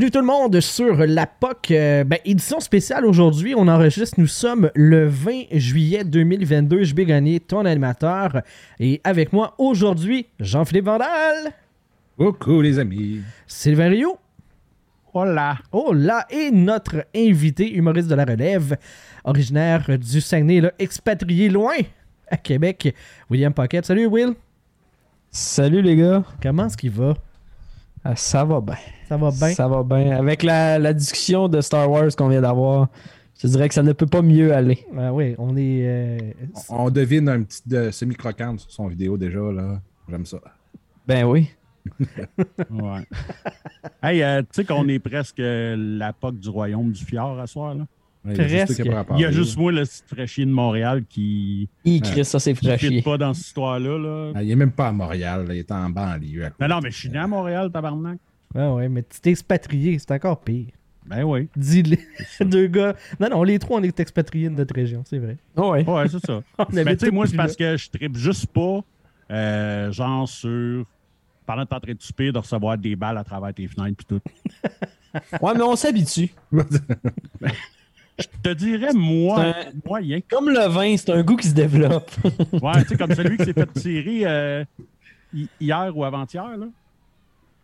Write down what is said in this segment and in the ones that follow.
Bienvenue tout le monde sur la POC. Euh, ben, édition spéciale aujourd'hui. On enregistre. Nous sommes le 20 juillet 2022. Je vais gagner ton animateur. Et avec moi aujourd'hui, Jean-Philippe Vandal. Coucou les amis. Sylvain Rio. Hola. Hola. Et notre invité, humoriste de la relève, originaire du Saguenay, là, expatrié loin à Québec, William Pocket. Salut Will. Salut les gars. Comment est-ce qu'il va? Ah, ça va bien. Ça va bien? Ça va bien. Avec la, la discussion de Star Wars qu'on vient d'avoir, je dirais que ça ne peut pas mieux aller. Ah oui, on est. euh, On devine un petit de semi-croquante sur son vidéo déjà, là. J'aime ça. Ben oui. Ouais. hey, euh, tu sais qu'on est presque la POC du royaume du fjord à soir. Là. Ouais, il y a juste Il y a moi, le petit fraîchier de Montréal, qui Il Chris, ça c'est ne fraîchier. pas dans cette histoire-là. Là. Ah, il est même pas à Montréal, là, il est en banlieue. Non, non, mais je suis né à Montréal, tabarnak. Ah ouais, mais tu t'es expatrié, c'est encore pire. Ben oui. Dis-le. Deux gars. Non, non, les trois, on est expatriés de notre région, c'est vrai. Oh, ouais. Ouais, c'est ça. Mais habite tu sais, moi, c'est parce que je tripe juste pas, euh, genre, sur. Pendant que t'es en train de souper, de recevoir des balles à travers tes fenêtres puis tout. Ouais, mais on s'habitue. Je te dirais, moi, moyen. Comme le vin, c'est un goût qui se développe. Ouais, tu sais, comme celui qui s'est fait tirer euh, hi- hier ou avant-hier, là.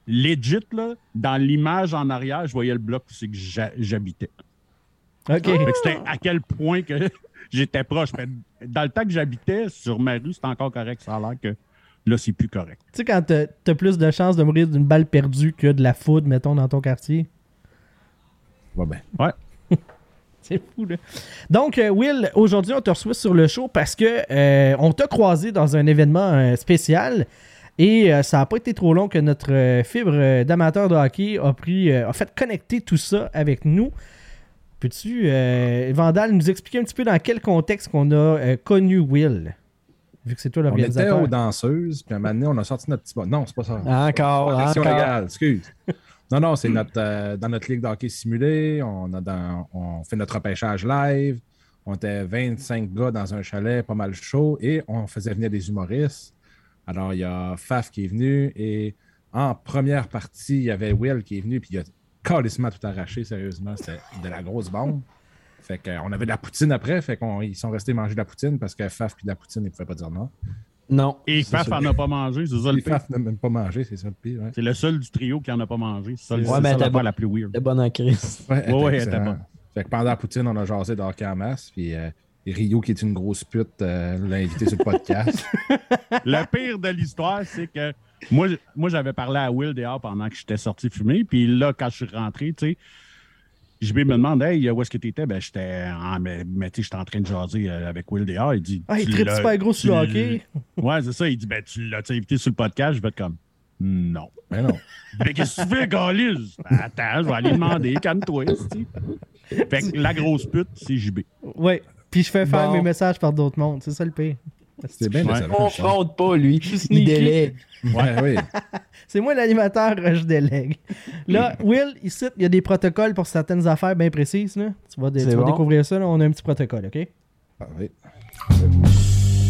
Legit, là, dans l'image en arrière, je voyais le bloc où c'est que j'ha- j'habitais. OK. C'était à quel point que j'étais proche. Mais dans le temps que j'habitais, sur ma rue, c'était encore correct. Ça a l'air que là, c'est plus correct. Tu sais, quand t'as t'as plus de chances de mourir d'une balle perdue que de la foudre, mettons, dans ton quartier? Va bien. Ouais. C'est fou, là. Donc, euh, Will, aujourd'hui, on te reçoit sur le show parce que euh, on t'a croisé dans un événement euh, spécial et euh, ça n'a pas été trop long que notre euh, fibre euh, d'amateur de hockey a pris, euh, a fait connecter tout ça avec nous. Peux-tu, euh, Vandal, nous expliquer un petit peu dans quel contexte qu'on a euh, connu Will? Vu que c'est toi On était l'organisateur? aux danseuses, puis à un moment donné, on a sorti notre petit bas. Non, c'est pas ça. Encore, Protection encore. légale, excuse. Non, non, c'est notre, euh, dans notre ligue de hockey simulé. On, a dans- on fait notre repêchage live. On était 25 gars dans un chalet, pas mal chaud, et on faisait venir des humoristes. Alors, il y a Faf qui est venu, et en première partie, il y avait Will qui est venu, puis il a calissement tout arraché, sérieusement. C'était de la grosse bombe. Fait qu'on avait de la poutine après, fait qu'ils sont restés manger de la poutine parce que Faf puis de la poutine, ils ne pouvaient pas dire non. Non. Et Faf en a pas mangé, c'est ça le Les pire. Faf n'ont même pas mangé, c'est ça le pire. Ouais. C'est le seul du trio qui en a pas mangé. C'est ça, Ouais, mais ça l'affaire bon- la plus weird. C'est bon en crise. Ouais, elle Ouais, elle était bonne. Fait que pendant la poutine, on a jasé de hockey en masse. Puis euh, Rio, qui est une grosse pute, euh, l'a invité sur le podcast. Le pire de l'histoire, c'est que moi, moi j'avais parlé à Will dehors pendant que j'étais sorti fumer. Puis là, quand je suis rentré, tu sais, JB me demande Hey, où est-ce que tu étais? Ben, j'étais en, mais, mais j'étais en train de jaser euh, avec Will dehors. Il dit Ah, il tripe super gros sur le hockey. Ouais, c'est ça. Il dit Ben, tu l'as invité sur le podcast. Je vais être comme Non. Mais non. Mais qu'est-ce que tu fais, Gaulis? Attends, je vais aller demander. Calme-toi. Fait que la grosse pute, c'est JB. Ouais. Puis je fais faire Bon. mes messages par d'autres mondes. C'est ça le pire. C'est bien Ouais. pas, lui. Il délègue. Ouais, oui. C'est moi l'animateur, euh, je délègue. Là, Will, ici, il y a des protocoles pour certaines affaires bien précises. Là. Tu vas, tu vas bon. découvrir ça. là. On a un petit protocole, OK? Ah, oui.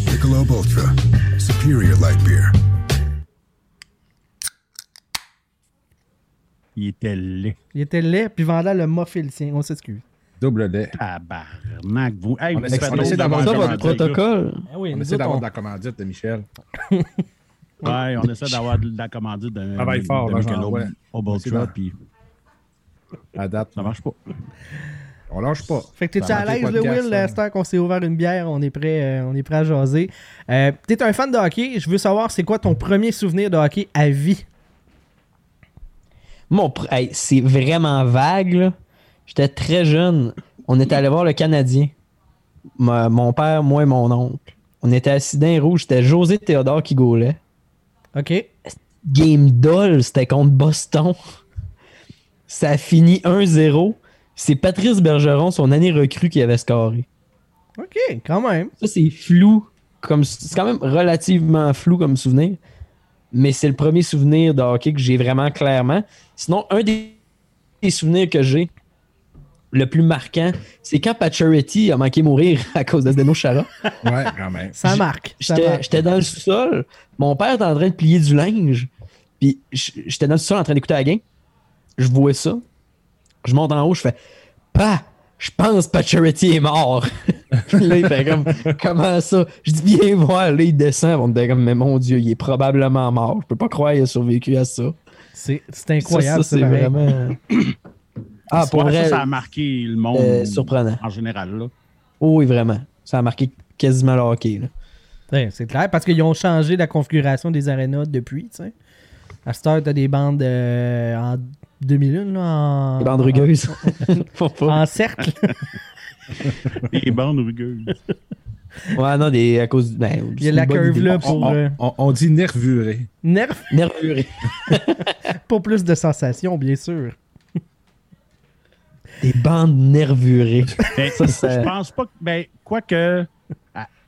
Michelob Ultra, superior light beer. Il était laid. Il était laid, puis Vandal a moffé le sien. On s'excuse. Double lait. Tabarnak, vous. Hey, On on essaie d'avoir Ça, votre protocole. Ah oui, On essaie d'avoir on- de la commandite de Michel. Ouais, on essaie d'avoir de la commandite d'un. Travaille fort, de au d'en- puis À date, ça marche pas. on lâche pas. Fait que t'es Ça a à l'aise, de le Will, à cette heure qu'on s'est ouvert une bière, on est prêt, euh, on est prêt à jaser. Euh, t'es un fan de hockey, je veux savoir c'est quoi ton premier souvenir de hockey à vie? Mon pr- hey, c'est vraiment vague, là. J'étais très jeune. On était allé voir le Canadien. Ma- mon père, moi et mon oncle. On était assis d'un rouge. C'était José Théodore qui gaulait. OK? Game Doll, c'était contre Boston. Ça a fini 1-0. C'est Patrice Bergeron, son année recrue, qui avait scoré. OK, quand même. Ça, c'est flou. Comme, c'est quand même relativement flou comme souvenir. Mais c'est le premier souvenir de hockey que j'ai vraiment clairement. Sinon, un des, des souvenirs que j'ai, le plus marquant, c'est quand Pacioretty a manqué mourir à cause de Zdeno Chara. Ouais, quand même. Ça marque. J'étais dans le sous-sol. Mon père était en train de plier du linge. Puis j'étais dans le sous-sol en train d'écouter la game. je vois ça. Je monte en haut, je fais Pas, je pense Pacioretty est mort. Puis là, il fait comme Comment ça Je dis Viens voir. Là, il descend. On dit comme Mais mon Dieu, il est probablement mort. Je peux pas croire qu'il a survécu à ça. C'est c'est incroyable, ça, ça, c'est vraiment. ah, pour vrai, ça, ça a marqué le monde euh, surprenant. en général. Là. Oh, oui, vraiment. Ça a marqué quasiment le hockey. Ouais, c'est clair, parce qu'ils ont changé la configuration des arénas depuis, tu sais. À cette heure, t'as des bandes euh, en 2001, là, en... Les bandes rugueuses. En cercle. Les bandes rugueuses. Ouais, non, des, à cause. Ben, Il y a la curve là On, pour, on- euh, on- on dit nervuré. nerf, Nervuré. pour plus de sensations, bien sûr. Des bandes nervurées. Ben, Ça, ça- Je pense pas que. Ben, quoique,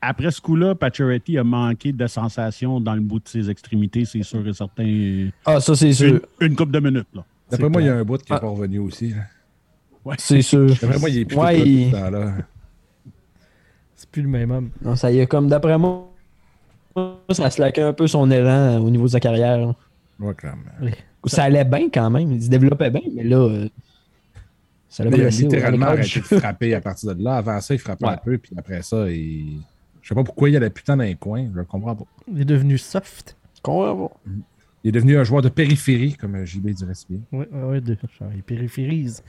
après ce coup-là, Pacioretty a manqué de sensations dans le bout de ses extrémités, c'est sûr et certain. Une, Ah, ça, c'est sûr. une couple de minutes. Là. D'après moi, il y a un bout qui n'est Ah. pas revenu aussi. là. C'est sûr. D'après moi, il est plus Ouais, il- là. C'est plus le même homme. Non, ça y est, comme d'après moi, ça a slacké un peu son élan euh, au niveau de sa carrière. là. Ouais, clairement. Ça allait bien quand même. Il se développait bien, mais là, euh, ça l'a Mais il a littéralement du arrêté de frapper à partir de là. Avant ça, il frappait Ouais. un peu, puis après ça, il. Je sais pas pourquoi il allait putain dans les coins, je comprends pas. Il est devenu soft. Comprends pas. Il est devenu un joueur de périphérie, comme JB dirait si bien. De... genre, il périphérise.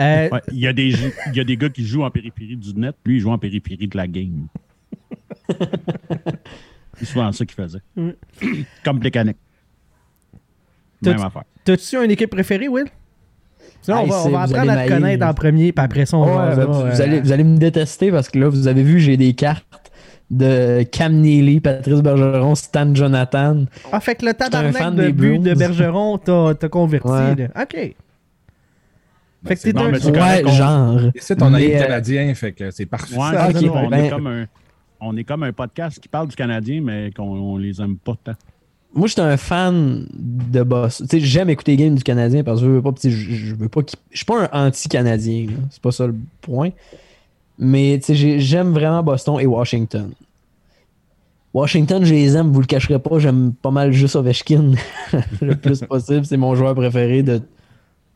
Euh, Ouais, il, y a des, il y a des gars qui jouent en périphérie du net, lui, il joue en périphérie de la game. c'est souvent ça qu'il faisait. Comme Plécanic. T'as- Même affaire. T'as-tu une équipe préférée, Will? Sinon, on Hey, va, on apprendre à te connaître en premier, puis après ça, on va. ben, vous, vous allez, vous allez me détester parce que là, vous avez vu, j'ai des cartes de Cam Neely, Patrice Bergeron, Stan Jonathan. Ah, fait que le tabarnak de but de. Bergeron t'a converti. Ouais. OK. Fait que c'est t'es bon, un... Ouais, on- genre. C'est ton Mais, ami euh, canadien, fait que c'est parfait. Ouais, Ah, on, ben- est comme un, on est comme un podcast qui parle du Canadien, mais qu'on on les aime pas tant. Moi, j'étais un fan de boss. Tu sais, j'aime écouter les games du Canadien parce que je veux pas, je, veux pas Je suis pas un anti-Canadien, c'est pas ça le point. Mais tu sais, j'ai- j'aime vraiment Boston et Washington. Washington, je les aime, vous le cacherez pas, j'aime pas mal juste Ovechkin le plus possible. C'est mon joueur préféré de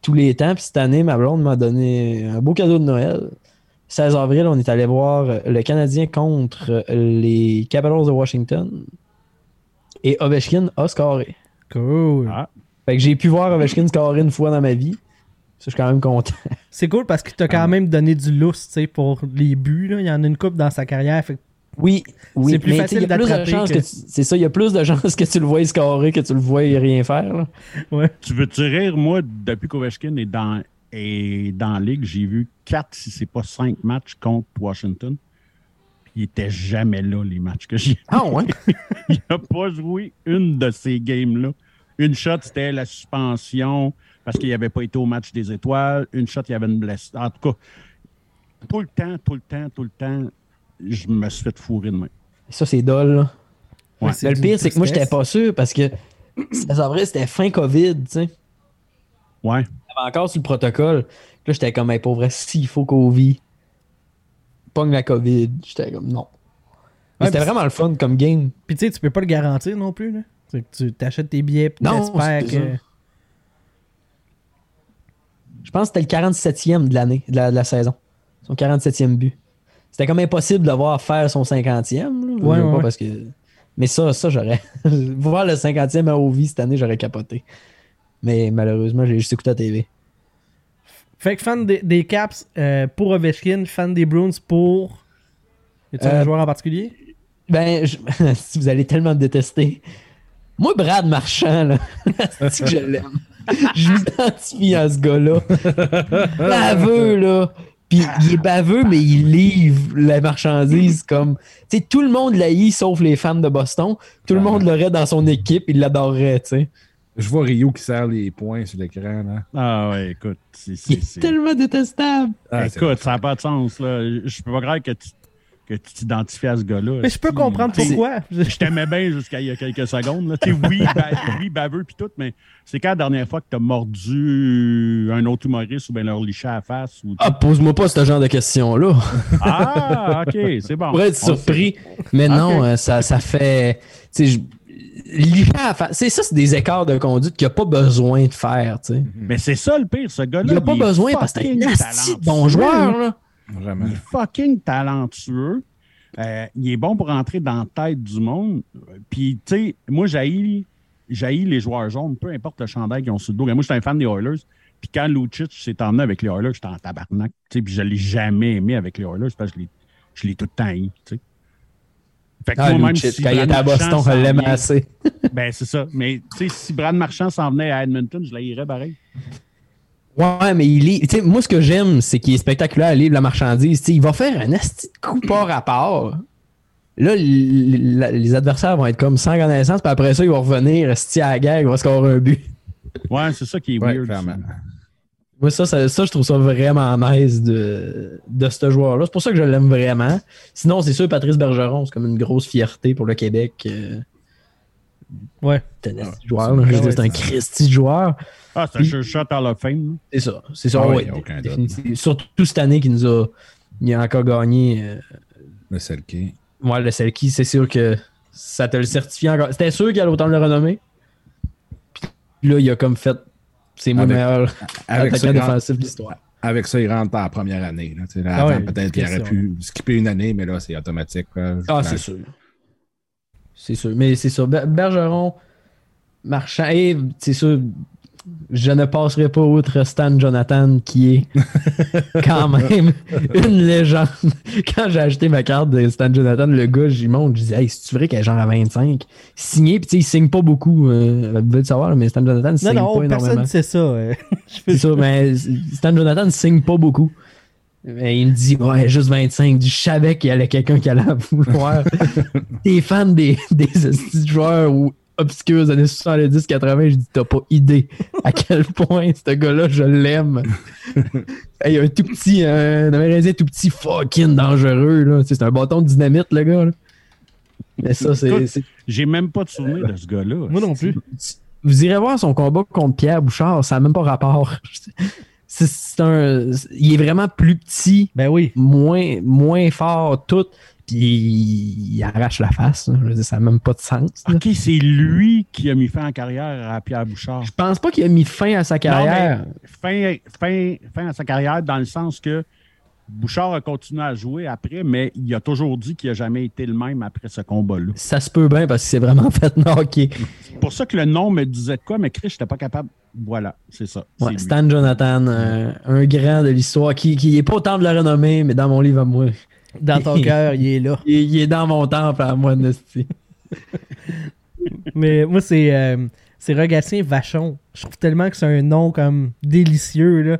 tous les temps. Puis cette année, ma blonde m'a donné un beau cadeau de Noël. 16 avril, on est allé voir le Canadien contre les Capitals de Washington. Et Ovechkin a scoré. Cool. Ah. Fait que j'ai pu voir Ovechkin scorer une fois dans ma vie. Ça, je suis quand même content. C'est cool parce que t'as quand Ah. même donné du lousse, tu sais, pour les buts. Là. Il y en a une coupe dans sa carrière. Fait que Oui, oui. C'est plus mais facile tu sais, il y a plus de d'attraper chances que- que tu- C'est ça, il y a plus de chances que tu le vois scorer que tu le vois rien faire. là. Ouais. Tu veux-tu rire, moi, depuis qu'Ovechkin est dans, est dans la ligue, j'ai vu 4, si c'est pas 5 matchs contre Washington. Il était jamais là, les matchs que j'ai. Ah ouais? Il n'a pas joué une de ces games-là. Une shot, c'était la suspension parce qu'il n'avait pas été au match des étoiles. Une shot, il y avait une blessure. En tout cas, tout le temps, tout le temps, tout le temps, je me suis fait fourrer de main. ça, c'est dole. là. Ouais. Mais le pire, c'est que moi, j'étais pas sûr parce que 16 avril, c'était fin COVID, tu sais. Ouais. J'avais encore sur le protocole. Là, j'étais comme, hey, pour vrai, s'il faut qu'on vit, pogne la COVID. J'étais comme, non. Ouais, c'était vraiment le fun comme game. Puis tu sais, tu peux pas le garantir non plus. Là. Tu t'achètes tes billets puis Non, t'espères que. Je pense que c'était le 47e de l'année, de la, de la saison. Son 47e but. C'était comme impossible de voir faire son 50e. là. Ouais, ouais, pas parce que... Mais ça, ça j'aurais. voir le 50e à OV cette année, j'aurais capoté. Mais malheureusement, j'ai juste écouté la TV. Fait que fan des, des Caps euh, pour Ovechkin, fan des Bruins pour. Y a-tu un Euh, joueur en particulier? Ben, je- si vous allez tellement me détester. Moi, Brad Marchand, là, c'est que je l'aime? Je m'identifie à ce gars-là. Baveux, là. Puis il est baveux, mais il livre la marchandise comme. Tu sais, tout le monde l'haït sauf les fans de Boston. Tout le monde l'aurait dans son équipe, il l'adorerait, tu sais. Je vois Rio qui serre les points sur l'écran. là. Ah ouais, écoute. c'est- tellement détestable. Ah, Écoute, ça n'a pas de sens. Là. Je peux pas croire que tu que tu t'identifies à ce gars-là. Mais je peux comprendre pourquoi. Je t'aimais bien jusqu'à il y a quelques secondes. Là. Oui, ba- oui, baveux puis tout, mais c'est quand la dernière fois que tu as mordu un autre humoriste ou bien leur liché à la face? Ou... Ah, pose-moi pas ce genre de questions-là. Ah, ok, c'est bon. pourrais être surpris. Mais non, euh, ça, ça fait. C'est ça, c'est des écarts de conduite qu'il n'y a pas besoin de faire, tu sais. Mais c'est ça le pire, ce gars-là. Il n'y a pas besoin parce que c'est un bon joueur, là. Vraiment. Il est fucking talentueux. Euh, il est bon pour rentrer dans la tête du monde. Puis, tu sais, moi, j'haïs j'haïs les joueurs jaunes, peu importe le chandail qu'ils ont sur le dos. Moi, je suis un fan des Oilers. Puis quand Lucic s'est emmené avec les Oilers, j'étais en tabarnak. Puis je ne l'ai jamais aimé avec les Oilers parce que je l'ai- tout le temps haï. tu sais. Fait que Ah, moi, même si quand il était à Boston, l'aimais vient- assez. Ben, c'est ça. Mais, tu sais, si Brad Marchand s'en venait à Edmonton, je l'haïrais pareil. Ouais, mais il est. tu sais, moi, ce que j'aime, c'est qu'il est spectaculaire à livre la marchandise. Tu sais, il va faire un asti de coup par rapport. Là, les adversaires vont être comme sans connaissance, puis après ça, ils vont revenir esti à la guerre, il va scorer un but. Ouais, c'est ça qui est Ouais, weird. Moi, ça, ça, ça, je trouve ça vraiment nice de, de ce joueur-là. C'est pour ça que je l'aime vraiment. Sinon, c'est sûr, Patrice Bergeron, c'est comme une grosse fierté pour le Québec. euh, Ouais. C'est un esti de joueur. Ouais, c'est un Christy joueur. Ah, c'est un sure shot Hall of Fame. C'est ça. C'est ça. Ah oui, ouais, aucun doute. définitivement. Surtout cette année qui nous a. Il a encore gagné. euh, Le Selkie. Ouais, le Selkie, c'est sûr que ça te le certifie encore. C'était sûr qu'il allait autant le renommer. Puis là, il a comme fait. C'est Avec- meilleur attaquant défensif de l'histoire. avec ça, il rentre dans la première année. Ah ouais, peut-être qu'il aurait pu skipper une année, mais là, c'est automatique. Ah, c'est sûr. C'est sûr. Mais c'est sûr. Ber- Bergeron, Marchand, et c'est sûr, je ne passerai pas outre Stan Jonathan, qui est quand même une légende. Quand j'ai acheté ma carte de Stan Jonathan, le gars, j'y monte, je dis, hey, c'est-tu vrai qu'elle est genre à 25? Signé, puis tu sais, il signe pas beaucoup. Euh, vous le savoir, mais Stan Jonathan, il Non, signe non, pas personne énormément. sait ça. euh. C'est ça, mais Stan Jonathan ne signe pas beaucoup. Mais il me dit, ouais, juste 25. Je savais qu'il y allait quelqu'un qui allait vouloir. T'es fan des, des joueurs ou obscurs des années 70-80, je dis, t'as pas idée à quel point ce gars-là, je l'aime. Hey, un tout petit, un Amérindien tout petit fucking dangereux, là. C'est un bâton de dynamite, le gars, là. Mais ça, c'est. c'est- J'ai même pas de souvenir de ce gars-là. Moi non plus. Vous irez voir son combat contre Pierre Bouchard, ça n'a même pas rapport. C'est c'est un. Il est vraiment plus petit, Ben oui. moins, moins fort, tout. Puis il arrache la face. là. Je veux dire, ça n'a même pas de sens. là. OK, c'est lui qui a mis fin en carrière à Pierre Bouchard. Je pense pas qu'il a mis fin à sa carrière. Non, mais fin, fin, fin à sa carrière dans le sens que Bouchard a continué à jouer après, mais il a toujours dit qu'il n'a jamais été le même après ce combat-là. Ça se peut bien parce qu'il s'est vraiment fait knocker. C'est pour ça que le nom me disait de quoi, mais Chris, je n'étais pas capable. Voilà, c'est ça. c'est Ouais. Stan Jonathan, un, un grand de l'histoire qui, qui est pas autant de le renommer, mais dans mon livre à moi. Dans ton cœur, il est là. Il, est- il est dans mon temple à moi, Nasty. Mais moi, c'est euh, c'est Rogatien Vachon. Je trouve tellement que c'est un nom comme délicieux. là.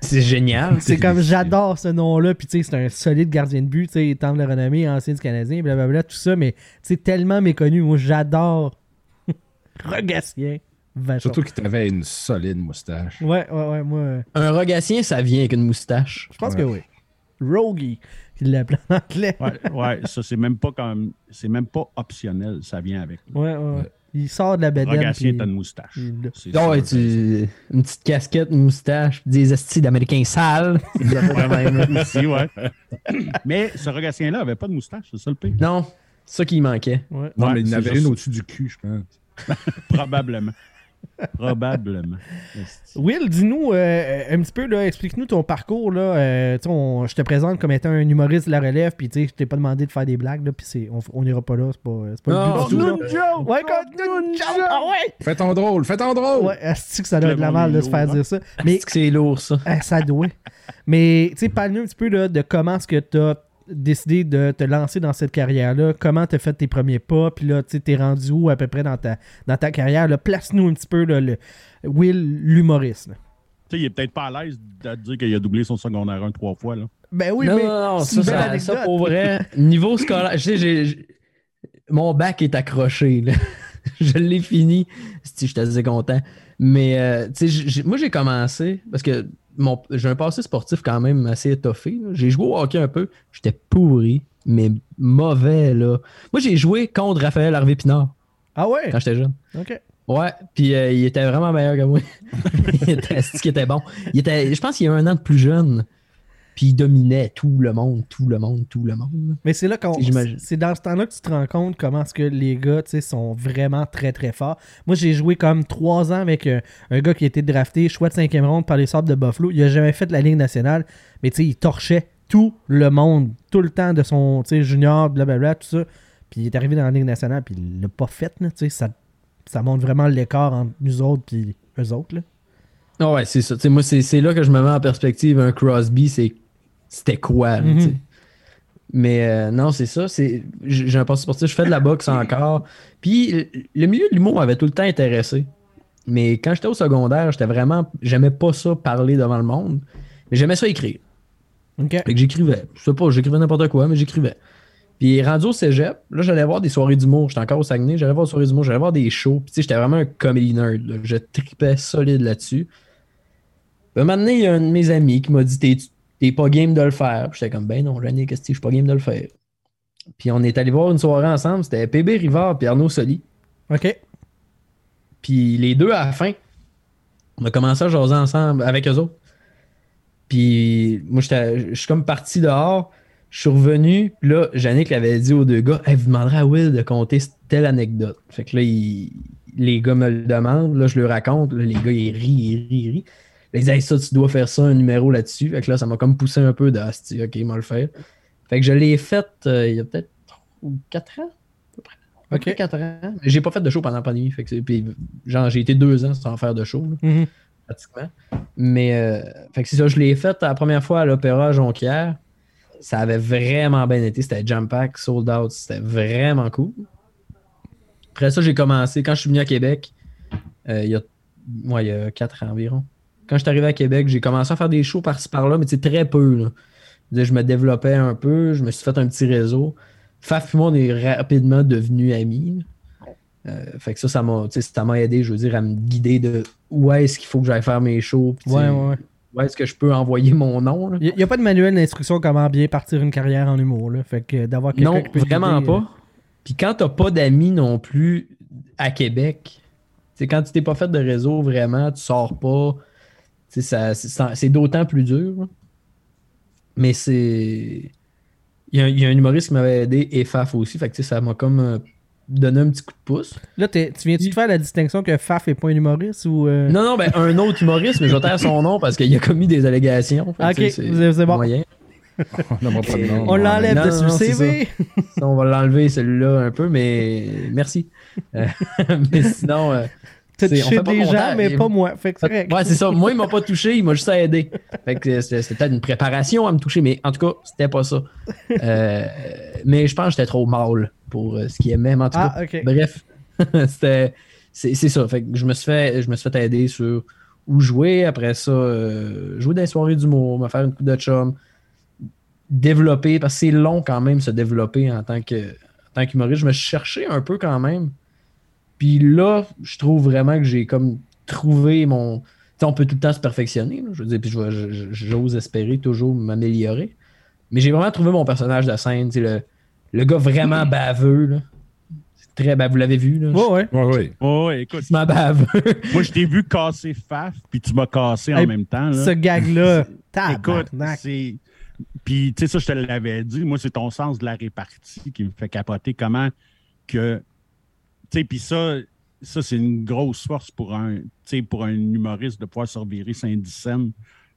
C'est génial. C'est comme j'adore ce nom-là. Puis tu sais, c'est un solide gardien de but. Tu sais, temple de renommée, ancien du Canadien, blablabla, tout ça. Mais tu sais, tellement méconnu. Moi, j'adore Rogatien Vachon. Surtout qu'il avait une solide moustache. Ouais, ouais, ouais. Moi, euh, Un rogatien, ça vient avec une moustache. je pense que oui. Rogie, il l'appelle en anglais. Ouais, ouais, ça, c'est même pas comme. C'est même pas optionnel, ça vient avec. Ouais, ouais, ouais. Il sort de la bedaine. Rogatien, t'as une moustache. il l'a. C'est ouais, sûr, tu... une petite casquette, une moustache, puis des estis d'Américains sales. Là. Aussi, ouais. Mais ce Rogatien-là avait pas de moustache, c'est ça le pire. non, c'est ça qui manquait. Ouais. Non, Ouais, mais il en avait une au-dessus du cul, je pense. Probablement. Probablement. Will, dis-nous euh, un petit peu, là, explique-nous ton parcours. Là, Euh, on- je te présente comme étant un humoriste de la relève, puis je t'ai pas demandé de faire des blagues, là, puis c'est- on on n'ira pas là, c'est pas, c'est pas Non, le but du tout. là. joke! Ouais, continue une joke! Ah ouais! Fais ton drôle, fais ton drôle! Ouais, est que ça doit être de la mal de se faire dire ça? Mais Mais que c'est lourd, ça? Ah, ça doit. Mais, tu sais, parle-nous un petit peu là, de comment est-ce que tu as décidé de te lancer dans cette carrière-là, comment tu as fait tes premiers pas, puis là, tu sais, t'es rendu où à peu près dans ta, dans ta carrière? Place-nous un petit peu là, le Will, l'humoriste. Tu sais, il est peut-être pas à l'aise de te dire qu'il a doublé son secondaire un trois fois. Là. Ben oui, non, mais non, non, ça, ça, ça, pour vrai, niveau scolaire, je sais, j'ai- j'ai- mon bac est accroché, là. je l'ai fini, si j'étais assez content. Mais, euh, tu sais, j'ai- moi, j'ai commencé, parce que mon, j'ai un passé sportif quand même assez étoffé. J'ai joué au hockey un peu, j'étais pourri, mais mauvais, là. Moi, j'ai joué contre Raphaël Harvey-Pinard Ah ouais? quand j'étais jeune. Ok. Ouais, puis euh, il était vraiment meilleur que moi. il était, c'est qu'il était bon? Il était, je pense qu'il y a un an de plus jeune. Puis il dominait tout le monde, tout le monde, tout le monde. Mais c'est là qu'on. J'imagine. C'est dans ce temps-là que tu te rends compte comment est-ce que les gars tu sais, sont vraiment très très forts. Moi, j'ai joué comme trois ans avec euh, un gars qui a été drafté, choix de cinquième ronde par les Sables de Buffalo. Il a jamais fait de la Ligue nationale, mais tu sais, il torchait tout le monde, tout le temps de son tu sais, junior, blablabla, tout ça. Puis il est arrivé dans la Ligue nationale, puis il l'a pas fait. Là, tu sais, ça, ça montre vraiment l'écart entre nous autres et eux autres. Là. Ah ouais, c'est ça. Tu sais, moi, c'est c'est là que je me mets en perspective. Un Crosby, c'est c'était quoi? sais? Mais euh, non, c'est ça. J'ai un passé sportif, je fais de la boxe encore. Puis le- milieu de l'humour m'avait tout le temps intéressé. Mais quand j'étais au secondaire, j'étais vraiment. J'aimais pas ça parler devant le monde. Mais j'aimais ça écrire. OK. Fait que j'écrivais. Je sais pas, j'écrivais n'importe quoi, mais j'écrivais. Puis rendu au cégep, là, j'allais voir des soirées d'humour. J'étais encore au Saguenay, j'allais voir des soirées d'humour, j'allais voir des shows. Puis tu sais, j'étais vraiment un comedy nerd. là. Je tripais solide là-dessus. Puis un moment donné, il y a un de mes amis qui m'a dit T'es- pas game de le faire. Puis j'étais comme Ben non, René, qu'est-ce que je suis pas game de le faire. Puis on est allé voir une soirée ensemble. C'était PB Rivard et Arnaud Soli. OK. Puis les deux, à la fin, on a commencé à jaser ensemble avec eux autres. Puis moi, je suis comme parti dehors. Je suis revenu. Puis là, Yannick avait dit aux deux gars Hey, vous demanderez à Will de compter telle anecdote. Fait que là, il- les gars me le demandent. Là, je le raconte. Là, les gars, ils rient, ils rient, ils rient. Là, ils Hey, ça, tu dois faire ça, un numéro là-dessus. Fait que là, ça m'a comme poussé un peu de Ah, Ok, il m'a le faire. Fait que je l'ai fait euh, il y a peut-être 4 ans. à peu près. À peu Ok. près 4 ans. Mais j'ai pas fait de show pendant la pandémie. Fait que puis, genre, j'ai été deux ans sans faire de show, là, Mhm. pratiquement. Mais, euh, fait que c'est ça, je l'ai fait la première fois à l'Opéra Jonquière. Ça avait vraiment bien été. C'était jam pack, sold out. C'était vraiment cool. Après ça, j'ai commencé. Quand je suis venu à Québec, euh, il y a, ouais, il y a 4 ans environ. Quand je suis arrivé à Québec, j'ai commencé à faire des shows par-ci par-là, mais c'est très peu. là. Je me développais un peu, je me suis fait un petit réseau. Faf et moi, on est rapidement devenus amis. Euh, fait que ça, ça m'a, ça aidé, je veux dire, à me guider de où est-ce qu'il faut que j'aille faire mes shows. Ouais, ouais. Où est-ce que je peux envoyer mon nom. Il n'y a, pas de manuel d'instruction comment bien partir une carrière en humour. Là. Fait que d'avoir quelqu'un Non, qui peut te vraiment guider, euh, pas. Puis quand t'as pas d'amis non plus à Québec, c'est quand tu t'es pas fait de réseau vraiment, tu sors pas. C'est d'autant plus dur. Mais c'est. Il y, a, un- il y a un humoriste qui m'avait aidé et Faf aussi. Fait que ça m'a comme euh, donné un petit coup de pouce. Là, t'es- tu viens-tu de faire la distinction que Faf est pas un humoriste ou. euh, Non, non, ben un autre humoriste, mais je vais taire son nom parce qu'il a commis des allégations. Fait Ok, c'est- c'est bon. moyen. On l'enlève non, de non, c'est CV. Ça, on va l'enlever celui-là un peu, mais merci. Euh, mais sinon. T'as touché fait pas des gens, mais pas moi. Fait que c'est. Ouais, c'est ça. Moi, il m'a pas touché, il m'a juste aidé. Fait que c'était peut-être une préparation à me toucher, mais en tout cas, c'était pas ça. Euh, mais je pense que j'étais trop mâle pour euh, ce qu'il aimait. En tout Ah, cas, bref, c'était c'est ça. Fait que je me suis fait je me suis fait aider sur où jouer. Après ça, euh, jouer dans les soirées d'humour, me faire une coupe de chum, développer parce que c'est long quand même se développer en tant que en tant qu'humoriste. Je me cherché un peu quand même. Puis là, je trouve vraiment que j'ai comme trouvé mon. Tu sais, on peut tout le temps se perfectionner. là. je veux dire, puis j'ose espérer toujours m'améliorer. Mais j'ai vraiment trouvé mon personnage de scène. tu sais, Le, le gars vraiment baveux. Là. C'est très baveux. Vous l'avez vu, là? Ouais, ouais. Oui, oui. Oh, ouais, écoute, Je baveux. moi, je t'ai vu casser Faf, puis tu m'as cassé en même temps. là. Ce gag-là. Écoute, c'est. Puis, tu sais, ça, je te l'avais dit. Moi, c'est ton sens de la répartie qui me fait capoter. Comment que. Tu sais, puis ça, ça c'est une grosse force pour un, pour un humoriste de pouvoir se revirer Saint-Dix scènes,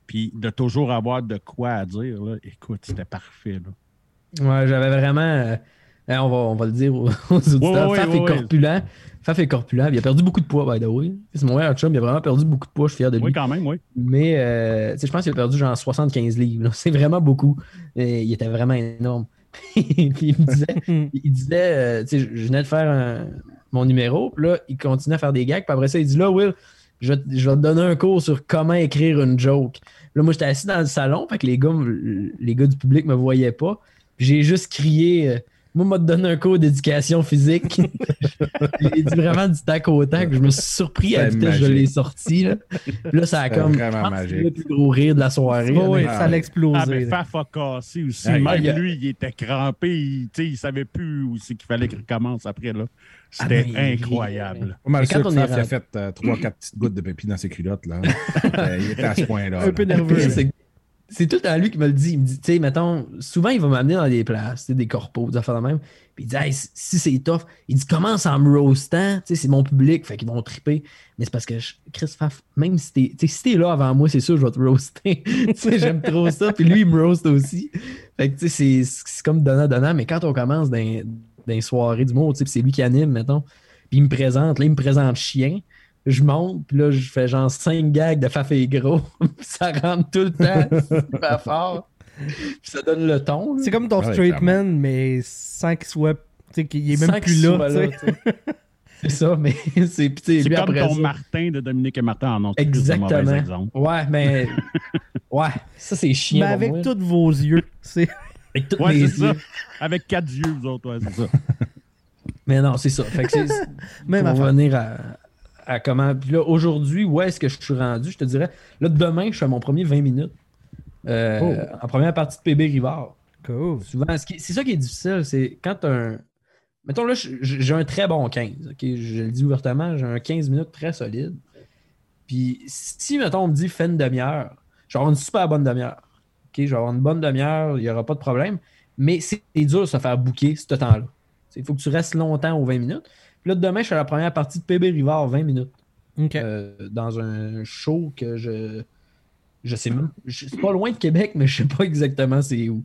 puis de toujours avoir de quoi à dire. Là. Écoute, c'était parfait. Là. Ouais, j'avais vraiment. euh, euh, on, va, on va le dire aux, aux auditeurs. Ouais, ouais, Faf ouais, est ouais. corpulent. Faf est corpulent. Il a perdu beaucoup de poids, by the way. C'est mon meilleur chum. Il a vraiment perdu beaucoup de poids. Je suis fier de lui. Oui, quand même, oui. Mais euh, je pense qu'il a perdu genre 75 livres. C'est vraiment beaucoup. Et il était vraiment énorme. puis il me disait, il disait euh, tu sais, je je venais de faire un- mon numéro, puis là, il continuait à faire des gags, puis après ça, il dit là, Will, je, je vais te donner un cours sur comment écrire une joke. Là, moi, j'étais assis dans le salon, fait que les gars, les gars du public me voyaient pas. J'ai juste crié euh, Moi, m'a donné un cours d'éducation physique. J'ai dit vraiment du tac au tac. Je me suis surpris à la vitesse que je l'ai sorti. Là, ça a comme. le plus gros rire de la soirée. Là. ça l'a explosé. Ah, mais. Faf a cassé aussi. Ah, Même il a- lui, il était crampé. Il, tu sais, il savait plus où c'est qu'il fallait qu'il recommence après. là. Ah, C'était il- incroyable. Pas mal Mais quand sûr que on est Faf, il a fait 3-4 petites gouttes de pépi dans ses culottes. Là. Euh, il était à ce point-là. Un peu nerveux. C'est- c'est tout temps lui qui me le dit. Il me dit, tu sais, mettons, souvent, il va m'amener dans des places, des corpos, des affaires de même. Puis il dit, Hey, si c'est tough, il dit, commence en me roastant. Tu sais, c'est mon public, fait qu'ils vont triper. Mais c'est parce que, je- Chris même si t'es, si t'es là avant moi, c'est sûr, je vais te roaster. tu sais, j'aime trop ça. Puis lui, il me roast aussi. Fait que, tu sais, c'est, comme donnant-donnant. Mais quand on commence dans, dans les soirées du monde, tu sais, c'est lui qui anime, mettons. Puis il me présente, là, il me présente chien. Je monte, puis là, je fais genre 5 gags de Faf et gros. ça rentre tout le temps, super fort. Puis ça donne le ton. là. C'est comme ton Ouais, straight man, mais sans qu'il soit. Tu sais, qu'il est même Sans plus là. sais. C'est ça, mais c'est C'est comme après ton ça- Martin de Dominique et Martin en ont de mauvais Exactement. Ouais, mais. Ouais, ça c'est chiant. Mais avec tous vos yeux. C'est... Avec tous Ouais, mes c'est ça. yeux. Avec quatre yeux, vous autres, ouais, c'est ça. Mais non, c'est ça. Fait que c'est. Même pour revenir à, à comment. Puis là, aujourd'hui, où est-ce que je suis rendu? Je te dirais. Là, demain, je fais mon premier 20 minutes. Euh, Oh. En première partie de PB Rivard. Cool. Souvent, ce c'est ça qui est difficile, c'est quand un. Mettons là, j'ai un très bon 15. ok? Je le dis ouvertement, j'ai un 15 minutes très solide. Puis si, mettons, on me dit fais une demi-heure, je vais avoir une super bonne demi-heure. ok? Je vais avoir une bonne demi-heure, il n'y aura pas de problème. Mais c'est dur de se faire booker ce temps-là. Il faut que tu restes longtemps aux 20 minutes. Puis là, demain, je fais la première partie de PB Rivard 20 minutes. Euh, dans un show que je. Je sais même. je- C'est pas loin de Québec, mais je sais pas exactement c'est où.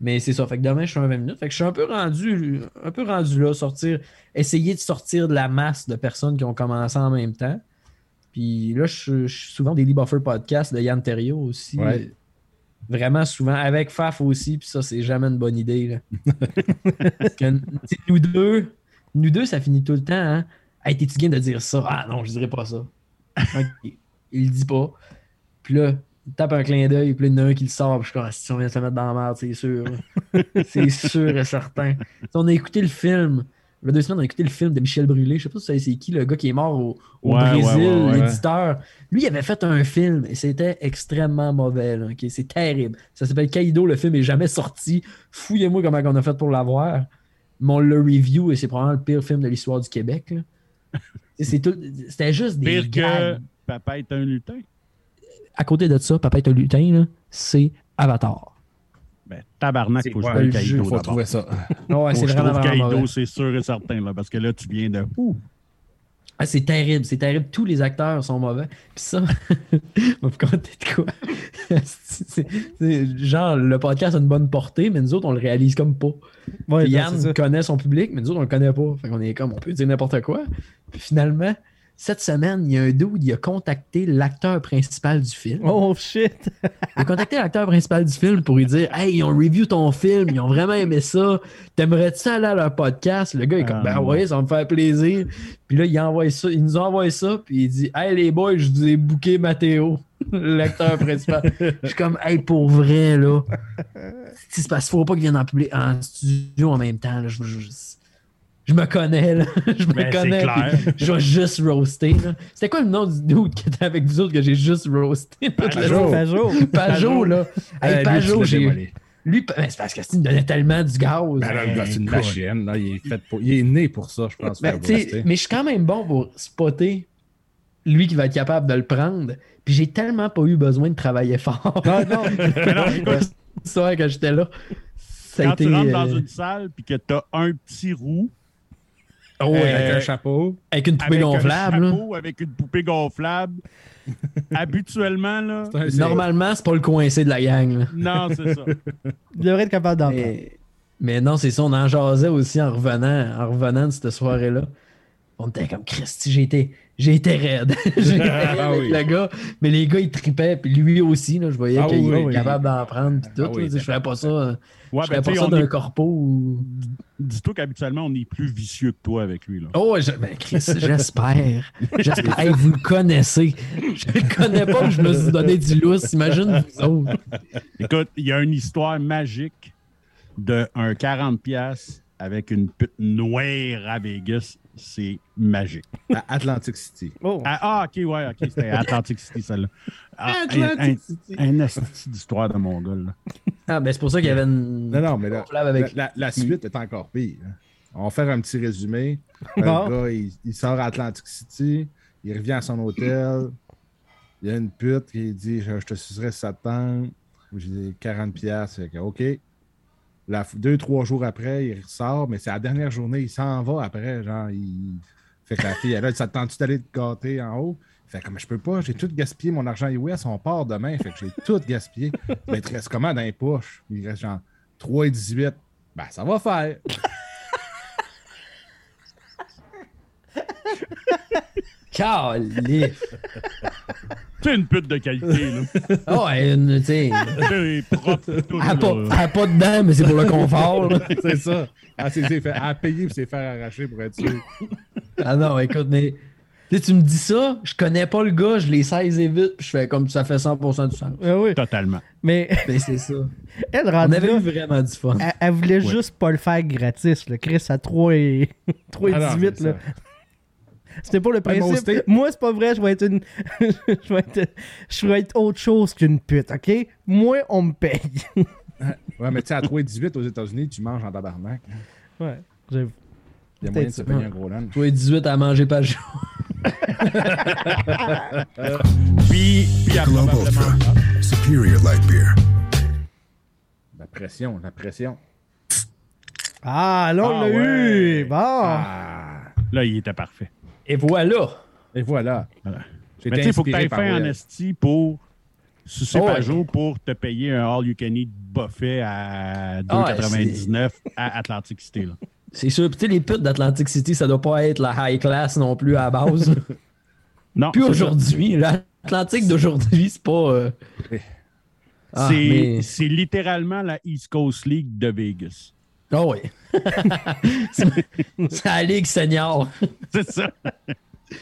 Mais c'est ça. Fait que demain, je suis un 20 minutes. Fait que je suis un peu rendu, un peu rendu là, sortir, essayer de sortir de la masse de personnes qui ont commencé en même temps. Puis là, je, je suis souvent Daily Buffer podcast de Yann Terriot aussi. Ouais. Vraiment souvent, avec Faf aussi, puis ça, c'est jamais une bonne idée. là. Parce que, nous deux, nous deux, ça finit tout le temps. Hein? Hey, t'es-tu de dire ça? Ah non, je dirais pas ça. Il le dit pas. Puis là, il tape un clin d'œil, puis là, il y en a un qui le sort, puis je suis si on vient de se mettre dans la merde, c'est sûr. c'est sûr et certain. Sais, on a écouté le film. Il y a deux semaines, on a écouté le film de Michel Brûlé. Je sais pas si c'est qui, le gars qui est mort au, au Ouais, Brésil, ouais, ouais. l'éditeur. Lui, il avait fait un film et c'était extrêmement mauvais. là? C'est terrible. Ça s'appelle Kaido, le film est jamais sorti. Fouillez-moi comment on a fait pour l'avoir. Mais on le review et c'est probablement le pire film de l'histoire du Québec. C'était juste des Pire que. Papa est un lutin. À côté de ça, Papa est un lutin, c'est Avatar. Ben, tabarnak, C'est faut ouais, Kaido faut trouver ça. Ouais, Faut c'est vraiment, trouve vraiment mauvais. Kaido, c'est sûr et certain, là, parce que là, tu viens de... Ouh, Ah, c'est terrible, c'est terrible. Tous les acteurs sont mauvais. Puis ça, je vais vous conter de quoi? c'est, c'est- genre, le podcast a une bonne portée, mais nous autres, on le réalise comme pas. Ouais, Yann connaît son public, mais nous autres, on le connaît pas. Fait qu'on est comme, on peut dire n'importe quoi. Puis finalement, cette semaine, il y a un dude, il a contacté l'acteur principal du film. Oh shit. Il a contacté l'acteur principal du film pour lui dire Hey, ils ont review ton film, ils ont vraiment aimé ça. T'aimerais-tu aller à leur podcast Le gars est comme Ah, Ben non. ouais, ça va me faire plaisir. Puis là, il, envoie ça, il nous a envoyé ça, puis il dit Hey les boys, je vous ai booké Mathéo, l'acteur principal. Je suis comme Hey, pour vrai, là. Si c'est parce qu'il faut pas qu'il vienne en, public, en studio en même temps. là. Je, je- je- me connais, là. Je me Ben, c'est connais. clair. Je vais juste roaster. là. C'était quoi le nom du dude qui était avec vous autres que j'ai juste roasté? Pajot. Pajot. Pajot, là. Hey, Euh, lui, Pajot, tu j'ai. Lui, ben, c'est parce que il me donnait tellement du gaz. Ben c'est une machine. Là. Il, est fait pour... il est né pour ça, je pense. Ben, tu mais je suis quand même bon pour spotter lui qui va être capable de le prendre. Puis j'ai tellement pas eu besoin de travailler fort. Non, non. Mais non, quand j'étais là. Ça a quand été, tu rentres dans euh, une salle puis que t'as un petit roux oh, Avec avec, un chapeau. avec une poupée avec gonflable. un là. chapeau, avec une poupée gonflable, habituellement, là... Normalement, c'est pas le coincé de la gang. là. Non, c'est ça. Il devrait être capable d'en. Mais, mais non, c'est ça, on en jasait aussi en revenant, en revenant de cette soirée-là. On était comme Christy, j'ai été, j'ai été raide. j'ai été raide Ah avec oui. le gars. Mais les gars, ils tripaient, puis lui aussi, là, je voyais Ah qu'il oui, était oui. capable d'en prendre, puis tout. Ah là, sais, je ferais pas ça, Ouais, je ben, ferais pas ça d'un est- corpo. ou- Dis-toi qu'habituellement, on est plus vicieux que toi avec lui, là. Oh, je- ben, Chris, j'espère. J'espère. Hey, vous le connaissez. Je le connais pas, mais je me suis donné du lousse. Imagine vous autres. Écoute, il y a une histoire magique de un 40$ piastres avec une pute noire à Vegas. C'est magique. À Atlantic City. Oh. Ah, ah, ok, ouais, ok, c'était Atlantic City, celle-là. Ah, Atlantic un, City. un, un esti d'histoire de mon gars, là. Ah, ben c'est pour ça qu'il y avait une. Non, non, mais là, avec- la, la- la suite est encore pire. hein. On va faire un petit résumé. Le gars, il, il sort à Atlantic City, il revient à son hôtel. Il y a une pute qui dit Je, je te sucerai tente. J'ai dit 40 pièces. Fait que, OK. La, deux, trois jours après, il ressort, mais c'est la dernière journée, il s'en va après. Genre, il... Fait que la fille, elle a ça te tente-tu d'aller te gâter en haut? Fait comme je peux pas, j'ai tout gaspillé mon argent US, on part demain. Fait que j'ai tout gaspillé. Ben, il te reste comment dans les poches? Il reste genre 3,18. Ben, ça va faire. Calif. C'est une pute de qualité, là. Ah ouais, une, tu sais. Elle a pas, elle de dents, mais c'est pour le confort. là. c'est ça. Elle s'est fait- elle a payé pour s'est faire arracher pour être sûr. Ah non, écoute, mais. Tu sais, tu me dis ça, je connais pas le gars, je les saisi vite, puis je fais comme ça fait 100% du sens. Ah oui. Totalement. Mais Mais c'est ça. elle On avait là, eu vraiment du fun. elle, elle voulait juste pas le faire gratis. Là. Chris à 3 et, 3 et Ah non, 18. c'est là. C'était pas le principe. Moi, c'est pas vrai, je vais être une. je, vais être... je vais être autre chose qu'une pute, ok? Moi, on me paye. Ouais, mais tu sais, à 3,18 aux États-Unis, tu manges en tabarnak. ouais, j'avoue. Il y a moyen de se payer un gros lunch. Toi et 18 à manger pas le jour. Puis, probablement. Superior light beer. La pression, la pression. Ah, là, on Ah l'a ouais. eu! Bon! Ah! Là, il était parfait. Et voilà. Et voilà. Voilà. Mais tu sais, il faut que tu par faire en esti pour sucer Oh, ouais. Pajot pour te payer un all-you-can-eat buffet à Ah ouais, 2,99 à Atlantic City. Là. C'est sûr. Puis tu sais, les putes d'Atlantic City, ça doit pas être la high class non plus à la base. Non, Puis aujourd'hui, l'Atlantique d'aujourd'hui, c'est pas. euh, Ah, c'est mais- c'est littéralement la East Coast League de Vegas. Ah oui. c'est la Ligue senior. C'est ça.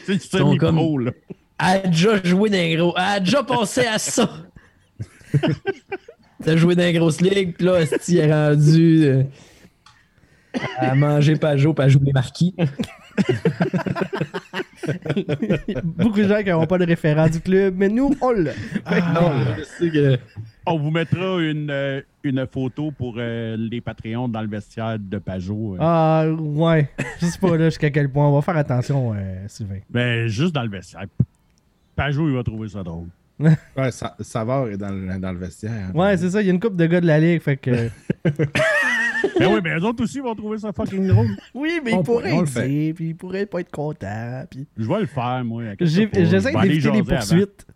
C'est sont comme- là. Elle a déjà joué dans un gros. Elle a déjà pensé à ça. T'as joué dans une grosse ligue, puis là, Esti est rendu euh, à manger Pajot, puis à jouer les marquis. Beaucoup de gens qui n'auront pas de référent du club, mais nous, on l'a. Non, je sais que. On vous mettra une, euh, une photo pour euh, les Patreons dans le vestiaire de Pajot. euh. Ah, ouais. Je sais pas là jusqu'à quel point. On va faire attention, euh, Sylvain. Ben, juste dans le vestiaire. Pajot, il va trouver ça drôle. Ouais, Sa- Savard est dans le, dans le vestiaire. Ouais, c'est ça. Il y a une couple de gars de la ligue, fait que. Ben oui, mais eux autres aussi vont trouver ça fucking drôle. Oui, mais On il pourrait on le puis il pourrait pas être content, puis. Je vais le faire, moi. J'essaie d'éviter les jaser avant. poursuites.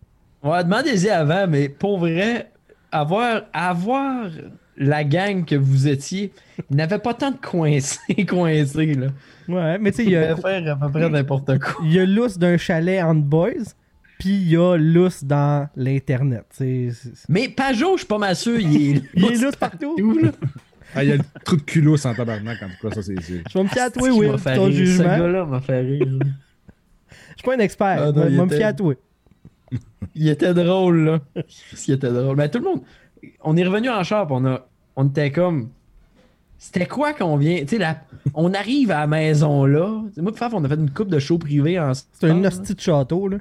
Ouais, demandez-y avant, mais pour vrai, avoir, avoir la gang que vous étiez, il n'avait pas tant de coincés, coincés, là. Ouais, mais tu sais, il y Il a, pouvait faire à peu près n'importe quoi. il y a lousse d'un chalet entre boys, puis il y a lousse dans l'Internet. Mais Pajot, je suis pas mal sûr, il est Il est lousse partout. tout, là. Ah, il y a le trou de culot sans tabarnak, en tout cas, ça c'est sûr. Je vais me fier à toi, Will, m'a fait ton rire. Ce jugement. gars-là m'a fait rire. Je suis pas un expert. Ah, je vais il me fier à toi. Il était drôle, là. Il était drôle. Mais tout le monde. On est revenu en pis on a. On était comme. C'était quoi qu'on vient. Tu sais, la... on arrive à la maison là. T'sais, moi, Faf, on a fait une coupe de show privé ensemble. C'est un hostie de château, là.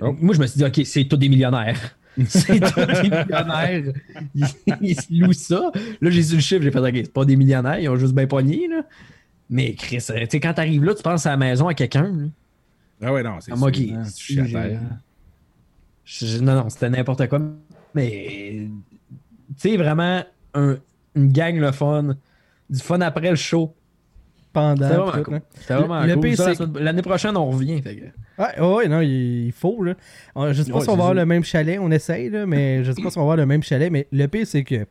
Oh. Moi, je me suis dit, OK, c'est tous des millionnaires. C'est tous des millionnaires. Ils, ils se louent ça. Là, j'ai su le chiffre, j'ai fait, OK, c'est pas des millionnaires, ils ont juste bien pogné, là. Mais Chris, euh, tu sais, quand t'arrives là, tu penses à la maison à quelqu'un. Ah ouais, non, c'est Ah, moi qui- hein. Je- non, non, c'était n'importe quoi. Mais, tu sais, vraiment, un- une gang le fun. Du fun après le show. Pendant. C'était vraiment tout, cool. hein. C'était vraiment Le- cool. L'année prochaine, on revient. fait que- Ouais, ouais, non, il, faut, là. Euh, Je sais pas Ouais, si on va avoir le même chalet, on essaye, là, mais je sais pas si on va avoir le même chalet, mais le pire, c'est que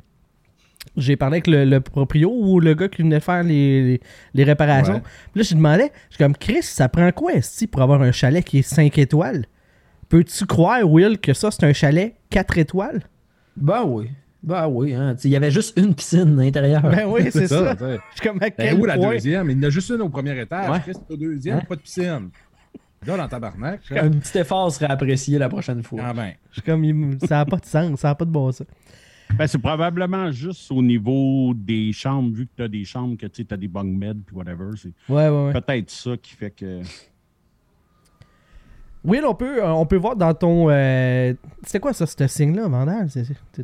j'ai parlé avec le, le proprio ou le gars qui venait faire les, les, les réparations. Ouais. Puis là, je lui demandais, je suis comme, Chris, ça prend quoi, esti, pour avoir un chalet qui est 5 étoiles? Peux-tu croire, Will, que ça, c'est un chalet 4 étoiles? Ben oui. Ben oui. Hein. Il y avait juste une piscine à l'intérieur. Ben oui, c'est ça. Je suis comme, à Ben, quel la point? deuxième? Il y en a juste une au premier étage. Ouais. Chris, au deuxième, Hein? pas de piscine. Là, dans tabarnak. Un petit effort serait apprécié la prochaine fois. Ah ben. Je suis comme, il- ça n'a pas de sens, ça n'a pas de bon sens. Ben, c'est probablement juste au niveau des chambres, vu que tu as des chambres, que tu as des bunk beds puis whatever. C'est Ouais, ouais, ouais. peut-être ça qui fait que. Will, on peut, euh, on peut voir dans ton. euh, C'était quoi ça, ce signe-là, Vandal?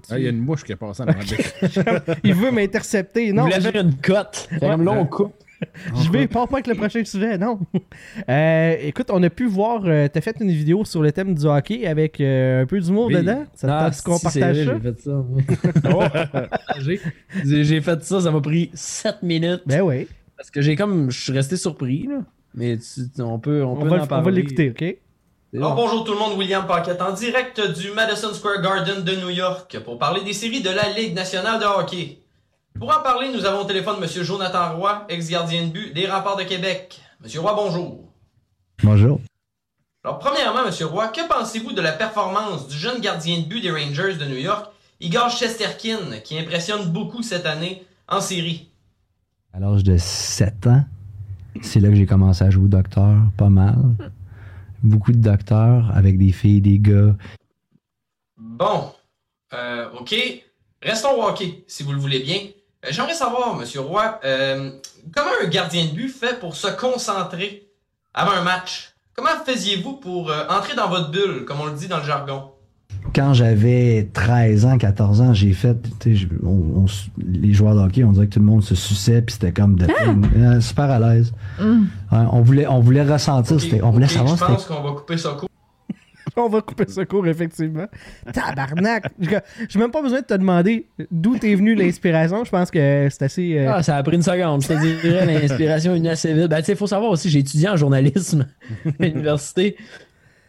Ah, Il y a une mouche qui est passée en de Il veut m'intercepter. Il Non, voulait j'ai- faire une cote? Comme là, on coupe. Je vais, pars pas avec le prochain sujet, non. Euh, écoute, on a pu voir, euh, t'as fait une vidéo sur le thème du hockey avec euh, un peu d'humour Oui. dedans. Ça te Ah, tente qu'on si, partage vrai, ça? J'ai fait ça. moi. J'ai- fait ça, ça m'a pris 7 minutes. Ben oui, Parce que j'ai comme. Je suis resté surpris, là. Mais tu- on peut, on on, peut va, en le- on parler. va l'écouter, ok? Alors bonjour tout le monde, William Paquette en direct du Madison Square Garden de New York pour parler des séries de la Ligue nationale de hockey. Pour en parler, nous avons au téléphone M. Jonathan Roy, ex-gardien de but des Remparts de Québec. Monsieur Roy, bonjour. Bonjour. Alors premièrement, Monsieur Roy, que pensez-vous de la performance du jeune gardien de but des Rangers de New York, Igor Shesterkin, qui impressionne beaucoup cette année en série? À l'âge de 7 ans, c'est là que j'ai commencé à jouer au docteur, pas mal. Beaucoup de docteurs avec des filles, des gars. Bon, euh, ok. Restons au hockey, si vous le voulez bien. Euh, J'aimerais savoir, Monsieur Roy, euh, comment un gardien de but fait pour se concentrer avant un match? Comment faisiez-vous pour euh, entrer dans votre bulle, comme on le dit dans le jargon? Quand j'avais 13 ans, 14 ans, j'ai fait, on- on les joueurs de hockey, on dirait que tout le monde se suçait, puis c'était comme de, euh, super à l'aise. Ouais, on voulait, on voulait ressentir, on voulait savoir, Je pense qu'on va couper ça court. On va couper ce cours, effectivement. Tabarnak! Je- J'ai même pas besoin de te demander d'où t'es venu l'inspiration. Je pense que c'est assez. euh, Ah, ça a pris une seconde. Je te dirais, l'inspiration est venue assez vite. Ben, tu sais, il faut savoir aussi, j'ai étudié en journalisme à l'université.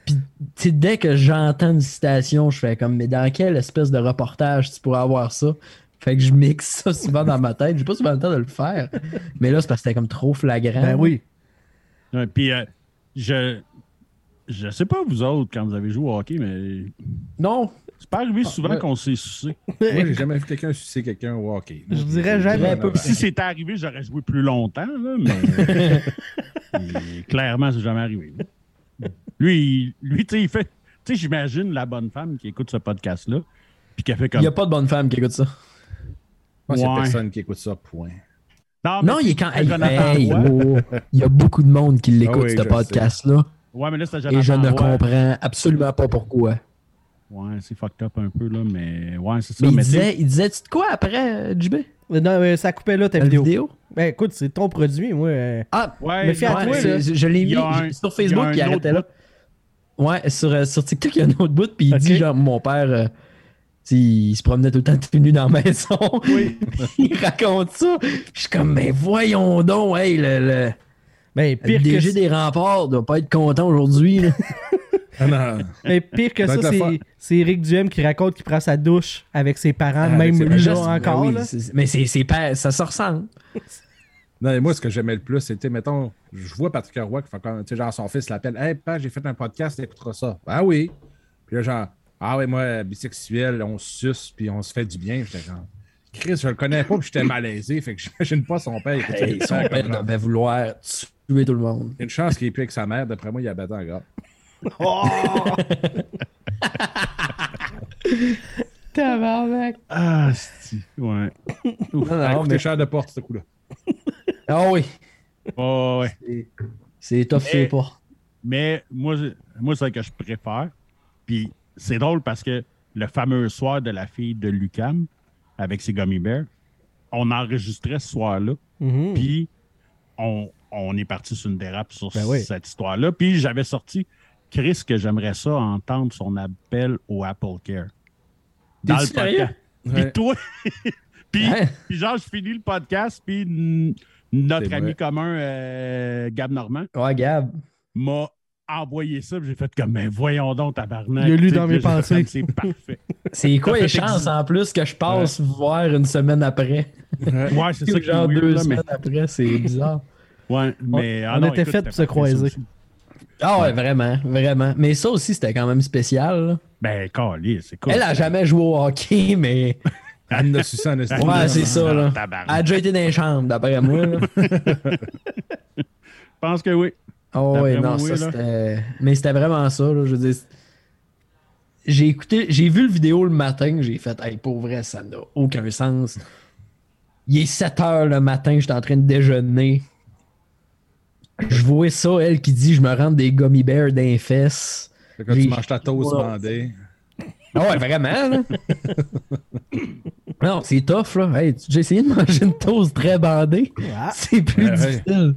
Puis, tu sais, dès que j'entends une citation, je fais comme, mais dans quelle espèce de reportage tu pourrais avoir ça? Fait que je mixe ça souvent dans ma tête. J'ai pas souvent le temps de le faire. Mais là, c'est parce que c'était comme trop flagrant. Ben oui. Ouais, Puis, euh, je. Je sais pas, vous autres, quand vous avez joué au hockey, mais Non, c'est pas arrivé souvent ouais. qu'on s'est sucé. Moi, j'ai jamais vu quelqu'un sucer quelqu'un au hockey. Je dirais jamais. Si c'était arrivé, j'aurais joué plus longtemps, là, mais. clairement, c'est jamais arrivé. Lui, il- lui tu sais, il fait. Tu sais, j'imagine la bonne femme qui écoute ce podcast-là, puis qui a fait il comme. n'y a pas de bonne femme qui écoute ça. Moi, c'est Ouais. personne qui écoute ça, point. Non, mais Non, il est quand. Hey, oh, il y a beaucoup de monde qui l'écoute, Ah oui, ce podcast-là. Ouais, mais là, c'était Et je ne Roy. comprends absolument pas pourquoi. Ouais, c'est fucked up un peu, là, mais. Ouais, c'est ça. Mais il mais tu sais- disait, il disait, tu de quoi après, euh, JB? Non, euh, ça coupait là ta La vidéo. vidéo? Ben écoute, c'est ton produit, moi. Ah, Ouais, Mais fais à toi, je l'ai mis un- sur il y a Facebook, il arrêtait là. Ouais, sur, euh, sur TikTok, il y a un autre bout, puis il dit genre, mon père, euh, il se promenait tout le temps tout nu dans la maison. il raconte ça. Puis je suis comme, mais voyons donc, hey, le, le, Le pire que, DG des remparts doit pas être content aujourd'hui. Ah ben, pire que Ça c'est c'est Eric Duhem qui raconte qu'il prend sa douche avec ses parents, Ah, même lui là encore. Ben oui, là. c'est- mais c'est, c'est pas, ça se ressemble. Non, mais moi, ce que j'aimais le plus, c'était, mettons, je vois Patrick Roy qui fait comme, tu sais, genre, son fils l'appelle, Hey, papa, j'ai fait un podcast, t'écouteras ça. Ah oui. Puis là, genre, ah oui, moi, bisexuel, on se suce, puis on se fait du bien. J'étais genre, Chris, je le connais pas, puis j'étais malaisé, fait que j'imagine pas son père. écoute ça, Hey, son père devait vouloir tuer tout le monde. Une chance qu'il est plus avec sa mère, d'après moi, il a battu en gars. Oh! Tabarnak. Ah, c'est. Ouais. Non, Ah, non, mais... cher de porte, ce coup-là. Ah oui, Oh, ouais. c'est, tough, Mais- c'est pas. Mais moi, moi c'est ce que je préfère. Puis c'est drôle parce que le fameux soir de la fille de Lucam avec ses gummy bears, on enregistrait ce soir-là. Mhm. Puis on, on est parti sur une dérape sur Ben oui. cette histoire-là. Puis j'avais sorti Chris que j'aimerais ça entendre son appel au Apple Care. Dans le podcast. Puis Ouais. toi, puis, Hein? puis genre, je finis le podcast, puis notre ami vrai. commun, euh, Gab Normand, Ouais, Gab. m'a envoyé ça, j'ai fait comme, mais voyons donc, tabarnak. Il a lu dans mes pensées. C'est parfait. C'est quoi les chances en plus que je passe voir une semaine après? Ouais, c'est ça qui est Genre deux là, mais, semaines après, c'est bizarre. Ouais, mais, On- ah on non, était écoute, fait pour se ça croiser. Ah ouais, vraiment, vraiment. Mais ça aussi, c'était quand même spécial. là. Ben, calé, c'est cool. Elle a jamais joué au hockey, mais Anne de Susan, en estime. Ouais, c'est ça, là. Tabarnak. elle a déjà été dans les chambres, d'après moi. Je pense que oui. Oh ouais, D'après non, ça oui, c'était... Mais c'était vraiment ça, là, je veux dire... J'ai écouté, j'ai vu le vidéo le matin, j'ai fait, hey, pour vrai, ça n'a aucun sens. Il est 7 heures le matin, j'étais en train de déjeuner. Je vois ça, elle qui dit, je me rends des gummy bears d'un fesses. Là, tu manges ta toast bandée. Ah ouais, vraiment, là. Non, c'est tough, là. Hey, j'ai essayé de manger une toast très bandée. C'est plus Ouais, ouais. difficile.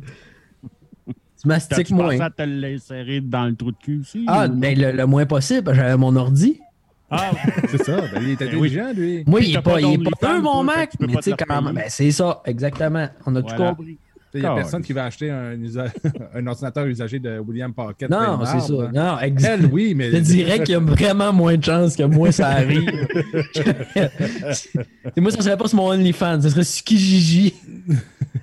Tu mastiques moins. pensé à te l'insérer dans le trou de cul aussi? Ah, ou- mais le, le moins possible, parce que j'avais mon ordi. Ah, C'est ça. Ben, il est Ben oui. intelligent, lui. Moi, Puis il est pas, pas il est pas eux, mon Mac, tu mais tu sais, quand même, ben, c'est ça, exactement. On a tout compris. Il n'y a personne qui va acheter un, usa- un ordinateur usagé de William Pocket. Non, c'est ça. hein. Non. Elle, oui, mais. Je te dirais qu'il y a vraiment moins de chances que moi, ça arrive. Et moi, ça serait pas sur mon OnlyFans, ça serait sur Kijiji.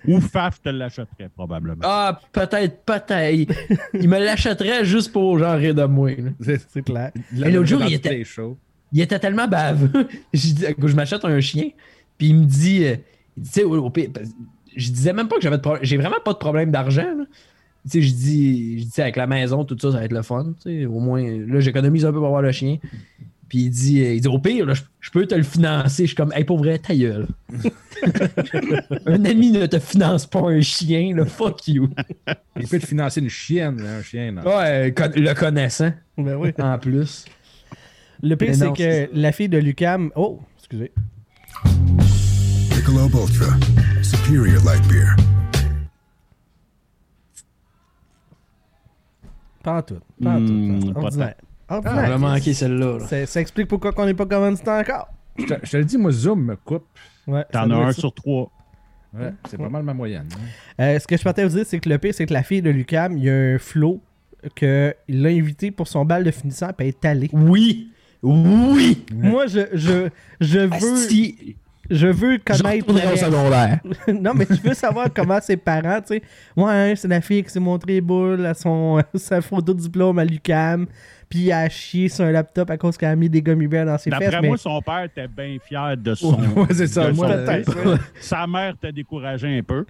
Ou Faf te l'achèterait probablement. Ah, peut-être, peut-être. Il me l'achèterait juste pour genre rire de moi. là. C'est clair. Mais l'autre jour, il était-. Il était tellement baveux. Dit, je m'achète un chien, puis il me dit, euh, tu sais, au- je disais même pas que j'avais de problème. J'ai vraiment pas de problème d'argent. Tu sais, je dis, je dis, avec la maison, tout ça, ça va être le fun. tu sais, Au moins, là, j'économise un peu pour avoir le chien. Puis il dit, il dit au pire, là, je, je peux te le financer. Je suis comme, hey, pour vrai, ta gueule. un ami ne te finance pas un chien, là, fuck you. Il peut te financer une chienne, un chien. non? Ouais, con- le connaissant, Ben oui. en plus. Le pire, c'est que la fille de Lucam. Oh, excusez. Michelob Ultra. Superior light beer. Pas en tout. Pas en tout. Hmm, Ordinaire. On Ordinaire. a manqué celle-là. là. ça, ça explique pourquoi on n'est pas commandité encore. Je te, je te le dis, moi, Zoom me coupe. Ouais, ça T'en doit as un être ça. sur trois. Ouais, c'est pas mal ma moyenne. hein. Euh, ce que je partais vous dire, c'est que le pire, c'est que la fille de Lucam, il y a un flow qu'il l'a invité pour son bal de finissant, puis elle est allée. Oui! Oui! Moi, je, je, je veux, Si, je veux je connaître. retournerai au secondaire. non, mais tu veux savoir comment ses parents, tu sais. Ouais, c'est la fille qui s'est montré les boules à son, sa photo de diplôme à l'UCAM, puis elle a chié sur un laptop à cause qu'elle a mis des gummy bears dans ses fesses. D'après Mais... moi, son père était bien fier de son. Ouais, c'est ça. Moi, son. Sa mère t'a découragé un peu.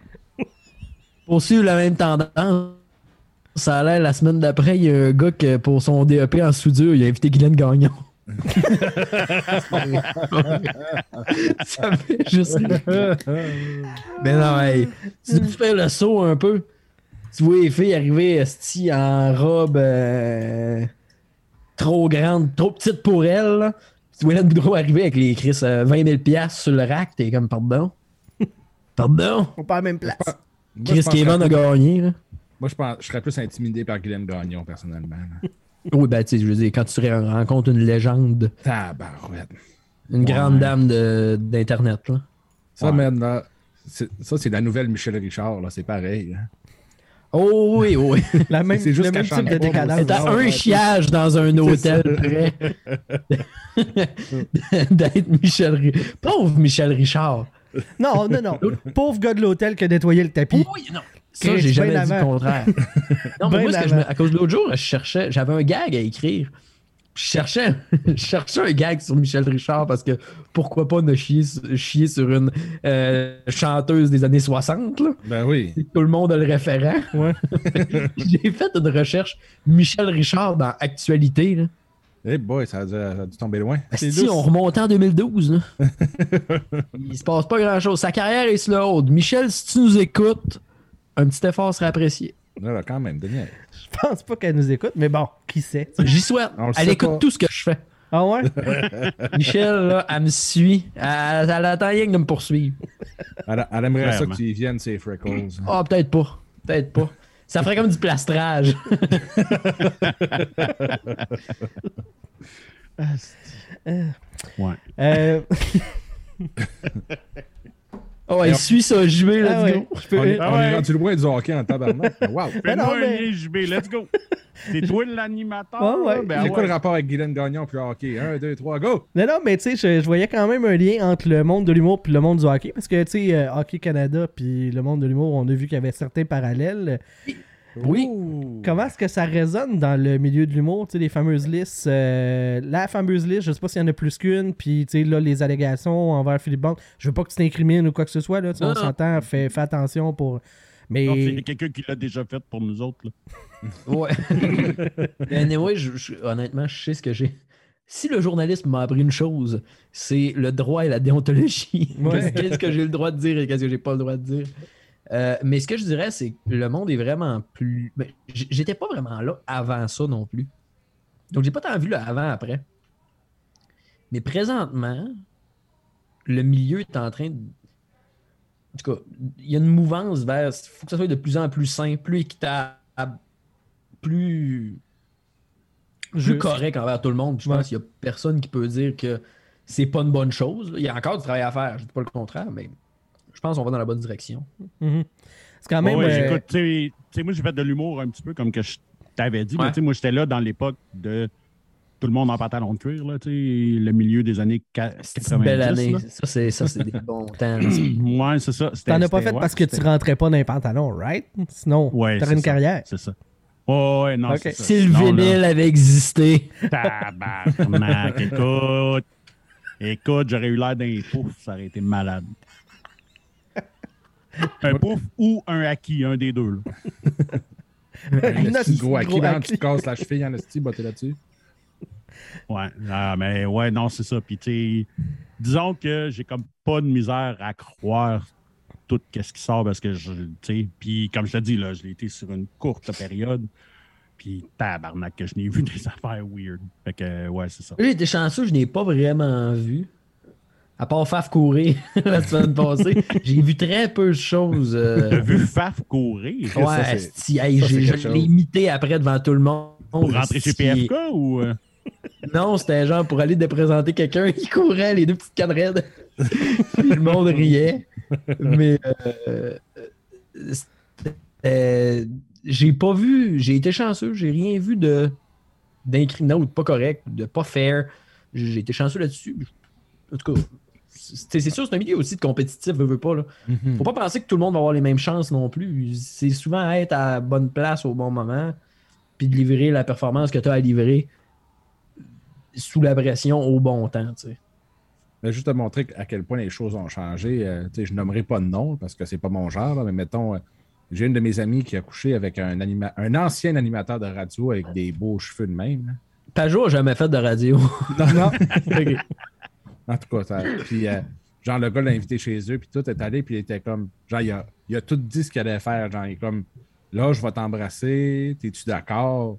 Pour suivre la même tendance, ça a l'air la semaine d'après, il y a un gars que pour son DEP en soudure, il a invité Guylaine Gagnon. ça fait juste. Mais non, hey, tu nous fais le saut un peu. Tu vois les filles arriver esti, en robe euh, trop grande, trop petite pour elle. là. Tu vois Hélène Boudreau arriver avec les Chris euh, 20 000 piastres sur le rack, t'es comme pardon? Pardon? On pas à la même place. moi, Chris Kevin a gagné. Là. Moi, je, pense, je serais plus intimidé par Guylaine Gagnon, personnellement. Oui, ben, tu sais, je veux dire, quand tu rencontres une légende, Tabarouette. une grande dame de- d'Internet, là. Ça, Ouais. man, là, c'est- ça, c'est la nouvelle Michel Richard, là. C'est pareil. hein. Oh oui, oui. La même, C'est juste le même type de décalage. T'as Ah, un ouais. chiage dans un hôtel près d'être Michel Richard. Pauvre Michel Richard. Non, non, non. Pauvre gars de l'hôtel qui a nettoyé le tapis. Oui, non. Ça, j'ai jamais dit le contraire. non, mais moi, ce que je me- avant. à cause de l'autre jour, je cherchais, j'avais un gag à écrire. Je cherchais, je cherchais un gag sur Michel Richard parce que pourquoi pas ne chier, chier sur une euh, chanteuse des années 60, là. Ben oui. Tout le monde a le référent. Ouais. J'ai fait une recherche Michel Richard dans Actualité. Là. Eh boy, ça a, dû, ça a dû tomber loin. C'est Si on remontait en 2012, là. il se passe pas grand chose. Sa carrière est sur le haut. Michel, si tu nous écoutes, un petit effort serait apprécié. Là, là, quand même, Daniel. Je pense pas qu'elle nous écoute, mais bon, qui sait? J'y souhaite. Elle écoute pas. tout ce que je fais. Ah ouais? Michel, là, elle me suit. Elle, elle attend rien que de me poursuivre. Elle, elle aimerait ça que tu y viennes, ces freckles. Ah, peut-être pas. Peut-être pas. Ça ferait comme du plastrage. Ouais. Euh, Oh, elle suit ça, JB, let's ah ouais, go. peux- On, est, Ah on est ouais. rendu loin du hockey en tabarnak. Wow. Ben Fais-moi un mais- lien, JB, let's go. C'est toi l'animateur. Ah ouais. Ben c'est quoi ouais. le rapport avec Guylaine Gagnon puis le hockey? Un, deux, trois, go! Non, non, mais tu sais, je, je voyais quand même un lien entre le monde de l'humour puis le monde du hockey. Parce que, tu sais, euh, Hockey Canada puis le monde de l'humour, on a vu qu'il y avait certains parallèles. Oui. Comment est-ce que ça résonne dans le milieu de l'humour, tu sais, les fameuses listes euh, La fameuse liste, je sais pas s'il y en a plus qu'une, puis tu sais, là, les allégations envers Philippe Bond. Je veux pas que tu t'incrimines ou quoi que ce soit, là, tu sais, on s'entend, fais, fais attention pour. Mais. Non, c'est quelqu'un qui l'a déjà fait pour nous autres. là. Ouais. Mais anyway, je- je- honnêtement, je sais ce que j'ai. Si le journalisme m'a appris une chose, c'est le droit et la déontologie. Ouais. Qu'est-ce que j'ai le droit de dire et qu'est-ce que j'ai pas le droit de dire? Euh, mais ce que je dirais, c'est que le monde est vraiment plus. mais j- J'étais pas vraiment là avant ça non plus. Donc, j'ai pas tant vu le avant-après. Mais présentement, le milieu est en train de. En tout cas, il y a une mouvance vers. Il faut que ça soit de plus en plus sain, plus équitable, plus, Je- correct envers tout le monde. Je Ouais. pense qu'il n'y a personne qui peut dire que c'est pas une bonne chose. Il y a encore du travail à faire, je dis pas le contraire, mais je pense qu'on va dans la bonne direction. Mhm. C'est quand même. Ouais, euh, tu tu sais, moi, j'ai fait de l'humour un petit peu comme que je t'avais dit. mais Ouais. tu sais, moi, j'étais là dans l'époque de tout le monde en pantalon de cuir, là, tu sais, le milieu des années qua- 90. C'est une belle année. là. Ça, c'est ça, c'est des bons temps. Ouais, c'est ça. C'était- T'en as pas fait ouais, parce que tu rentrais pas dans les pantalons, right? Sinon, Ouais, t'aurais une ça. carrière. C'est ça. Ouais, ouais, non, Ok. c'est ça. Si le vinyle avait existé. Tabarnak, écoute. Écoute, j'aurais eu l'air d'un pouf, ça aurait été malade. Un pouf ou un acquis, un des deux. là. Un esti gros acquis, là, acquis. tu te casses la cheville en esti, botter là-dessus. Ouais, ah, mais ouais, non, c'est ça. Puis, tu sais, disons que j'ai comme pas de misère à croire tout ce qui sort parce que je, tu sais, puis comme je te dis, là, je l'ai été sur une courte période. Puis, tabarnak, que je n'ai vu des affaires weird. Fait que, ouais, c'est ça. J'ai été chanceux, je n'ai pas vraiment vu. À part Faf courir la semaine passée, j'ai vu très peu de choses. euh, T'as vu Faf courir? Ça, Ouais, c'est- esti, hey, ça, j'ai- je l'ai imité après devant tout le monde. pour rentrer chez. PFK ou. euh? Non, c'était genre pour aller déprésenter quelqu'un. Il courait, les deux petites. Puis le monde riait. Mais euh, j'ai pas vu, j'ai été chanceux, j'ai rien vu de d'incriminant ou de pas correct, de pas fair. J'ai été chanceux là-dessus. En tout cas, c'est sûr, c'est un milieu aussi de compétitif, veux, veux pas. Là. Faut pas penser que tout le monde va avoir les mêmes chances non plus. C'est souvent être à la bonne place au bon moment, puis de livrer la performance que tu as à livrer sous la pression au bon temps. tu sais. Mais juste te montrer à quel point les choses ont changé. euh, je nommerai pas de nom parce que c'est pas mon genre, là, mais mettons, euh, j'ai une de mes amies qui a couché avec un, anima- un ancien animateur de radio avec des beaux cheveux de même. Pajot a jamais fait de radio. Non, non. En tout cas, ça- puis euh, genre le gars l'a invité chez eux, puis tout est allé, puis il était comme, genre il a, il a tout dit ce qu'il allait faire, genre il est comme, là je vais t'embrasser, t'es-tu d'accord?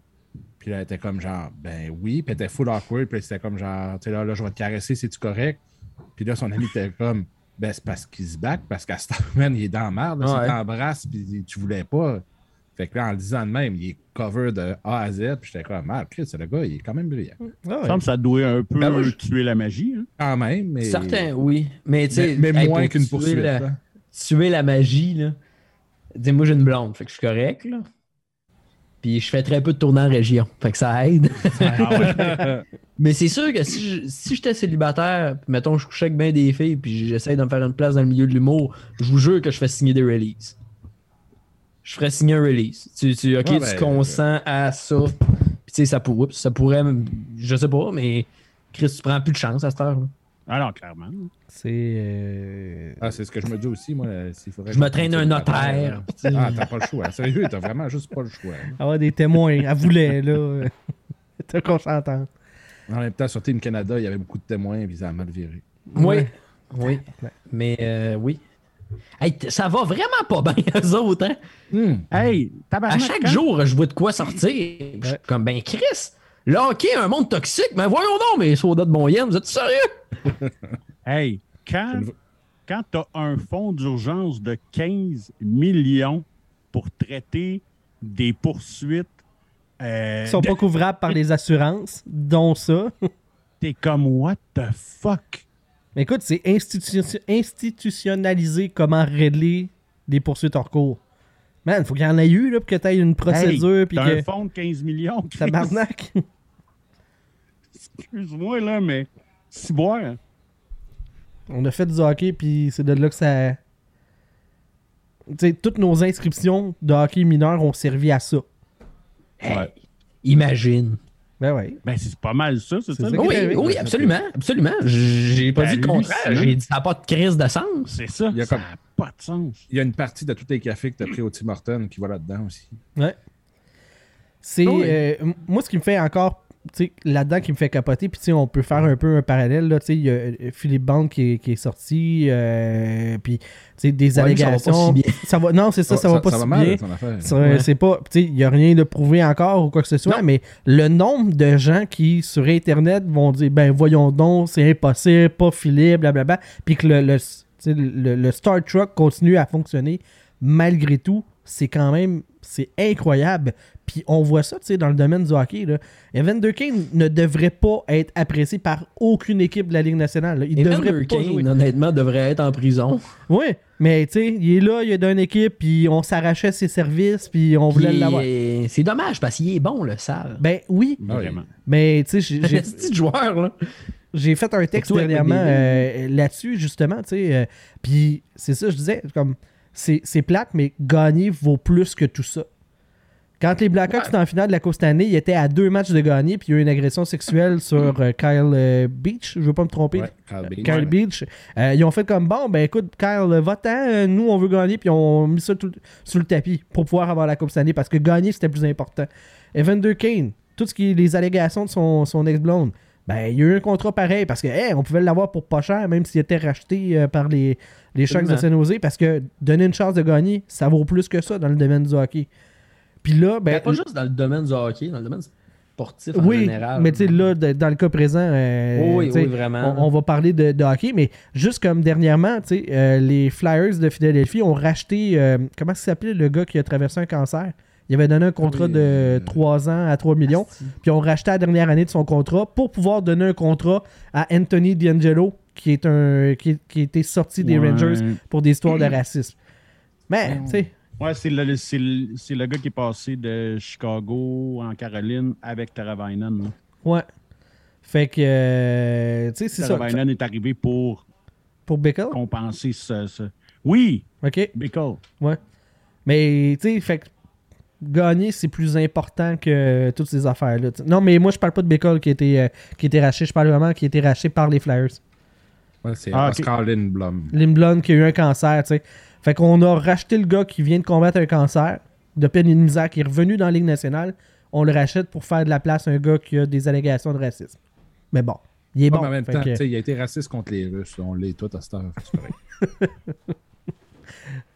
Puis là, elle était comme genre, ben oui, puis elle était full awkward, puis c'était comme genre, tu sais là, là je vais te caresser, c'est-tu correct? Puis là son ami était comme, ben c'est parce qu'il se back, parce qu'à ce man, il est dans la merde, là, Ouais. t'embrasse, puis tu voulais pas. Fait que là, en le disant de même, il est cover de A à Z, puis j'étais comme, ah, Chris, le gars, il est quand même brillant. Ah Il me ouais. semble que ça doit un peu Ben, je- tuer la magie. hein. Quand même, mais. Certains, oui. Mais tu sais, Mais, mais hey, moins pour qu'une tuer poursuite. la- là. tuer la magie, là. Dis, moi, j'ai une blonde, fait que je suis correct, là. Puis je fais très peu de tournées en région, fait que ça aide. Ah Mais c'est sûr que si je- si j'étais célibataire, puis mettons, je couchais avec bien des filles, puis j'essaie de me faire une place dans le milieu de l'humour, je vous jure que je fais signer des releases. Je ferais signer un release. Tu, tu, ok, Ouais, tu ben, consens à ça. Puis tu sais, ça, pourrait, ça pourrait, me- je sais pas, mais Chris, tu prends plus de chance à cette heure. là. Ah non, clairement. C'est. euh, Ah, c'est ce que je me dis aussi, moi. s'il faudrait Je me traîne un notaire. Ah, t'as pas le choix. Sérieux, t'as vraiment juste pas le choix. là. avoir des témoins. Elle voulait, là. T'as consentante. En même temps, sur Team Canada, il y avait beaucoup de témoins, puis ça a mal viré. Oui. Ouais. Oui. Mais euh, oui. Hey, ça va vraiment pas bien, eux autres, hein? Hey, À chaque quand- jour, je vois de quoi sortir. Je suis comme, ben, Chris, le hockey, un monde toxique. Mais voyons donc, mes sodas de moyenne, vous êtes sérieux? Hey, quand, quand tu as un fonds d'urgence de 15 millions pour traiter des poursuites, euh, Ils sont pas couvrables par les assurances, dont ça. t'es comme what the fuck? Mais écoute, c'est institution- institutionnalisé comment régler des poursuites hors cours. Man, faut qu'il y en ait eu là, pour que tu aies une procédure. Hey, puis t'as que... un fonds de 15 millions. Tabarnak. Excuse-moi, là, mais si boire. On a fait du hockey, puis c'est de là que ça. Tu sais, toutes nos inscriptions de hockey mineur ont servi à ça. Hey, Ouais. imagine. Ben ouais. Ben, c'est pas mal ça, c'est C'est ça? Oui, oui, absolument. Absolument. J'ai pas Ben, dit le contraire. J'ai dit ça n'a pas de crise de sens. C'est ça. Il y a ça comme- pas de sens. Il y a une partie de tous les cafés que t'as pris au Tim Hortons qui va là-dedans aussi. Ouais. C'est. Ah oui. euh, moi, ce qui me fait encore tu là-dedans qui me fait capoter. Puis, tu sais, on peut faire un peu un parallèle. Là, tu sais, il y a euh, Philippe Bond qui est, qui est sorti. euh, puis, tu sais, des Ouais, lui, ça va pas allégations. si bien. Ça va, non, c'est ça, ça, va pas si mal, bien. affaire. C'est- pas, tu sais, il n'y a rien de prouvé encore ou quoi que ce soit, mais le nombre de gens qui sur Internet vont dire, ben voyons donc, c'est impossible, pas Philippe, blablabla, puis que le, le, le- le Star Truck continue à fonctionner malgré tout, c'est quand même, c'est incroyable. Puis on voit ça, tu sais, dans le domaine du hockey, là. Evander Kane ne devrait pas être apprécié par aucune équipe de la Ligue nationale. là. Il devrait pas jouer. Honnêtement, devrait être en prison. Oui, mais tu sais, il est là, il est d'une équipe, puis on s'arrachait ses services, puis on voulait l'avoir. C'est dommage parce qu'il est bon, le sale. Ben oui, oui. Vraiment. mais tu sais, j'ai- j'ai- petit joueur, là. j'ai fait un texte dernièrement euh, là-dessus, justement, tu sais. euh, puis c'est ça, je disais, comme, c'est plate, mais gagner vaut plus que tout ça. Quand les Blackhawks étaient en finale de la Coupe Stanley, ils étaient à deux matchs de gagner, puis il y a eu une agression sexuelle sur euh, Kyle euh, Beach, je veux pas me tromper. Ouais, Kyle Beach. Kyle Beach. Euh, ils ont fait comme bon, ben écoute, Kyle, va-t'en, nous on veut gagner, puis on mis ça tout- sur le tapis pour pouvoir avoir la Coupe Stanley parce que gagner c'était plus important. Evander Kane, tout ce qui est les allégations de son, son ex-blonde, ben il y a eu un contrat pareil parce que hey, on pouvait l'avoir pour pas cher, même s'il était racheté par les, les Sharks de San Jose, parce que donner une chance de gagner, ça vaut plus que ça dans le domaine du hockey. Puis là, ben. Pas juste dans le domaine du hockey, dans le domaine sportif en oui, général. mais tu sais, là, de- dans le cas présent, euh, Oui, tu sais, oui, vraiment. on, on va parler de, de hockey, mais juste comme dernièrement, tu sais, euh, les Flyers de Philadelphie ont racheté, euh, comment ça s'appelait le gars qui a traversé un cancer? Il avait donné un contrat oui, de euh, 3 ans à 3 millions, puis ont racheté la dernière année de son contrat pour pouvoir donner un contrat à Anthony D'Angelo, qui est un qui, qui était sorti des Ouais. Rangers pour des histoires de racisme. Mais, tu sais, Ouais, c'est le, c'est le, c'est le gars qui est passé de Chicago en Caroline avec Taravainen. là. ouais. Fait que, euh, tu sais, c'est ça. Taravainen est arrivé pour Pour Bickle, compenser ce. ce- Oui, ok. Bickle. Ouais. Mais, tu sais, fait que gagner, c'est plus important que toutes ces affaires-là. Non, mais moi, je parle pas de Bickle qui a été, euh, qui été racheté. Je parle vraiment qui a été racheté par les Flyers. Ouais, c'est Ah. Oscar Lindblom. Limblom qui a eu un cancer, tu sais. Fait qu'on a racheté le gars qui vient de combattre un cancer de peine et de misère, qui est revenu dans la Ligue nationale. On le rachète pour faire de la place à un gars qui a des allégations de racisme. Mais bon, il est Ouais, bon. mais en même temps, que- tu sais, il a été raciste contre les Russes. On l'est tout à cette heure.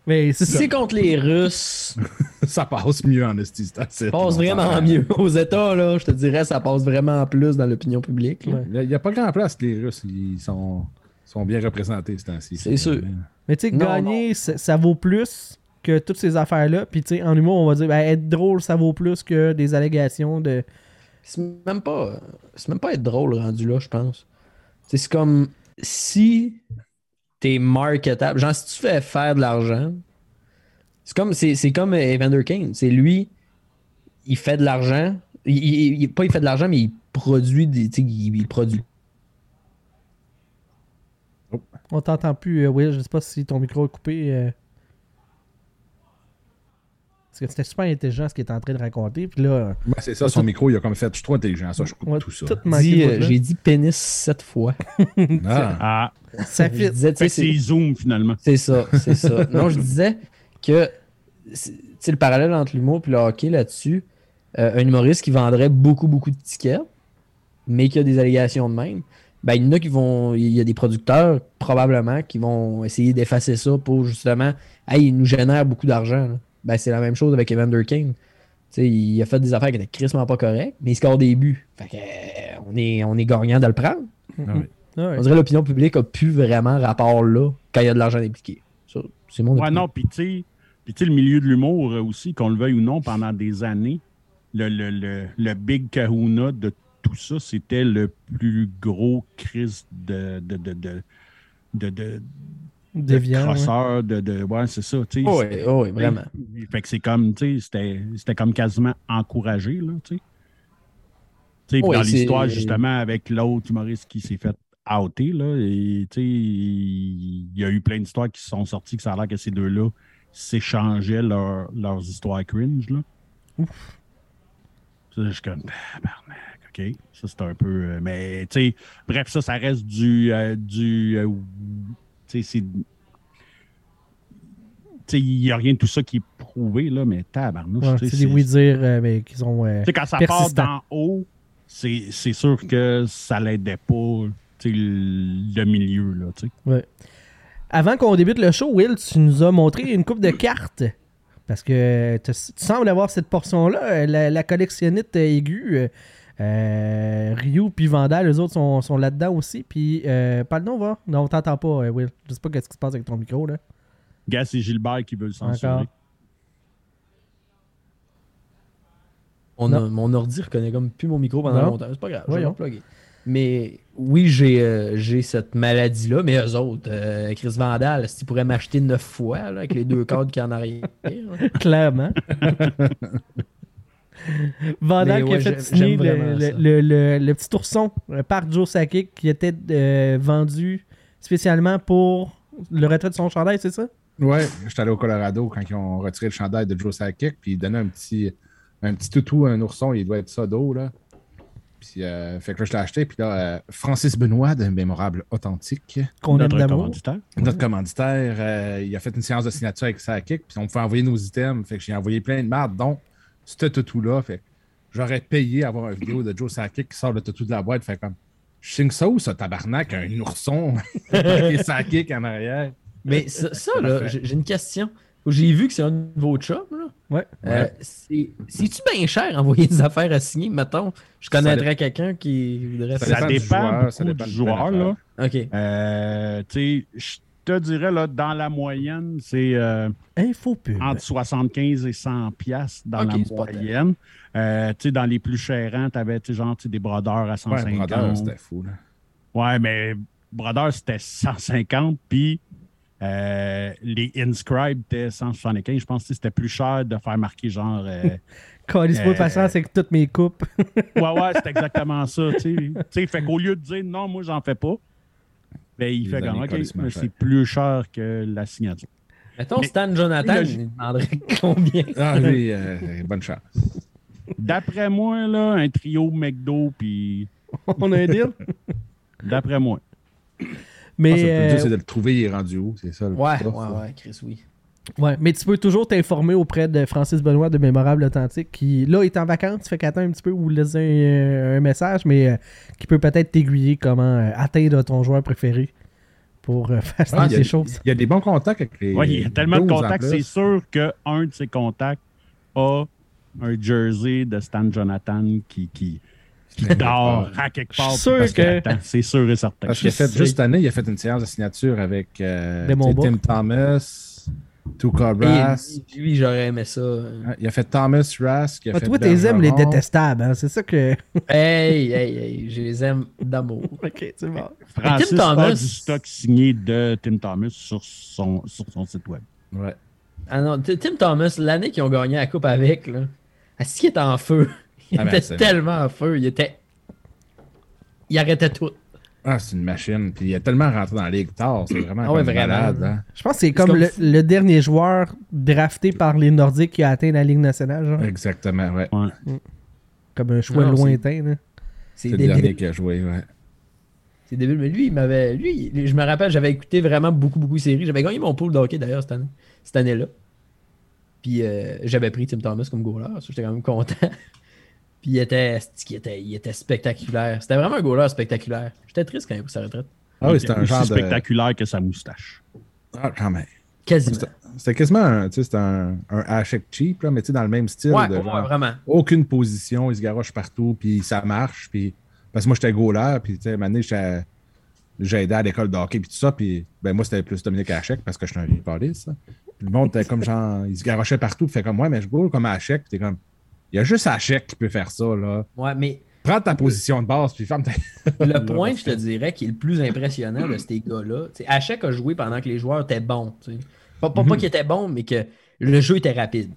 mais c'est Si c'est contre les Russes, ça passe mieux en esti. ça passe vraiment mieux. Aux États, là, je te dirais, ça passe vraiment plus dans l'opinion publique. Ouais. Il n'y a pas grand place, les Russes. Ils sont, sont bien représentés ce temps-ci. C'est sûr. Mais tu sais, Non, gagner, ça, ça vaut plus que toutes ces affaires-là. Puis tu sais, en humour, on va dire, ben, être drôle, ça vaut plus que des allégations de. C'est même pas. C'est même pas être drôle rendu là, je pense. C'est comme si t'es marketable. Genre, si tu fais faire de l'argent, c'est comme, c'est, c'est comme Evander Kane. C'est lui, il fait de l'argent. Il, il- il- pas il fait de l'argent, mais il produit des. Tu sais, il, il produit. On t'entend plus, euh, Will. Je sais pas si ton micro est coupé. euh. Parce que c'était super intelligent ce qu'il était en train de raconter. Puis là, Ouais, c'est ça, son micro, il a comme fait. Je suis trop intelligent, ça, je coupe va tout ça. euh, j'ai dit pénis sept fois. Ah. Ah, Ça fit. c'est- c'est Zoom finalement. C'est ça, c'est ça. Non, je disais que c'est- le parallèle entre l'humour et le hockey là-dessus, euh, un humoriste qui vendrait beaucoup, beaucoup de tickets, mais qui a des allégations de même, ben, il y en a qui vont. Il y a des producteurs, probablement, qui vont essayer d'effacer ça pour justement. Hey, il nous génère beaucoup d'argent. Ben, c'est la même chose avec Evander sais, il a fait des affaires qui étaient crissement pas correctes, mais il score des buts. Fait que, euh, on, est, on est gagnant de le prendre. Ah oui. Ah ouais. On dirait que l'opinion publique a plus vraiment rapport là quand il y a de l'argent impliqué. C'est mon Ouais, opinion. non, puis tu sais, puis tu sais, le milieu de l'humour aussi, qu'on le veuille ou non, pendant des années, le, le, le, le big kahuna de tout ça, c'était le plus gros crise de. de, de, de de, de, de Déviant, ouais. crosseur, de, de. Ouais, c'est ça. tu sais, Oh, oui, oh, oui, vraiment. Fait que c'est comme, tu sais, c'était- c'était comme quasiment encouragé, là, tu sais. Tu sais, Ouais, dans l'histoire, justement, avec l'autre humoriste qui s'est fait outer, là, et, tu sais, il y a eu plein d'histoires qui sont sorties, que ça a l'air que ces deux-là s'échangeaient leur- leurs histoires cringe, là. Ça, je suis comme, OK. Ça, c'est un peu... euh, mais, tu sais, bref, ça, ça reste du... euh, du euh, tu sais, c'est... Tu sais, il n'y a rien de tout ça qui est prouvé, là, mais tabarnouche, Ouais, c'est des oui-dire, euh, mais qui sont. tu sais, quand ça part d'en haut, c'est sûr que ça l'aidait pas, tu sais, le, milieu, là, tu sais. Ouais. Avant qu'on débute le show, Will, tu nous as montré une coupe de cartes. Parce que tu sembles avoir cette portion-là. La, la collectionnite aiguë. Euh, Ryu puis Vandal, eux autres sont, sont là-dedans aussi. Puis, euh, parle nous va. Non, on t'entend pas, euh, Will. Je sais pas qu'est-ce qui se passe avec ton micro, là. Gars, c'est Gilbert qui veut le censurer. On a- mon ordi reconnaît comme plus mon micro pendant Non. longtemps. C'est pas grave, je vais. Mais oui, j'ai euh, j'ai cette maladie-là, mais eux autres, euh, Chris Vandal, s'ils pourraient m'acheter neuf fois là, avec les deux cadres qu'il y en arrière. Clairement. Vandal qui a fait signer le, le, le- le- le petit ourson euh, par Joe Sakic qui était euh, vendu spécialement pour le retrait de son chandail, c'est ça? Ouais, j'étais allé au Colorado quand ils ont retiré le chandail de Joe Sakic, puis ils donnaient un petit, un petit toutou à un ourson, il doit être ça d'eau, là. Puis, euh, fait que là, je l'ai acheté, puis là, euh, Francis Benoît de Mémorable Authentique, Qu'on aime Notre d'amour. commanditaire. notre commanditaire, euh, il a fait une séance de signature avec Sakic, puis on pouvait envoyer nos items. Fait que j'ai envoyé plein de mardes, dont ce toutou-là. Fait j'aurais payé avoir une vidéo de Joe Sakic qui sort le toutou de la boîte. Fait comme, je signe ça ou ça, tabarnak, un ourson avec Sakic en arrière? Mais ça, là, j'ai une question. J'ai vu que c'est un nouveau chum. Là. Ouais. Euh, c'est- C'est-tu bien cher envoyer des affaires à signer, mettons? Je connaîtrais quelqu'un qui voudrait Ça Ça, faire dépend du joueur, ça dépend du de joueur, là. OK. Euh, tu sais, je te dirais, là, dans la moyenne, c'est euh, entre 75 et 100 piastres dans la c'est moyenne. Euh, dans les plus chérants, tu avais genre des brodeurs à Ouais, 150. brodeur, c'était fou, là. Ouais, mais Brother, c'était 150, puis euh, les Inscribed étaient 175. Je pense que c'était plus cher de faire marquer genre. euh, Calisse-moi Euh, patience avec toutes mes coupes. ouais, ouais, c'est exactement ça. Tu sais. Tu sais, fait qu'au lieu de dire non, moi, j'en fais pas, ben, il Les fait comme OK, mais c'est plus cher que la signature. Mettons Mais- Stan Jonathan, il demanderait combien? Ah, lui, euh, bonne chance. D'après moi, là, un trio McDo, puis On a un deal? d'après moi. Mais, Ah, ça, le plus dur, euh, c'est de le trouver, il est rendu où, c'est ça. le Ouais, plus ouais, ouais, Chris, oui. Ouais, mais tu peux toujours t'informer auprès de Francis Benoît de Mémorable Authentique qui, là, est en vacances. Fait qu'attends un petit peu ou laisser un, un message, mais euh, qui peut peut-être t'aiguiller comment euh, atteindre ton joueur préféré pour euh, faire Ah, ces a, choses. il y a des bons contacts avec les. Ouais, il y a tellement de 12 en contacts, c'est sûr qu'un de ses contacts a un jersey de Stan Jonathan qui, qui, qui dort à quelque part. Suis sûr que-. C'est sûr et certain. Parce qu'il a fait, juste cette année, il a fait une séance de signature avec euh, tu. Tim Thomas, Tuka Et Brass. lui, lui, j'aurais aimé ça. Ah, Il a fait Thomas Rask. il a Ah, fait toi, tes aimes les détestables, hein? c'est ça que. Hey, hey, hey, je les aime d'amour. ok, c'est bon. Francis Tim Thomas- a du stock signé de Tim Thomas sur son, sur son site web. Ouais. Ah non, Tim Thomas, l'année qu'ils ont gagné la coupe avec, là, est-ce qu'il était en feu? Il Ah ben, était tellement en feu. Il était. Il arrêtait tout. Ah, c'est une machine. Puis il a tellement rentré dans la ligue tard. C'est vraiment, Ah ouais, vraiment. malade. hein. Je pense que c'est comme, comme le, dernier joueur drafté par les Nordiques qui a atteint la Ligue nationale, genre. Exactement, ouais. Ouais. Comme un choix Non, lointain. C'est le dernier débile. qui a joué, ouais. C'est débile. Mais lui, il m'avait. Lui, je me rappelle, j'avais écouté vraiment beaucoup, beaucoup de séries. J'avais gagné mon pool de hockey d'ailleurs cette année. Cette année-là. Puis euh, j'avais pris Tim Thomas comme goaler. J'étais quand même content. Puis il était, il était, il était spectaculaire. C'était vraiment un goaler spectaculaire. J'étais triste quand il a pris sa retraite. Ah oui, c'était un Aussi genre de. spectaculaire que sa moustache. Ah, quand même. Quasiment. C'était- C'était quasiment un, tu sais, c'était un, un cheap, là, mais tu sais, dans le même style. Ouais, de ouais, genre, vraiment. aucune position, il se garoche partout, puis ça marche. Puis... Parce que moi, j'étais goaler, puis tu sais, j'ai aidé à l'école de hockey, puis tout ça. Puis ben, moi, c'était plus Dominique Hachek parce que je suis un ça. Puis le monde était comme genre, il se garochait partout, puis fait comme, ouais, mais je goal comme Hachek, puis t'es comme, il y a juste Hachek qui peut faire ça, là. Ouais, mais Prends ta position de base, puis ferme ta. le point, je te dirais, qui est le plus impressionnant de ces gars-là, Hachek a joué pendant que les joueurs étaient bons. Pas, pas, pas qu'ils étaient bons, mais que le jeu était rapide.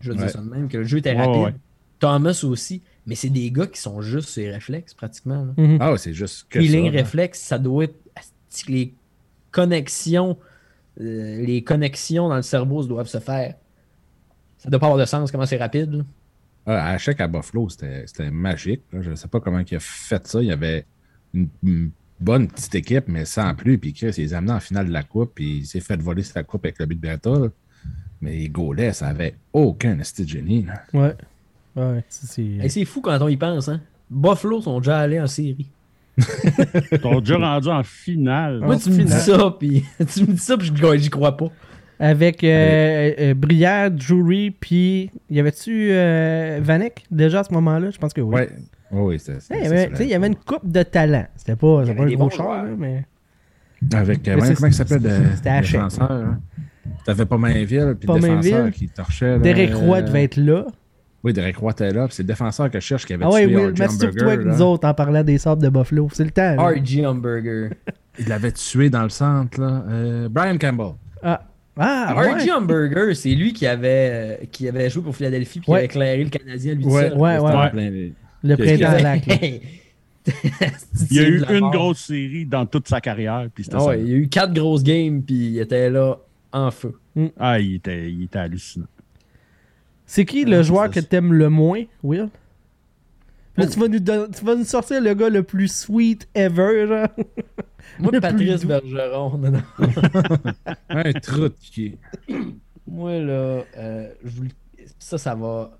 Je veux Ouais. dire ça de même, que le jeu était rapide. ouais. Thomas aussi. Mais c'est des gars qui sont juste ses réflexes, pratiquement. là. Mhm. Ah, c'est juste que Feeling, ça. réflexe, ça doit être. Les connexions, euh, les connexions dans le cerveau doivent se faire. Ça doit pas avoir de sens comment c'est rapide. là. Ah, Hachek à Buffalo, c'était c'était magique. là. Je ne sais pas comment il a fait ça. Il y avait une, une bonne petite équipe, mais sans plus. Puis Chris, il les a amenés en finale de la Coupe. Puis il s'est fait voler sa Coupe avec le but de Bertha. là. Mais les Gaulais, ça avait aucun esti de génie. là. Ouais. Ouais, c'est- c'est. Et c'est fou quand on y pense. Hein? Buffalo sont déjà allés en série. Ils sont déjà rendus en finale. Moi, tu me dis ça, puis tu me dis ça, puis je- j'y crois pas. Avec euh, euh, Brière, Drury, puis y avait-tu euh, Vanek déjà à ce moment-là? Je pense que oui. Ouais. Oh, oui, c'est c'est- Ouais, il y avait- ça, tu sais, il y avait une coupe de talent. C'était pas, c'était pas un gros bons char, mais. Avec, euh, Mais ouais, c'est- comment il s'appelle le c'était Hachette. défenseur? hein? T'avais pas Mainville, puis le défenseur qui torchait. là, Derek Roy euh, devait être là. Oui, Derek Roy était là, puis c'est le défenseur que je cherche qui avait Ah ouais, tué R.J. masturbe-toi Hamburger, avec là. nous autres en parlant des sables de Buffalo. C'est le temps. RG Hamburger. Il l'avait tué dans le centre, là. Euh, Brian Campbell. Ah, ah ouais. RG Hamburger, c'est lui qui avait, euh, qui avait joué pour Philadelphie puis qui Ouais. avait éclairé le Canadien lui Ouais, seul. ouais, ouais. plein Le printemps a? lac. Il y a eu une mort. grosse série dans toute sa carrière. Puis Ah ouais, il y a eu quatre grosses games, puis il était là en feu. Ah, il était, il était hallucinant. C'est qui le joueur que t'aimes le moins, Will? Là, Oh. tu, vas nous don- tu vas nous sortir le gars le plus sweet ever, genre. Moi, Patrice. Bergeron, non, non. Un trou de pied. Moi, là, euh, je vous le- ça, ça va.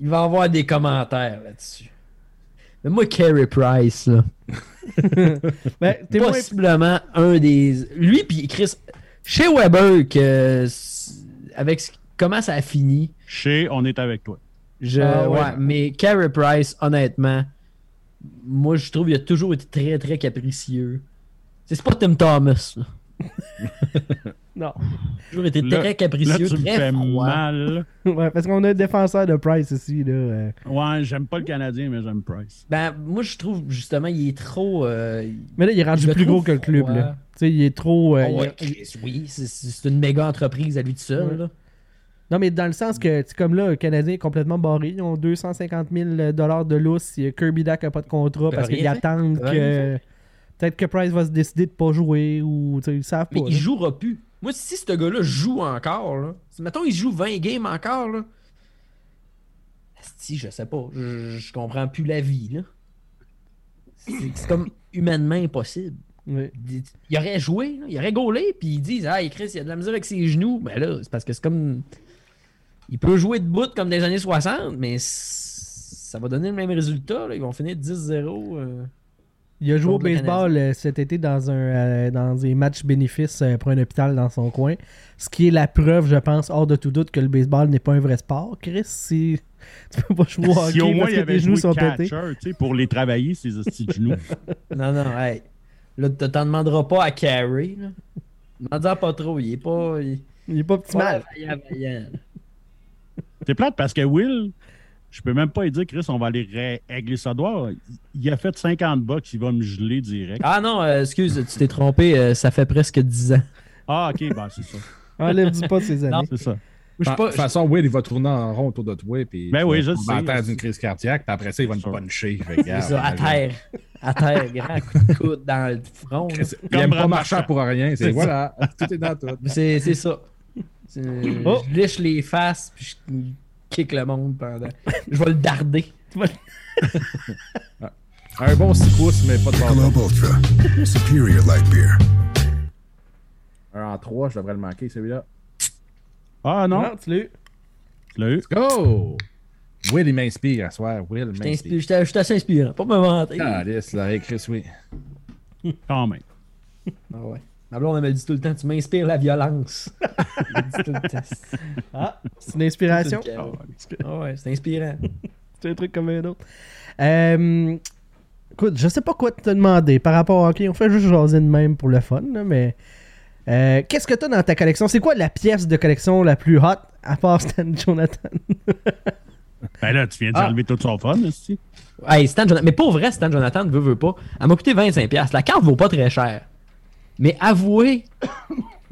Il va y avoir des commentaires là-dessus. Mais moi, Carey Price, là, Ben, t'es moins... possiblement un des. Lui, puis Chris, chez Weber, que avec ce- comment ça a fini, Chez, on est avec toi. je, Ah ouais. ouais, mais Carey Price, honnêtement, moi, je trouve qu'il a toujours été très, très capricieux. C'est pas Tim Thomas, là. Non. Toujours été Là- très Là, capricieux, tu me très fais froid. mal. Ouais, parce qu'on a un défenseur de Price ici, là. euh. Ouais, j'aime pas le Canadien, mais j'aime Price. Ben, moi, je trouve justement, il est trop. euh, Mais là, il est rendu plus gros que le club, froid. là. Tu sais, il est trop... euh, oh, ouais, il- Chris, oui, c'est- une méga entreprise à lui tout seul. Ouais. là. Non, mais dans le sens que, tu sais, comme là, le Canadien est complètement barré. Ils ont 250 000 de lousse. A Kirby Dak n'a pas de contrat parce qu'ils attendent que... Peut-être que Price va se décider de pas jouer ou, tu sais, ils savent Mais pas. il là. jouera plus. Moi, si ce gars-là joue encore, là, si, mettons, il joue 20 games encore, là. Si, je sais pas. Je, je comprends plus la vie, là. C'est comme humainement impossible. Il, il aurait joué, là, il aurait gaulé, puis ils disent Ah, Chris, il a de la misère avec ses genoux. Ben là, c'est parce que c'est comme. Il peut jouer debout comme des années 60, mais ça va donner le même résultat. là. Ils vont finir 10-0. euh. Il a joué au baseball euh, cet été dans un euh, dans des matchs bénéfices euh, pour un hôpital dans son coin. Ce qui est la preuve, je pense, hors de tout doute, que le baseball n'est pas un vrai sport. Chris, si tu peux pas jouer au hockey Si au moins parce il que avait tes genoux sont pétés. pour les travailler, ces hosties de genoux. Non, non, hey. Là, tu t'en demanderas pas à Carey. là. Demande-en pas trop. Il est pas. Il... Il est pas petit mal. pas vaillant, vaillant. C'est plate parce que Will, je peux même pas lui dire, Chris, on va aller ré- régler ça droit. Il a fait 50 bucks, il va me geler direct. Ah non, euh, excuse, tu t'es trompé. euh, ça fait presque 10 ans. Ah, ok, ben c'est ça. Enlève-du pas ces années. C'est ça. De toute façon, Will, il va tourner en rond autour de toi. Puis Ben oui, je on sais. va attendre une crise cardiaque, puis après ça, il va nous puncher. C'est ça, à terre. À terre, grand coup de coude dans le front. Il aime pas Marchand. pour rien. C'est voilà, tout est dans tout. C'est c'est ça. Oh. Je lèche les faces, puis je kick le monde pendant. Je vais le darder. Un bon 6 pouces, mais pas de. Michelob Ultra. Superior light beer. Un en 3, je devrais le manquer, celui-là. Ah non, Non, tu l'as eu. tu l'as eu. Let's go! Will, il m'inspire à soir. Will Je t'inspire- m'inspire. je suis assez inspirant. Pas me vanter. Ah, laisse, là, Chris, oui. Quand même. Ah ouais. Ma blonde, elle me dit tout le temps, tu m'inspires la violence. Elle me dit tout le temps. Ah, c'est une inspiration? C'est Ah ouais, c'est inspirant. C'est un truc comme un autre. Euh, écoute, je sais pas quoi te demander par rapport hockey. On fait juste jaser de même pour le fun, là, mais. euh, Qu'est-ce que t'as dans ta collection? C'est quoi la pièce de collection la plus hot à part Stan Jonathan? Ben là, tu viens Ah. d'enlever tout son fun, aussi. Hey, Stan Jonathan. Mais pour vrai, Stan Jonathan ne veut, veut pas. Elle m'a coûté 25$. La carte vaut pas très cher. Mais avouez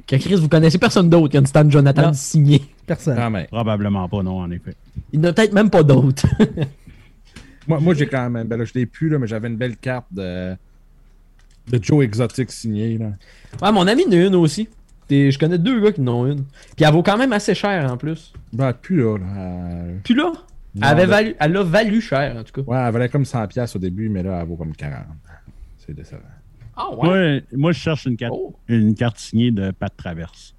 que Chris, vous connaissez personne d'autre qui a une Stan Jonathan Non. signé. Personne. Même. Probablement pas, non, en effet. Il n'y en a peut-être même pas d'autres. Moi, moi j'ai quand même. Ben là, je l'ai plus, là, mais j'avais une belle carte de. de Joe Exotic signée. Là. ouais, mon ami en a une aussi. T'es- Je connais deux gars qui en ont une. Puis elle vaut quand même assez cher en plus. Ben, plus là. là. Euh, Puis là, elle, avait valu, elle a valu cher en tout cas. Ouais, elle valait comme 100$ au début, mais là, elle vaut comme 40$. C'est décevant. Ah Moi, moi, je cherche une carte, Oh. une carte signée de Pat Traverse.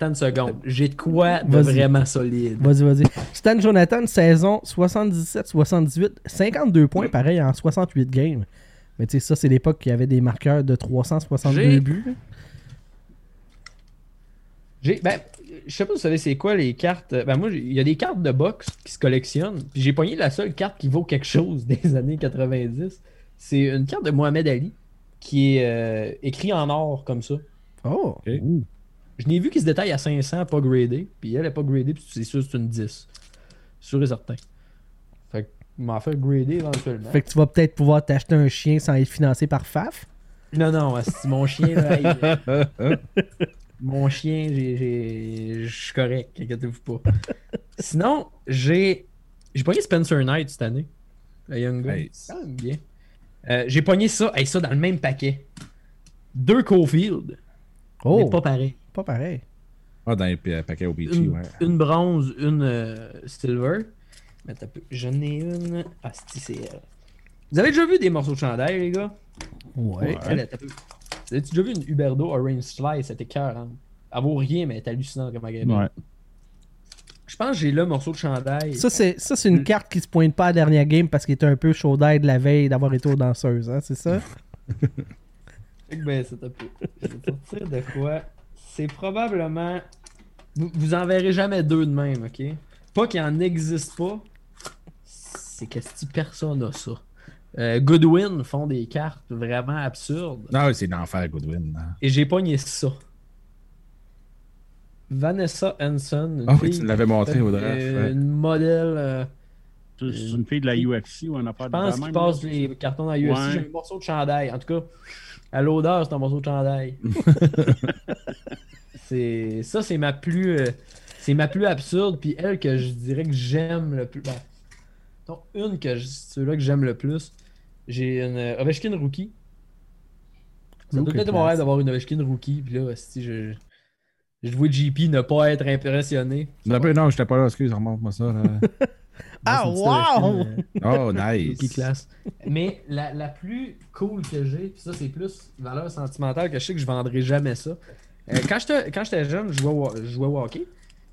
Attends une seconde. J'ai de quoi de vraiment solide. Vas-y, vas-y. Stan Jonathan, saison 77-78, 52 points, pareil, en 68 games. Mais tu sais, ça, c'est l'époque qu'il y avait des marqueurs de 362 J'ai- buts. J'ai, ben, je sais pas si vous savez c'est quoi les cartes. Ben moi, j'ai- il y a des cartes de boxe qui se collectionnent. Puis j'ai pogné la seule carte qui vaut quelque chose des années 90. C'est une carte de Mohamed Ali qui est euh, écrit en or comme ça. Oh! OK. Je n'ai vu qu'il se détaille à 500, pas gradé. Puis elle est pas gradée, puis c'est sûr que c'est une 10. Sûr et certain. Fait que m'en faire grader éventuellement. Fait que tu vas peut-être pouvoir t'acheter un chien sans être financé par FAF. Non, non, c'est mon chien, là, il- Mon chien, je suis correct, inquiétez-vous pas. Sinon, j'ai j'ai pogné Spencer Knight cette année. Le Young Gun. Nice. C'est quand même bien. Euh, j'ai pogné ça, et ça dans le même paquet. Deux Cofield, Oh! mais pas pareil. Pas pareil. Ah, dans les pa- paquets au Beachy, Une, ouais. une bronze, une euh, silver. Mais t'as peu- J'en ai une. Ah, c'est c'est elle. Vous avez déjà vu des morceaux de chandail, les gars? Ouais. Elle, peu- Vous avez déjà vu une Huberdo Orange Slice? C'était cœur, hein? Elle vaut rien, mais elle est hallucinante comme magasin. Ouais. Je pense que j'ai le morceau de chandail. Ça, c'est, ça, c'est une carte qui se pointe pas à la dernière game parce qu'il était un peu chaud d'air de la veille d'avoir été aux danseuses, hein, c'est ça? Que Ben, c'est un peu. Je vais te sortir de quoi? C'est probablement. Vous, vous en verrez jamais deux de même, ok? Pas qu'il en existe pas. C'est que si personne a ça. Euh, Goodwin font des cartes vraiment absurdes. Non, c'est l'enfer, Goodwin. hein. Et j'ai pogné ça. Vanessa Hanson. une Ah oui, tu l'avais montré au draft. euh, ouais. Une modèle. euh, C'est c'est une fille de la UFC ou un affaire je pense de qu'il passe là. les cartons dans UFC. Ouais. J'ai un morceau de chandail. En tout cas, à l'odeur, c'est un morceau de chandail. c'est ça, c'est ma plus, euh, c'est ma plus absurde. Puis elle que je dirais que j'aime le plus. Ben, donc, une que je- ceux-là que j'aime le plus. J'ai une euh, Ovechkin rookie. Ça doit quelle être mon rêve d'avoir une Ovechkin rookie. Puis là, si je, je vois JP ne pas être impressionné. Non, ben, non, j'étais pas là, excuse, remonte-moi ça. là. Ah, wow! Euh, Oh, nice. classe. Mais la, la plus cool que j'ai, puis ça c'est plus valeur sentimentale que je sais que je vendrai jamais ça. Euh, quand j'étais quand j'étais jeune, je jouais, au- je jouais au hockey.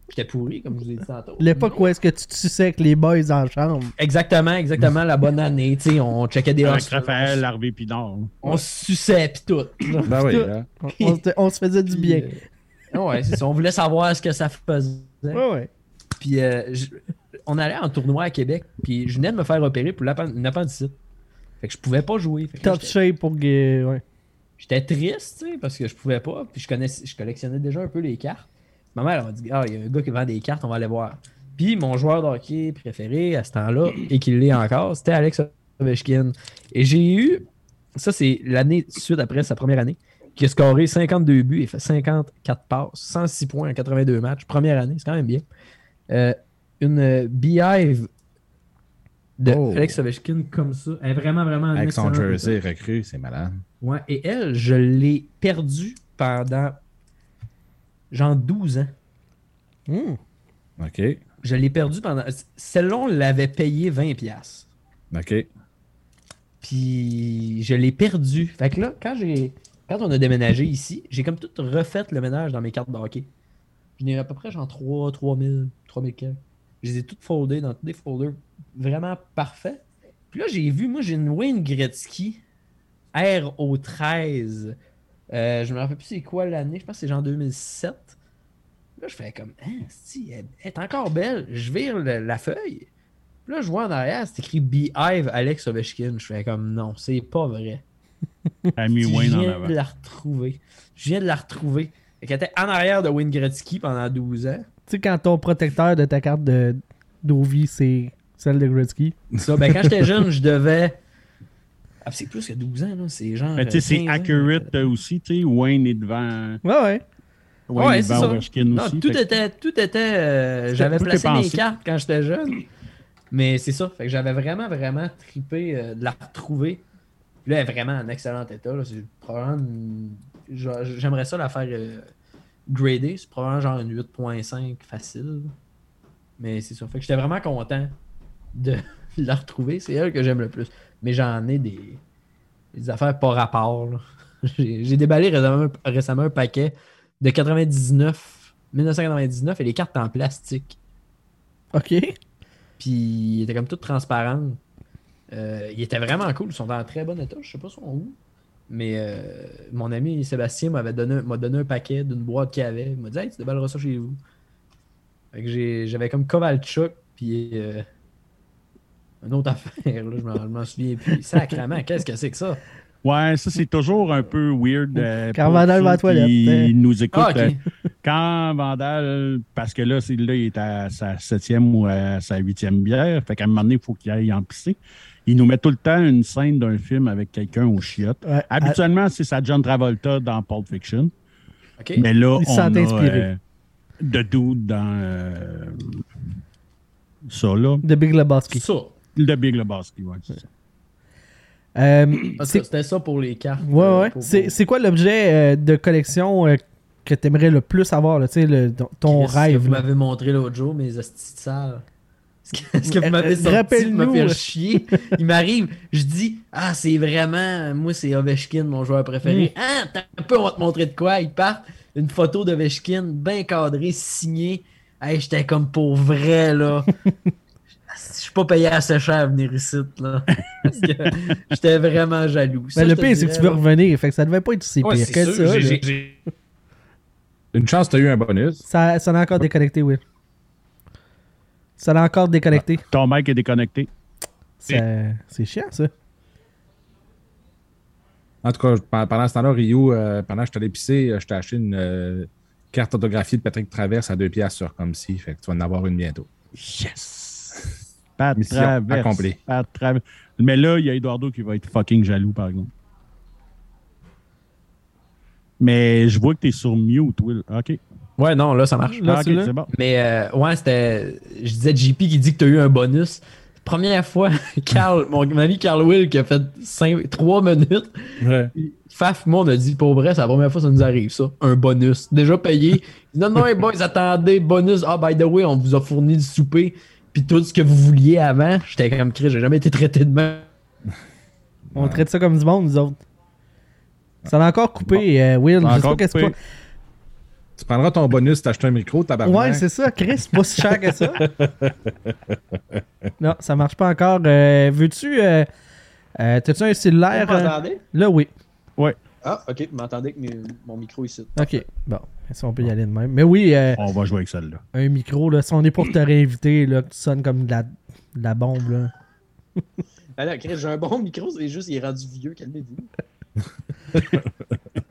J'étais pourri, comme je vous l'ai dit tantôt. L'époque où est-ce que tu te suçais avec les boys en chambre. Exactement, exactement la bonne année. Tu sais, on checkait des Avec Raphaël, Harvey Pinard. On se suçait pis tout. Ben oui, là. On, on se- on se faisait du bien. Ouais, c'est ça. On voulait savoir ce que ça faisait. Ouais, ouais. Puis euh, je- on allait en tournoi à Québec. Puis je venais de me faire opérer pour une appendicite. Fait que je pouvais pas jouer. Fait que là, Top j'étais- shape pour. que- Ouais. J'étais triste, tu sais, parce que je pouvais pas. Puis je, connaissais, je collectionnais déjà un peu les cartes. Ma mère elle m'a dit Ah, il y a un gars qui vend des cartes, on va aller voir. Puis mon joueur de hockey préféré à ce temps-là, et qui l'est encore, c'était Alex Ovechkin. Et j'ai eu, ça c'est l'année suite après sa première année, qui a scoré 52 buts et fait 54 passes, 106 points en 82 matchs. Première année, c'est quand même bien. Euh, une euh, Beehive de Oh. Alex Ovechkin comme ça. Elle est vraiment, vraiment Avec son jersey recru, c'est malade. Ouais, et elle, je l'ai perdue pendant genre 12 ans. Hmm. OK. Je l'ai perdue pendant. Celle-là, on l'avait payé 20$. piastres. OK. Puis je l'ai perdue. Fait que là, quand j'ai. Quand on a déménagé ici, j'ai comme tout refait le ménage dans mes cartes de hockey. J'en ai à peu près genre 3, 3000, 3000 quelques. Je les ai toutes foldées dans tous des folders vraiment parfaits. Puis là, j'ai vu, moi, j'ai une Wayne Gretzky RO13. Euh, je me rappelle plus c'est quoi l'année, je pense que c'est genre 2007. Là, je fais comme, hein, si, elle, est encore belle. Je vire la feuille. Puis là, je vois en arrière, c'est écrit Beehive Alex Ovechkin. Je fais comme, non, c'est pas vrai. Amy Je Wayne en viens avant. de la retrouver. Je viens de la retrouver. Elle était en arrière de Wayne Gretzky pendant 12 ans. Tu sais, quand ton protecteur de ta carte de d'Ovi, c'est celle de Gretzky. Ça, ben, quand j'étais jeune, je devais. Ah, c'est plus que 12 ans, là. C'est genre. Mais tu sais, c'est 15 ans. accurate euh, aussi, tu sais. Wayne est devant. Ouais, ouais. Wayne Ouais, est c'est devant ça. Ovechkin Non, aussi. tout fait était. Tout était euh, j'avais placé mes pensé. cartes quand j'étais jeune. Mais c'est ça. Fait que j'avais vraiment, vraiment trippé euh, de la retrouver. Puis là, elle est vraiment en excellent état. J'aimerais ça la faire euh, grader. C'est probablement genre une 8.5 facile. Mais c'est. Fait que j'étais vraiment content de la retrouver. C'est elle que j'aime le plus. Mais j'en ai des, des affaires pas rapport. J'ai déballé récemment, récemment un paquet de 99 1999 et les cartes en plastique. Ok. Puis il était comme tout transparent. Euh, il était vraiment cool. Ils sont en très bon état. Je sais pas son où. Mais euh, mon ami Sébastien m'avait donné, m'a donné un paquet d'une boîte qu'il avait. Il m'a dit Hey, tu déballeras ça chez vous. Fait que j'ai- j'avais comme Kovalchuk, puis euh, une autre affaire. Là, je m'en- souviens plus. Sacrement, qu'est-ce que c'est que ça? Ouais, ça, c'est toujours un peu weird. euh, Quand Vandal va à la toilette, qui hein. nous écoutent. Ah, euh, quand Vandal, parce que là, c'est, là, il est à sa septième ou à sa huitième bière, fait qu'à un moment donné, il faut qu'il aille en pisser. Il nous met tout le temps une scène d'un film avec quelqu'un au chiottes. Ouais, Habituellement, c'est sa John Travolta dans Pulp Fiction. Mais là, Il on s'est a inspiré. euh, de Dude dans euh, ça, là. De Big Lebowski. Ça. De Big Lebowski, ça. Euh, que C'était ça pour les cartes. Ouais, euh, ouais. pour- C'est quoi l'objet euh, de collection euh, que tu aimerais le plus avoir, là, tu sais, le- ton, Ce que rêve? vous m'avez montré l'autre jour, mes salles. Ce que, ce que vous Euh, m'avez euh, sorti me faire chier. Il m'arrive, je dis Ah, c'est vraiment. Moi, c'est Ovechkin, mon joueur préféré. Mm. Ah, t'as un peu, on va te montrer de quoi. Il part une photo d'Ovechkin, bien cadrée, signée. Hey, j'étais comme pour vrai, là. Je suis pas payé assez cher à venir ici, là. Parce que j'étais vraiment jaloux. Ça, Ben, le pire, c'est que tu veux là. revenir. Fait que ça devait pas être si Ouais, pire c'est que sûr, ça. Une chance, tu as eu un bonus. Ça, ça en a encore déconnecté, Will. Ça l'a encore déconnecté. Ton mec est déconnecté. C'est chiant, ça. En tout cas, pe- pendant ce temps-là, Rio, euh, pendant que je t'allais pisser, euh, je t'ai acheté une euh, carte autographiée de Patrick Traverse à deux piastres sur comme si. Fait que tu vas en avoir une bientôt. Yes! Pas de Mission traverse. accomplie. Pas de traverse. Mais là, il y a Eduardo qui va être fucking jaloux, par exemple. Mais je vois que t'es sur mute, Will. OK. Ouais, non, là, ça marche. Là, Ah, c'est bon. Mais euh, ouais, c'était. Je disais JP qui dit que tu as eu un bonus. Première fois, Carl, mon, ami Carl Will qui a fait 3 minutes. Ouais. Faf, moi, on a dit pour vrai, c'est la première fois que ça nous arrive, ça. Un bonus. Déjà payé. Il dit, non, non, les boys, attendez, bonus. Ah, by the way, on vous a fourni du souper. Puis tout ce que vous vouliez avant. J'étais comme Chris, j'ai jamais été traité de même. On traite ça comme du monde, nous autres. Ça l'a encore coupé, euh, Will. Je sais pas qu'est-ce que Tu prendras ton bonus, t'achètes un micro, tabarnak. Ouais, c'est ça, Chris, c'est pas si cher que ça. non, ça marche pas encore. Euh, Veux-tu. Euh, euh, T'as-tu un cellulaire Là, oui. Ah, ok, vous m'entendez que mon micro ici. Ok, bon. Si on peut y aller de même? Mais oui, euh, On va jouer avec celle-là. un micro, là, si on est pour te réinviter, là, que tu sonnes comme de la, de la bombe, là. Là, Chris, j'ai un bon micro, c'est juste, il est rendu vieux, calmez-vous.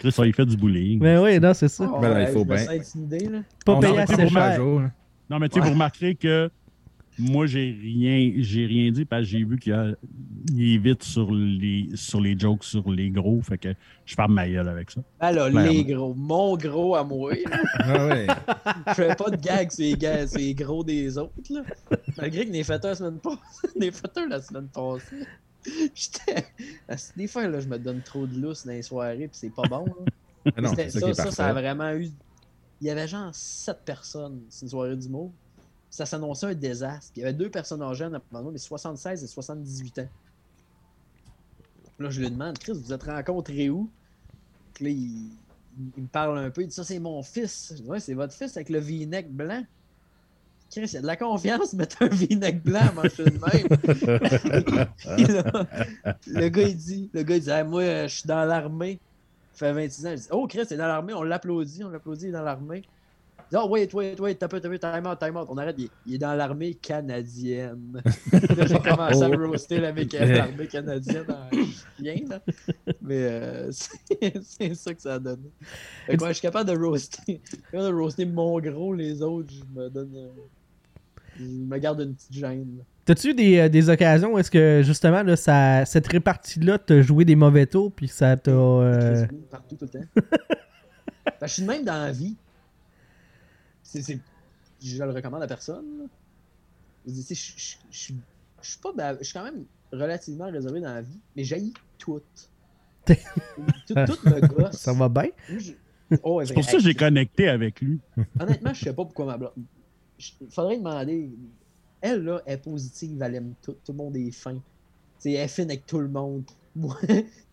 Chris, ça, il fait du bullying. Mais oui, non, c'est ça. Ben là, il faut bien. là. Pas on payé s'en assez cher. jour. là. Non, mais tu sais, vous remarquerez que moi, j'ai rien, j'ai rien dit parce que j'ai vu qu'il y a- il est vite sur les, sur les jokes, sur les gros. Fait que je ferme ma gueule avec ça. Ben là, Ben, les gros, mon gros à moi. Ah ouais. Je fais pas de gag sur les, gars, sur les gros des autres, là. Malgré que n'ai fait un la semaine passée. N'ai fait un la semaine passée. J'étais. Des fois, là, je me donne trop de lousse dans les soirées, puis c'est pas bon, là. Ah non, ça, ça, est ça, ça a vraiment eu. Il y avait genre 7 personnes. C'est une soirée d'humour. Ça s'annonçait un désastre. Il y avait deux personnes âgées en moi, mais 76 et 78 ans. Là, je lui demande, Chris, vous êtes rencontrés où? Puis là, il, il me parle un peu. Il dit, ça, c'est mon fils. Je dis, ouais, c'est votre fils avec le v-neck blanc. Chris, il y a de la confiance, mettre un v-neck blanc à manger de même. Puis là, le gars, il dit, le gars, il dit, Hey, moi, euh, je suis dans l'armée. Il fait 26 ans. Il dit, oh, Chris, c'est dans l'armée. On l'applaudit, on l'applaudit, il est dans l'armée. Il dit, oh, wait, wait, wait, t'as peu, t'as peu, time out, time out. On arrête, il est, il est dans l'armée canadienne. Là, J'ai commencé à me roaster l'armée canadienne en chien, là. Mais euh, c'est c'est ça que ça a donné. Fait que, ouais, je suis capable de roaster. Je suis capable de roaster mon gros, les autres, je me donne. euh, je me garde une petite gêne. T'as-tu eu des, euh, des occasions où est-ce que, justement, là, ça, cette répartie-là t'a joué des mauvais tours, puis ça t'a. euh, partout tout le temps. Ben, je suis de même dans la vie. C'est, c'est- Je le recommande à personne. Je, suis- je suis pas je suis quand même relativement réservé dans la vie, mais j'haïs tout. tout, tout me gosse. Ça va bien? Oh, C'est pour ça que j'ai connecté avec lui. Honnêtement, je sais pas pourquoi ma blonde. Il faudrait demander. Elle, là, est positive, elle aime tout. Tout le monde est fin. Elle est fine avec tout le monde. Moi,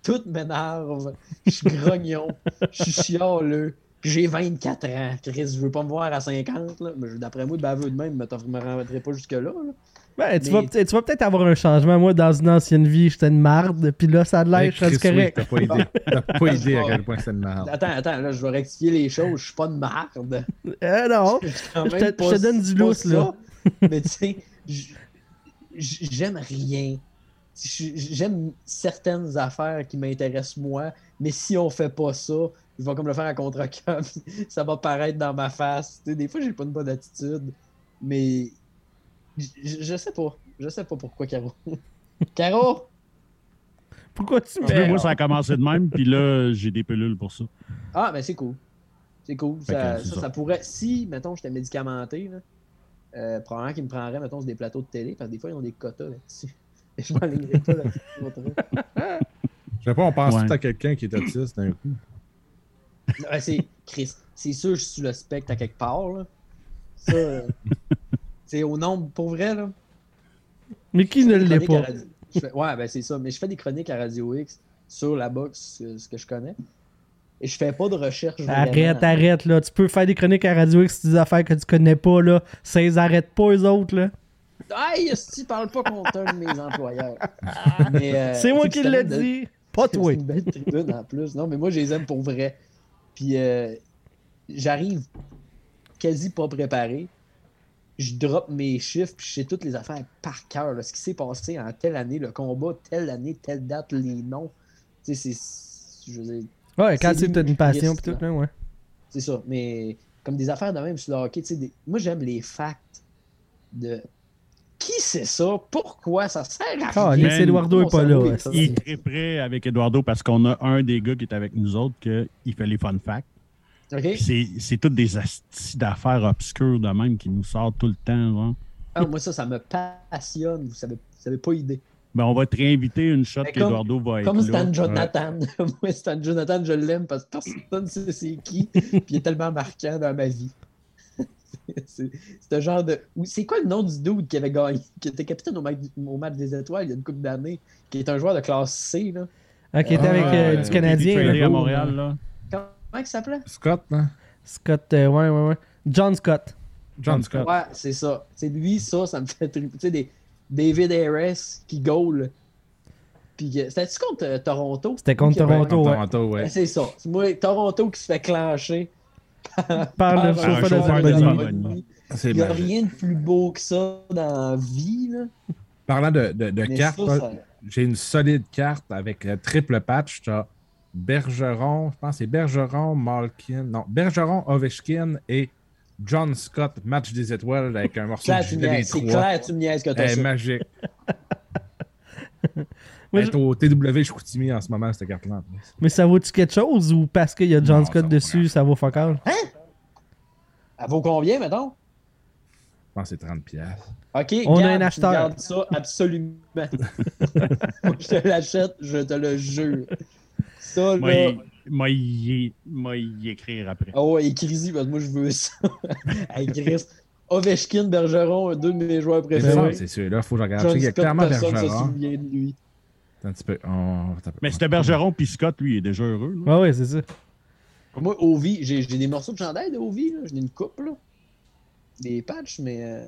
tout m'énerve. Je suis grognon. Je suis chialeux. J'ai 24 ans. Chris, je veux pas me voir à 50. Là. Mais d'après moi, baveux de même, mais je me rendrai pas jusque-là. là. Ben, tu, Mais- vas peut-être- tu vas peut-être avoir un changement. Moi, dans une ancienne vie, j'étais une marde, puis là, ça a de l'air, Hey, je suis Chris, oui, correct. T'as pas idée. T'as pas idée à quel point c'est une merde. Attends, attends, là, je vais rectifier les choses. Je suis pas de marde. Euh, non. Je te- pas- je te donne du lousse, là. Mais tu sais, j'aime rien. J'aime certaines affaires qui m'intéressent moi, mais si on fait pas ça, je vais comme le faire à contre-cœur, ça va paraître dans ma face. Tu sais, des fois, j'ai pas une bonne attitude, mais je sais pas. Je sais pas pourquoi, Caro. Caro! Pourquoi tu me moi, ça a commencé de même, puis là, j'ai des pilules pour ça? Ah, ben c'est cool. C'est cool. Ça, ça, ça. ça pourrait, si, mettons, j'étais médicamenté, là, euh, probablement qu'ils me prendraient, mettons, sur des plateaux de télé, parce que des fois, ils ont des quotas là-dessus. Et je m'alignerais pas là-dessus. Je sais pas, on pense Ouais. tout à quelqu'un qui est autiste d'un coup? Ouais, c'est Chris. C'est sûr que je suis le spectre à quelque part. Là. Ça, c'est au nombre, pour vrai. Là, Mais qui ne l'est pas? Radio- je fais- Ouais, ben c'est ça. Mais je fais des chroniques à Radio X sur la boxe, euh, ce que je connais. Et je fais pas de recherche. Arrête, vraiment. arrête, là. Tu peux faire des chroniques à Radio X sur des affaires que tu connais pas, là. Ça les arrête pas, eux autres, là. Aïe, tu parles pas contre un de mes employeurs. Euh, C'est moi qui l'ai de- dit, pas toi. C'est une belle tribune en plus. Non, mais moi, je les aime pour vrai. Puis euh, j'arrive quasi pas préparé. Je drop mes chiffres, puis je sais toutes les affaires par cœur. là. Ce qui s'est passé en telle année, le combat, telle année, telle date, les noms. Tu sais, c'est. Je veux dire, Ouais, quand C'est c'est une passion, pis tout, là. ouais. c'est ça. Mais comme des affaires de même sur le hockey, tu sais, des- moi, j'aime les facts de. Qui c'est ça? Pourquoi ça sert à Ah, rien? les Eduardo est Mon pas là. Il est très prêt avec Eduardo parce qu'on a un des gars qui est avec nous autres qui fait les fun facts. C'est- c'est toutes des astis d'affaires obscures de même qui nous sortent tout le temps. Ah, moi, ça, ça me passionne. Vous savez, vous savez pas idée. Ben, on va te réinviter une shot qu'Eduardo va être Comme là. Stan Jonathan. Moi, Stan Jonathan, je l'aime parce que personne ne sait c'est qui. Puis il est tellement marquant dans ma vie. c'est un genre de. ou C'est quoi le nom du dude qui avait gagné, qui était capitaine au match, au match des étoiles il y a une couple d'années, qui est un joueur de classe C, là? Ah, qui était Ah, avec euh, ouais, du Canadien. Tradé là. à Montréal, là. Comment il s'appelait? Scott, hein? Scott, euh, ouais, ouais, ouais. John Scott. John Scott. Ouais, c'est ça. C'est lui, ça, ça me fait triper. Tu sais, des David Harris qui goal. Puis que- c'était-tu contre euh, Toronto? C'était contre Toronto, ouais. Toronto, ouais. Ouais, C'est ça. C'est moi, Toronto qui se fait clencher. Par le un chauffeur de chauffeur de Zamboni. Il n'y a magique. rien de plus beau que ça dans la vie. Là. Parlant de, de, de cartes, ça, j'ai une solide carte avec euh, triple patch. Tu as Bergeron, je pense que c'est Bergeron, Malkin, non, Bergeron, Ovechkin et John Scott, match des étoiles avec un morceau Claire, de gilet des. C'est clair, tu me niaises que t'as Elle est ça. magique. Moi, est au TW Chicoutimi en ce moment, cette carte-là. Mais ça vaut-tu quelque chose ou parce qu'il y a John Non, Scott ça dessus, ça vaut fuck all? Elle vaut combien, mettons? Je pense que c'est 30$. piastres. OK, On a un acheteur. gardes ça absolument. Je te l'achète, je te le jure. Ça, Moi, là... il- moi, y, moi, y écrire après. Oh, ouais, écris-y, parce que moi, je veux ça. hey, Chris. Ovechkin, Bergeron, deux de mes joueurs C'est préférés. ça, c'est celui-là, il faut que je regarde. Il y a Scott, clairement se Bergeron. de lui. Un petit peu. On-. Mais c'était Bergeron puis Scott, lui, il est déjà heureux. là. Ouais, ouais, c'est ça. Moi, Ovi, j'ai des morceaux de chandail de Ovi, là. J'en ai une coupe, là. Des patchs, mais...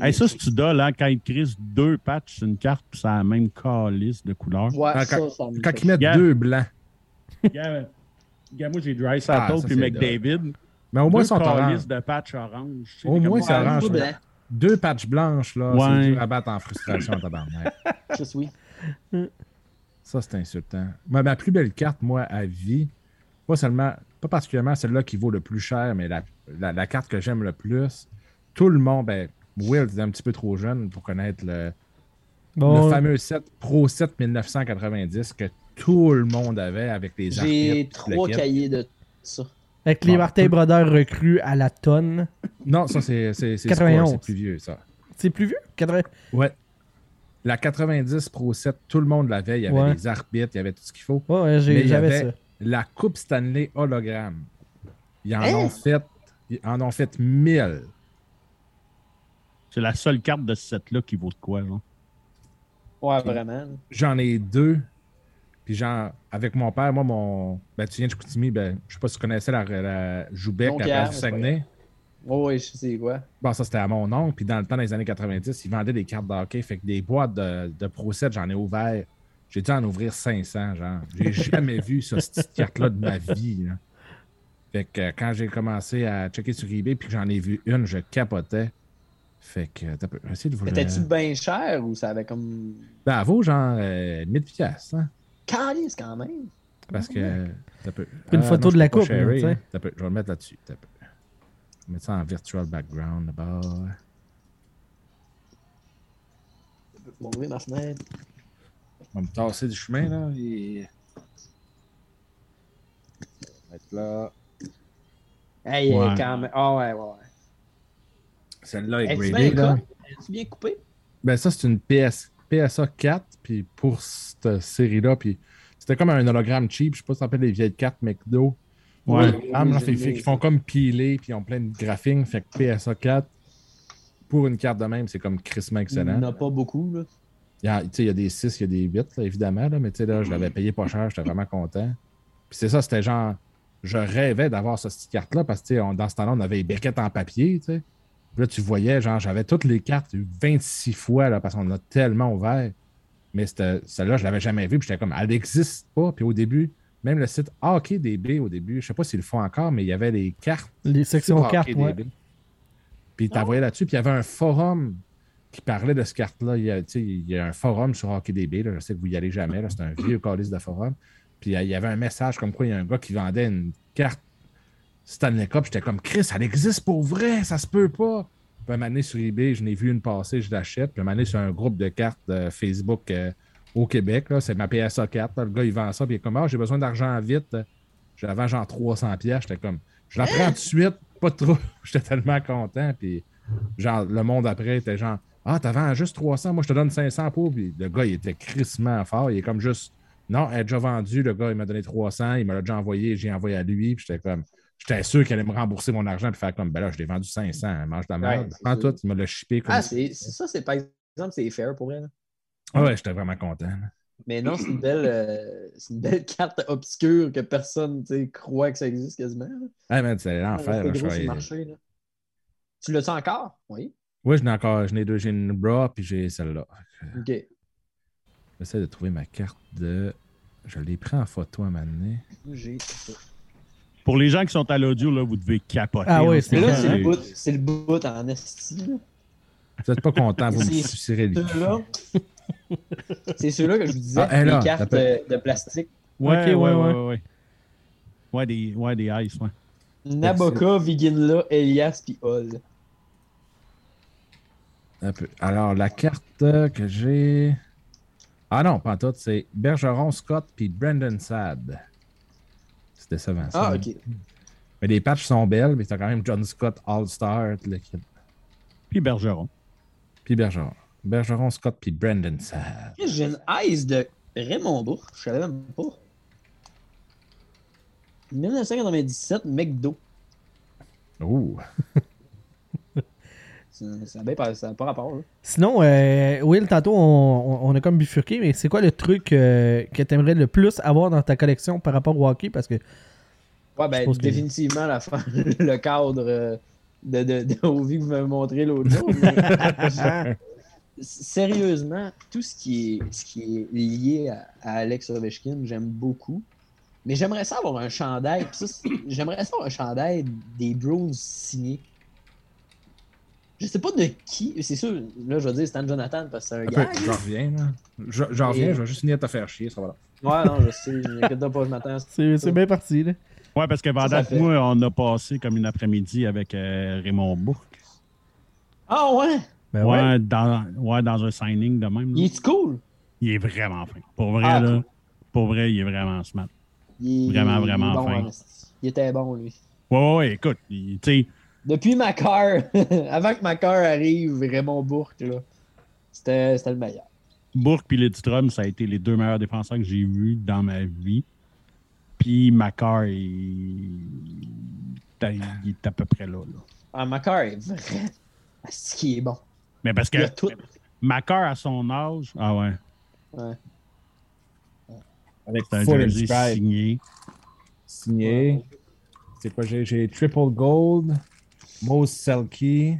Hey, ça, c'est tu là, quand il crisse deux patchs sur une carte, puis ça a la même calice de couleur. Ouais, Ah, quand- ça ils mettent deux blancs. Moi, j'ai Dry Ah, Saddle ça, puis McDavid. Mais au moins, Deux ils sont orange. de patch orange. Au moins, c'est orange. là. Deux patchs blanches, là, Ouais. c'est dur à battre en frustration tabarnak. Chris, oui. Ça, c'est insultant. Ma, ma plus belle carte, moi, à vie, pas seulement, pas particulièrement celle-là qui vaut le plus cher, mais la, la- la carte que j'aime le plus, tout le monde, ben, Will, est un petit peu trop jeune pour connaître le, Bon, le fameux set Pro 7 1990 que tout le monde avait avec les J'ai le trois cahiers de ça. avec les Bon. Martin Brodeur recrues à la tonne. Non, ça, c'est c'est- c'est 91. Score, c'est plus vieux, ça. C'est plus vieux? 80... Ouais. La 90 Pro 7, tout le monde l'avait. Il y avait Ouais. les arbitres, il y avait tout ce qu'il faut. Ouais, ouais, Mais j'ai- il y j'avais avait ça. la Coupe Stanley hologramme. Ils en Hein? ont fait. Ils en ont fait 1000. C'est la seule carte de ce set-là qui vaut de quoi, genre. Ouais, vraiment. J'en ai deux. Puis genre, avec mon père, moi, mon. Ben, tu viens de Chicoutimi, ben, je sais pas si tu connaissais la, la Joubec à la place du Saguenay. Oh, oui, je sais quoi. Bon, ça, c'était à mon oncle. Puis dans le temps, dans les années 90, ils vendaient des cartes de hockey. Fait que des boîtes de, de Pro 7, j'en ai ouvert. J'ai dû en ouvrir 500, genre. J'ai jamais vu ça, cette petite carte-là de ma vie. là. Fait que euh, quand j'ai commencé à checker sur eBay puis que j'en ai vu une, je capotais. Fait que, t'as peu- essayez de vous le... Était-tu bien cher ou ça avait comme. Ben, elle vaut genre euh, 1000 piastres, hein? Calice quand même. Parce que. t'as peu- Une Ah, photo non, de la je coupe, tu sais. T'as peu. Je vais le mettre là-dessus. t'as peu. Je vais mettre ça en virtual background d'abord. Je peux ouvrir ma fenêtre. On va me tasser du chemin, là. Et... Mettre là. Hey, Ouais. euh, quand même. Ah ouais, ouais, ouais. Celle-là est Es-tu gradée, bien? Es-tu bien coupé? Ben, ça, c'est une PS, PSA 4. Puis pour cette série-là, puis c'était comme un hologramme cheap. Je sais pas si tu appelles les vieilles cartes McDo. Ouais. Oui, qu'ils font comme peeler, puis ils ont plein de graphiques. Fait que PSA 4, pour une carte de même, c'est comme crissement Il excellent. n'y en a pas beaucoup, là. Il y a, tu sais, il y a des 6, il y a des 8, là, évidemment, là, mais tu sais, là, je l'avais payé pas cher, j'étais vraiment content. Puis c'est ça, c'était genre, je rêvais d'avoir cette petite carte-là parce que tu sais, on- dans ce temps-là, on avait les briquettes en papier, tu sais. Puis Là, tu voyais, genre, j'avais toutes les cartes 26 fois, là, parce qu'on a tellement ouvert. Mais c'était- celle-là, je l'avais jamais vue, puis j'étais comme, elle n'existe pas. Puis au début, même le site HockeyDB, au début, je sais pas s'ils le font encore, mais il y avait les cartes Les sections cartes, ouais. Puis tu envoyé là-dessus, puis il y avait un forum qui parlait de ce carte-là. Il, y a- tu sais, il y a un forum sur HockeyDB. Là. Je sais que vous y allez jamais. là. C'est un vieux calice de forum. Puis il y avait un message comme quoi il y a un gars qui vendait une carte Stanley Cup. J'étais comme Chris, elle existe pour vrai, ça se peut pas. Puis un sur eBay, je n'ai vu une passer, je l'achète. Puis un sur un groupe de cartes de Facebook euh, au Québec, c'est ma PSA 4. là. Le gars, il vend ça, puis il est comme Ah, j'ai besoin d'argent vite. La vends genre 300 pièces. J'étais comme Je la prends tout de suite, pas trop. J'étais tellement content. Puis genre, le monde après était genre Ah, t'as vendu juste 300, moi je te donne 500 pour. Puis le gars, il était crissement fort. Il est comme juste Non, elle est déjà vendue. Le gars, il m'a donné 300, il m'a déjà envoyé, j'ai envoyé à lui. Puis j'étais comme J'étais sûr qu'elle allait me rembourser mon argent puis faire comme ben là, je l'ai vendu 500, hein, mange ta merde. Ouais, c'est Prends sûr. tout, il me l'a chippé comme Ah, c'est ça, c'est par exemple, c'est fair pour elle. Ah ouais, j'étais vraiment content. Mais non, c'est une belle, euh, c'est une belle carte obscure que personne tu sais, croit que ça existe quasiment. Ah, man, c'est l'enfer. C'est là, je gros sur le croyais. marché, là. Tu l'as-tu encore? Oui. Oui, j'en ai encore, j'en ai deux. J'ai une bra puis j'ai celle-là. OK. J'essaie de trouver ma carte de. Je l'ai pris en photo à un moment donné. J'ai ça. Pour les gens qui sont à l'audio, là, vous devez capoter. Ah ouais, en c'est ce Là, c'est le bout, c'est le bout en esti. Vous n'êtes pas content, vous me C'est sucerez le cul. Ceux-là. c'est ceux-là que je vous disais, Ah, là, les cartes de plastique. Ouais, Ok, ouais, ouais, ouais, ouais. des, ouais, des ice, ouais. Naboka, Viginla, Elias puis Hall. Un peu. Alors, la carte que j'ai. Ah non, pas en tout, c'est Bergeron Scott puis Brandon Sad. C'est décevant. ça. Ah, ok. Mais les patchs sont belles, mais t'as quand même John Scott All-Star, tout le kit. Puis Bergeron. Puis Bergeron. Bergeron Scott puis Brandon Sad. J'ai une ice de Raymond Bourg, je savais même pas. 1997, McDo. Ouh. Ça n'a pas, pas rapport. Là. Sinon, euh, Will, tantôt, on, on- on a comme bifurqué, mais c'est quoi le truc euh, que tu aimerais le plus avoir dans ta collection par rapport au hockey? Parce que Ouais, ben, que- définitivement, la fin, le cadre euh, de, de, de Ovi que vous m'avez montré l'autre jour. mais- Sérieusement, tout ce qui est, ce qui est lié à, à Alex Ovechkin, j'aime beaucoup. Mais j'aimerais ça avoir un chandail. J'aimerais ça avoir un chandail des Bruins signés. Je sais pas de qui. C'est sûr, là, je vais dire Stan Jonathan parce que c'est un gars. J'en reviens, là. Je- J'en reviens, je vais juste finir de te faire chier, ça va là. Ouais, non, je sais. Je m'inquiète pas, je m'attends c'est c'est bien parti. Là. Ouais, parce que pendant que moi, on a passé comme une après-midi avec euh, Raymond Bourque. Ah ouais! Ben ouais, ouais. Dans, ouais, dans un signing de même. là. Il est cool? Il est vraiment fin. Pour vrai, Ah, là. cool. Pour vrai, il est vraiment smart. Il est- Vraiment, il vraiment bon, fin. esti. Il était bon, lui. Ouais, ouais, ouais, écoute, il- tu sais, Depuis Macar, avant que Macar arrive, Raymond Bourque, là, c'était c'était le meilleur. Bourque puis Lidstrom, ça a été les deux meilleurs défenseurs que j'ai vus dans ma vie. Puis Macar, il... il est à peu près là. là. Ah, Macar est vrai. Est-ce qu'il est bon? Mais parce que tout. Macar, à son âge, ah ouais. Ouais. Avec un jersey signé. signé. C'est quoi j'ai J'ai triple gold, most Selkie,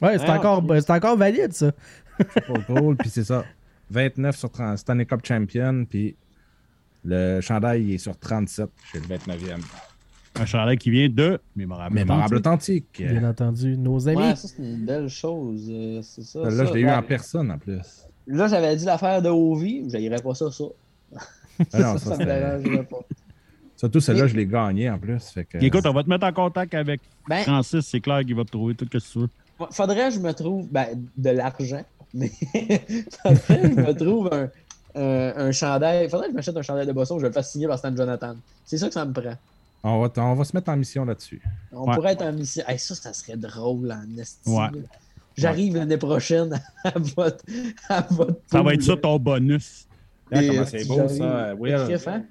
Ouais, c'est Ah, encore, c'est encore valide, ça. triple gold, puis c'est ça. 29 sur 30, Stanley Cup Champion, puis le chandail il est sur 37 chez le 29e. Un chandail qui vient de Mémorable. Mémorable Authentique. authentique. Bien entendu. Nos amis. Ouais, ça, c'est une belle chose. euh, c'est ça. Là, ça. je l'ai eu en personne en plus. Là, j'avais dit l'affaire de Ovi. Je n'irais pas ça, ça. Ah non, ça, ça, ça me dérangerait pas. Surtout celle-là, je l'ai gagné en plus. Fait que... Écoute, on va te mettre en contact avec Ben, Francis. C'est clair qu'il va te trouver tout ce que tu veux. faudrait que je me trouve ben, de l'argent, mais faudrait que je me trouve un, un, un chandail. Faudrait que je m'achète un chandail de Boston, je vais le faire signer par Stan Jonathan. C'est ça que ça me prend. on, va, on va se mettre en mission là-dessus. On Ouais. pourrait être en mission. Hey, ça, ça serait drôle en esti. Ouais. là. J'arrive l'année prochaine à votre, à votre Ça va être ça ton bonus. Comment euh, c'est beau ça, Will. Hein?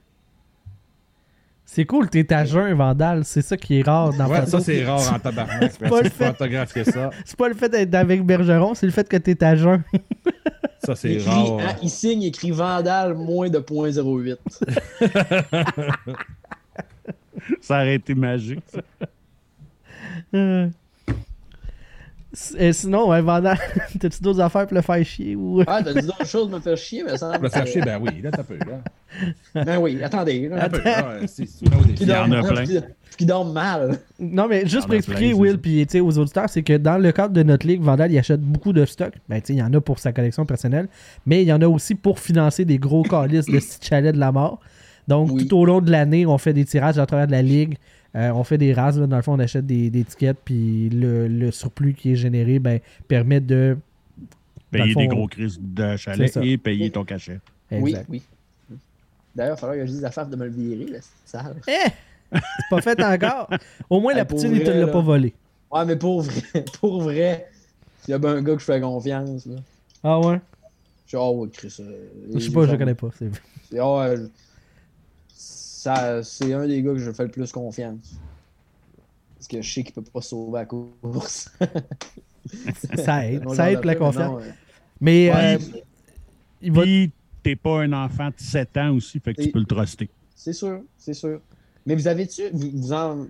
C'est cool, t'es à jeun, Vandal. C'est ça qui est rare dans Ouais, ça c'est rare en tabarnak. pas le fait. photographier ça. C'est pas le fait d'être avec Bergeron, c'est le fait que t'es à jeun. Ça Il, c'est écrit, rare. hein, il signe écrit Vandal moins de 0.08. Ça aurait été magique. ça. Euh. Et sinon, ouais, Vandal, t'as-tu d'autres affaires pour le faire chier ou? Ah, t'as dit d'autres choses me faire chier, mais ça Pour le faire chier, ben oui, là t'as peu. Là. Ben oui, attendez. là. Peu. C'est un dort, Il y en a plein. qui- dort mal. Non, mais juste pour expliquer, plein, Will, puis tu sais, aux auditeurs, c'est que dans le cadre de notre ligue, Vandal, il achète beaucoup de stocks. Ben, tu sais, il y en a pour sa collection personnelle, mais il y en a aussi pour financer des gros calices de petits chalets de la mort. Donc, Oui. tout au long de l'année, on fait des tirages à travers de la ligue. Euh, on fait des rases, là. dans le fond, on achète des, des tickets, puis le, le surplus qui est généré ben, permet de. Payer fond, des gros crises de chalet ça. et payer ton cachet. Oui, Exact. oui. D'ailleurs, il va falloir que je dise affaire de me le virer, là, c'est sale. Eh! C'est pas fait encore. Au moins, la poutine, il te l'a pas volé. Ouais, mais pour vrai, pour vrai, il y a bien un gars que je fais confiance, là. Ah ouais? Je suis, oh, ouais, Chris. euh, Je sais pas, je le connais pas. c'est- ah ouais, je- ça- c'est un des gars que je fais le plus confiance. Parce que je sais qu'il peut pas se sauver à la course. Ça aide. Ça aide pour la confiance. non, Mais Ouais. euh, il va. T'es pas un enfant de 7 ans aussi, fait que tu peux le truster. C'est sûr, c'est sûr. Mais vous avez-tu, vous, vous en.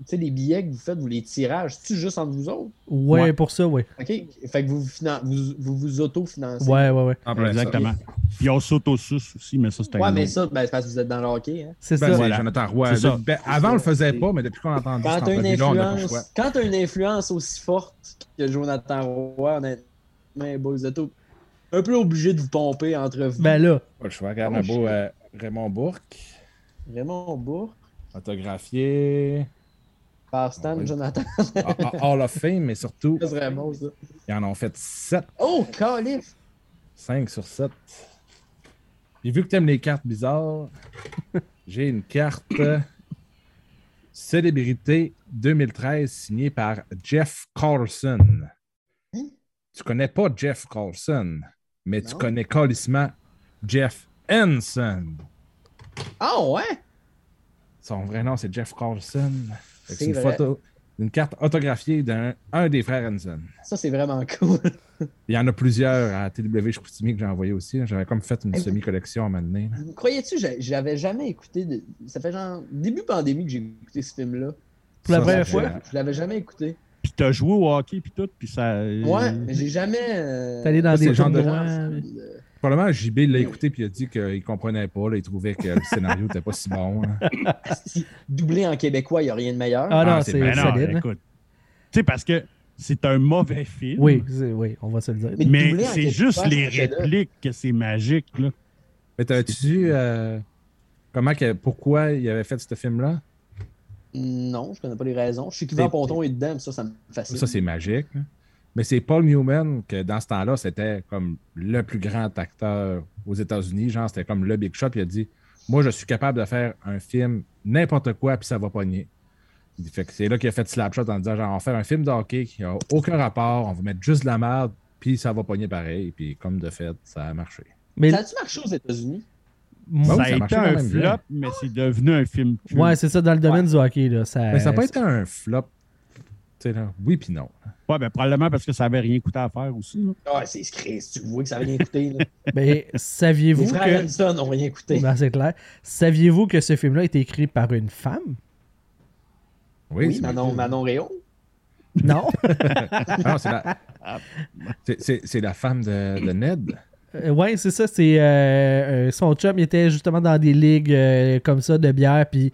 Tu sais, les billets que vous faites, vous les tirages, c'est-tu juste entre vous autres? Ouais, Ouais. pour ça, ouais. OK? Fait que vous finan- vous, vous, vous autofinancez. Ouais, ouais, ouais. Exactement. Puis on s'auto-suce aussi, mais ça, c'est un Ouais, mais ça, ben, c'est parce que vous êtes dans le hockey. Hein? C'est Ben, ça. c'est Voilà. Jonathan Roy. C'est ça. Ben, avant, on le faisait pas, mais depuis qu'on a entendu Quand une influence, quand t'as une influence aussi forte que Jonathan Roy, honnêtement, boys, vous êtes un peu obligé de vous pomper entre vous. Ben là. Pas le choix. Regarde un beau euh, Raymond Bourque, Raymond Bourg, autographié, par Stan Oui. Jonathan. Ah, ah, Hall of Fame, mais surtout, C'est vraiment ça. ils en ont fait 7, Oh, Calif! 5 sur 7. Et vu que t'aimes les cartes bizarres, j'ai une carte Célébrité 2013 signée par Jeff Carlson. Hein? Tu connais pas Jeff Carlson, mais tu connais calissement Jeff Henson. Ah ouais? Son vrai nom, c'est Jeff Carlson. C'est une vrai. photo, une carte autographiée d'un un des frères Henson. Ça, c'est vraiment cool. Il y en a plusieurs à TW Chicoutimi que j'ai envoyé aussi. là. J'avais comme fait une Hey. semi-collection à un moment donné. là. Croyais-tu, j'avais jamais écouté. de- Ça fait genre début pandémie que j'ai écouté ce film-là. Pour la Ça, première fois? Je l'avais jamais écouté. Puis t'as joué au hockey, puis tout, puis ça. Ouais, mais j'ai jamais. euh, T'es allé dans des genre de euh, Probablement, JB l'a écouté puis il a dit qu'il comprenait pas. là. il trouvait que le scénario n'était pas si bon. hein. Doublé en québécois, il n'y a rien de meilleur. Ah non, Ah, c'est Ben non, solide. hein. écoute. Tu sais, parce que c'est un mauvais film. Oui, oui, on va se le dire. Mais c'est juste les répliques que c'est magique, là. Mais t'as-tu vu euh, comment que, pourquoi il avait fait ce film-là? Non, je connais pas les raisons. Je sais qu'Yvan Ponton est dedans, mais ça, ça me fascine. Ça, c'est magique. là. Mais c'est Paul Newman que dans ce temps-là, c'était comme le plus grand acteur aux États-Unis. Genre, c'était comme le Big Shot. Il a dit Moi, je suis capable de faire un film n'importe quoi, puis ça va pogner. Il Fait que c'est là qu'il a fait Slapshot en disant genre, on va faire un film de hockey qui n'a aucun rapport, on va mettre juste de la merde, puis ça va pogner pareil. Puis comme de fait, ça a marché. Mais Ça a-tu marché aux États-Unis? oui, ça ça a été un flop, bien. mais c'est devenu un film culte. ouais, c'est ça, dans le domaine du hockey. Là, ça, Mais ça n'a pas été un flop là, oui puis non. Ouais, ben, probablement parce que ça avait rien coûté à faire aussi. là. Ah, c'est Chris, tu vois que ça va rien coûter. là. Ben, Les saviez-vous frères que. Hanson n'ont rien coûté. Ben, c'est clair. Saviez-vous que ce film-là a été écrit par une femme? Oui, Oui, Manon, Manon Réon. Non. Ah, c'est la... c'est- c'est- c'est la femme de, de Ned. Euh, ouais, c'est ça. C'est euh, euh, son chum. Il était justement dans des ligues euh, comme ça de bière, puis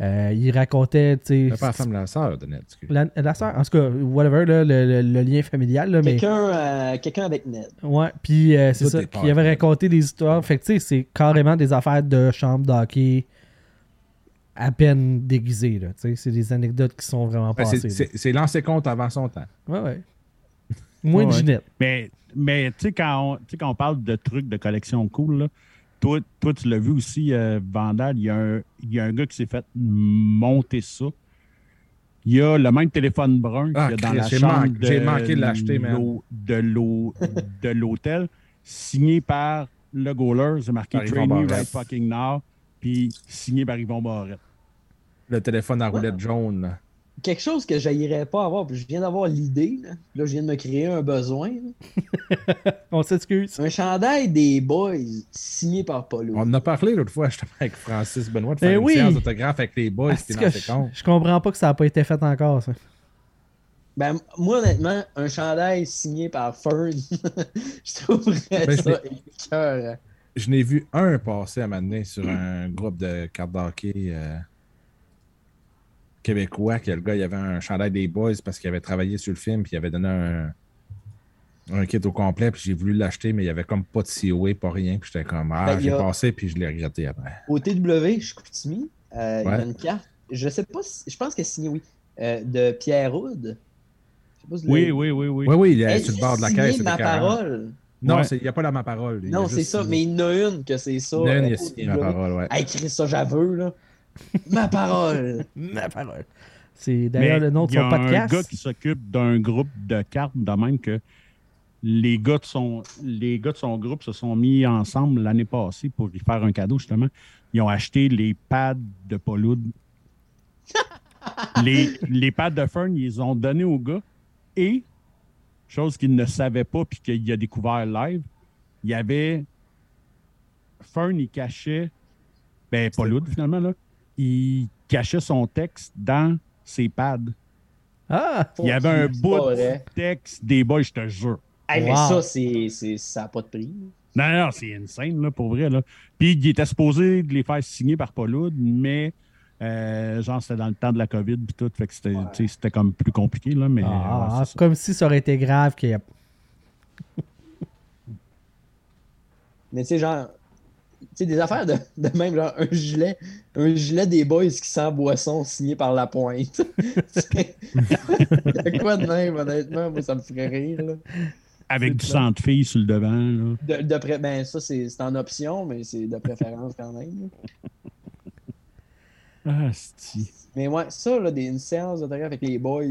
euh, il racontait, C'est pas la sais, femme de la sœur de Ned. la, la sœur, en tout cas, whatever, là, le, le- le lien familial, là, mais Quelqu'un euh, quelqu'un avec Ned. ouais. Puis euh, c'est ça. Puis il avait raconté des histoires. Fait que tu sais, c'est carrément des affaires de chambre d'hockey à peine déguisées, là. Tu sais, c'est des anecdotes qui sont vraiment Ben, c'est- passées. c'est lancé compte avant son temps. Ouais, ouais. Moins de. Ginette. Mais, mais tu sais, quand, on- tu sais, quand on parle de trucs de collection cool, là, toi, toi, tu l'as vu aussi, euh, Vandal, il y, a un- il y a un gars qui s'est fait monter ça. Il y a le même téléphone brun Ah, qu'il y a dans la chambre manqué- j'ai manqué de l'acheter, de de l'hôtel, signé par le goaler. C'est marqué Par Yvon Train Me Barrette. right fucking now, puis signé par Yvon Barrette. Le téléphone à roulette jaune. Quelque chose que j'aillerais pas avoir, puis je viens d'avoir l'idée. Là. Là, je viens de me créer un besoin. On s'excuse. Un chandail des boys signé par Paulo. On en a parlé l'autre fois, justement, avec Francis Benoît, de Ben faire une oui. séance d'autographe avec les boys. Ah, dans je, je comprends pas que ça n'a pas été fait encore, ça. Ben, moi, honnêtement, un chandail signé par Fern, je trouverais Ben, ça écœurant. Je n'ai vu un passer à m'amener sur un groupe de cartes d'hockey euh, québécois, que le gars, il avait un chandail des boys parce qu'il avait travaillé sur le film, puis il avait donné un, un kit au complet, puis j'ai voulu l'acheter, mais il n'y avait comme pas de COA, pas rien, puis j'étais comme, ah, Ben, il y j'ai a- passé, puis je l'ai regretté après. Au TW, Chicoutimi, euh, il y a Ouais. une carte, je sais pas, si- je pense que c'est signé, oui, euh, de Pierre Houd. Je sais pas si vous Oui, oui, oui, oui. Oui, oui, il est sur le bord de la caisse. ma parole. Non, Ouais. il n'y a pas la ma parole. il y a Non, c'est ça, signé. mais il y en a une que c'est ça. Non, euh, il a au signé ma parole, ouais. Hey, Chris, ça, j'avoue, là. Ma parole. Ma parole. C'est d'ailleurs le nom de il y son a podcast. un gars qui s'occupe d'un groupe de cartes de même que les gars, de son, les gars de son groupe se sont mis ensemble l'année passée pour y faire un cadeau, justement. Ils ont acheté les pads de Pauloud. les, les pads de Fern, ils les ont donnés aux gars. Et, chose qu'il ne savait pas puis qu'il a découvert live, il y avait... Fern, il cachait... Ben, Pauloud, finalement, là. Il cachait son texte dans ses pads. Ah! Il y avait un bout de texte des boys, je te jure. Hey, mais Wow. ça, c'est, c'est, ça n'a pas de prix. Non, non, c'est insane, là, pour vrai. Là. Puis il était supposé de les faire signer par Pauloud, mais euh, genre, c'était dans le temps de la COVID puis tout. Fait que c'était, comme plus compliqué, là, mais Ah, ouais, c'est ça. comme si ça aurait été grave qu'il y a... Mais tu sais, genre, sais, des affaires de, de même, genre un gilet, un gilet des boys qui sent boisson signé par la pointe. A quoi de même, honnêtement, moi, ça me ferait rire, là. Avec du sang de fille sur le devant. Là. De, de pré- ben, ça, c'est, en option, mais c'est de préférence quand même. là. Ah, c'est Mais ouais, ça, là, des, une séance d'autographe avec les boys,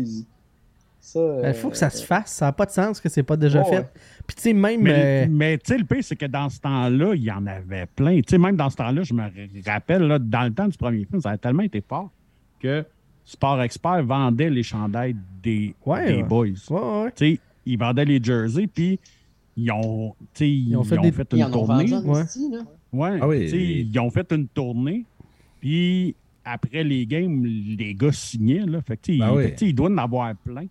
ça. Il faut euh, que ça se fasse. Ça n'a pas de sens que c'est pas déjà fait. ouais. Puis tu sais, même... Mais, euh, mais tu sais, le pire, c'est que dans ce temps-là, il y en avait plein. Tu sais, même dans ce temps-là, je me rappelle, là, dans le temps du premier film, ça a tellement été fort que Sport Expert vendait les chandails des, Ouais, des ouais. boys. ouais, ouais. Tu sais, ils vendaient les jerseys, puis ils ont, tu sais, ils ont fait ont des- fait Ils une tournée. Ah oui. tu sais, ils ont fait une tournée, puis après les games, les gars signaient. Là, fait que, Ben ils- oui. fait que, tu sais, ils doivent en avoir plein.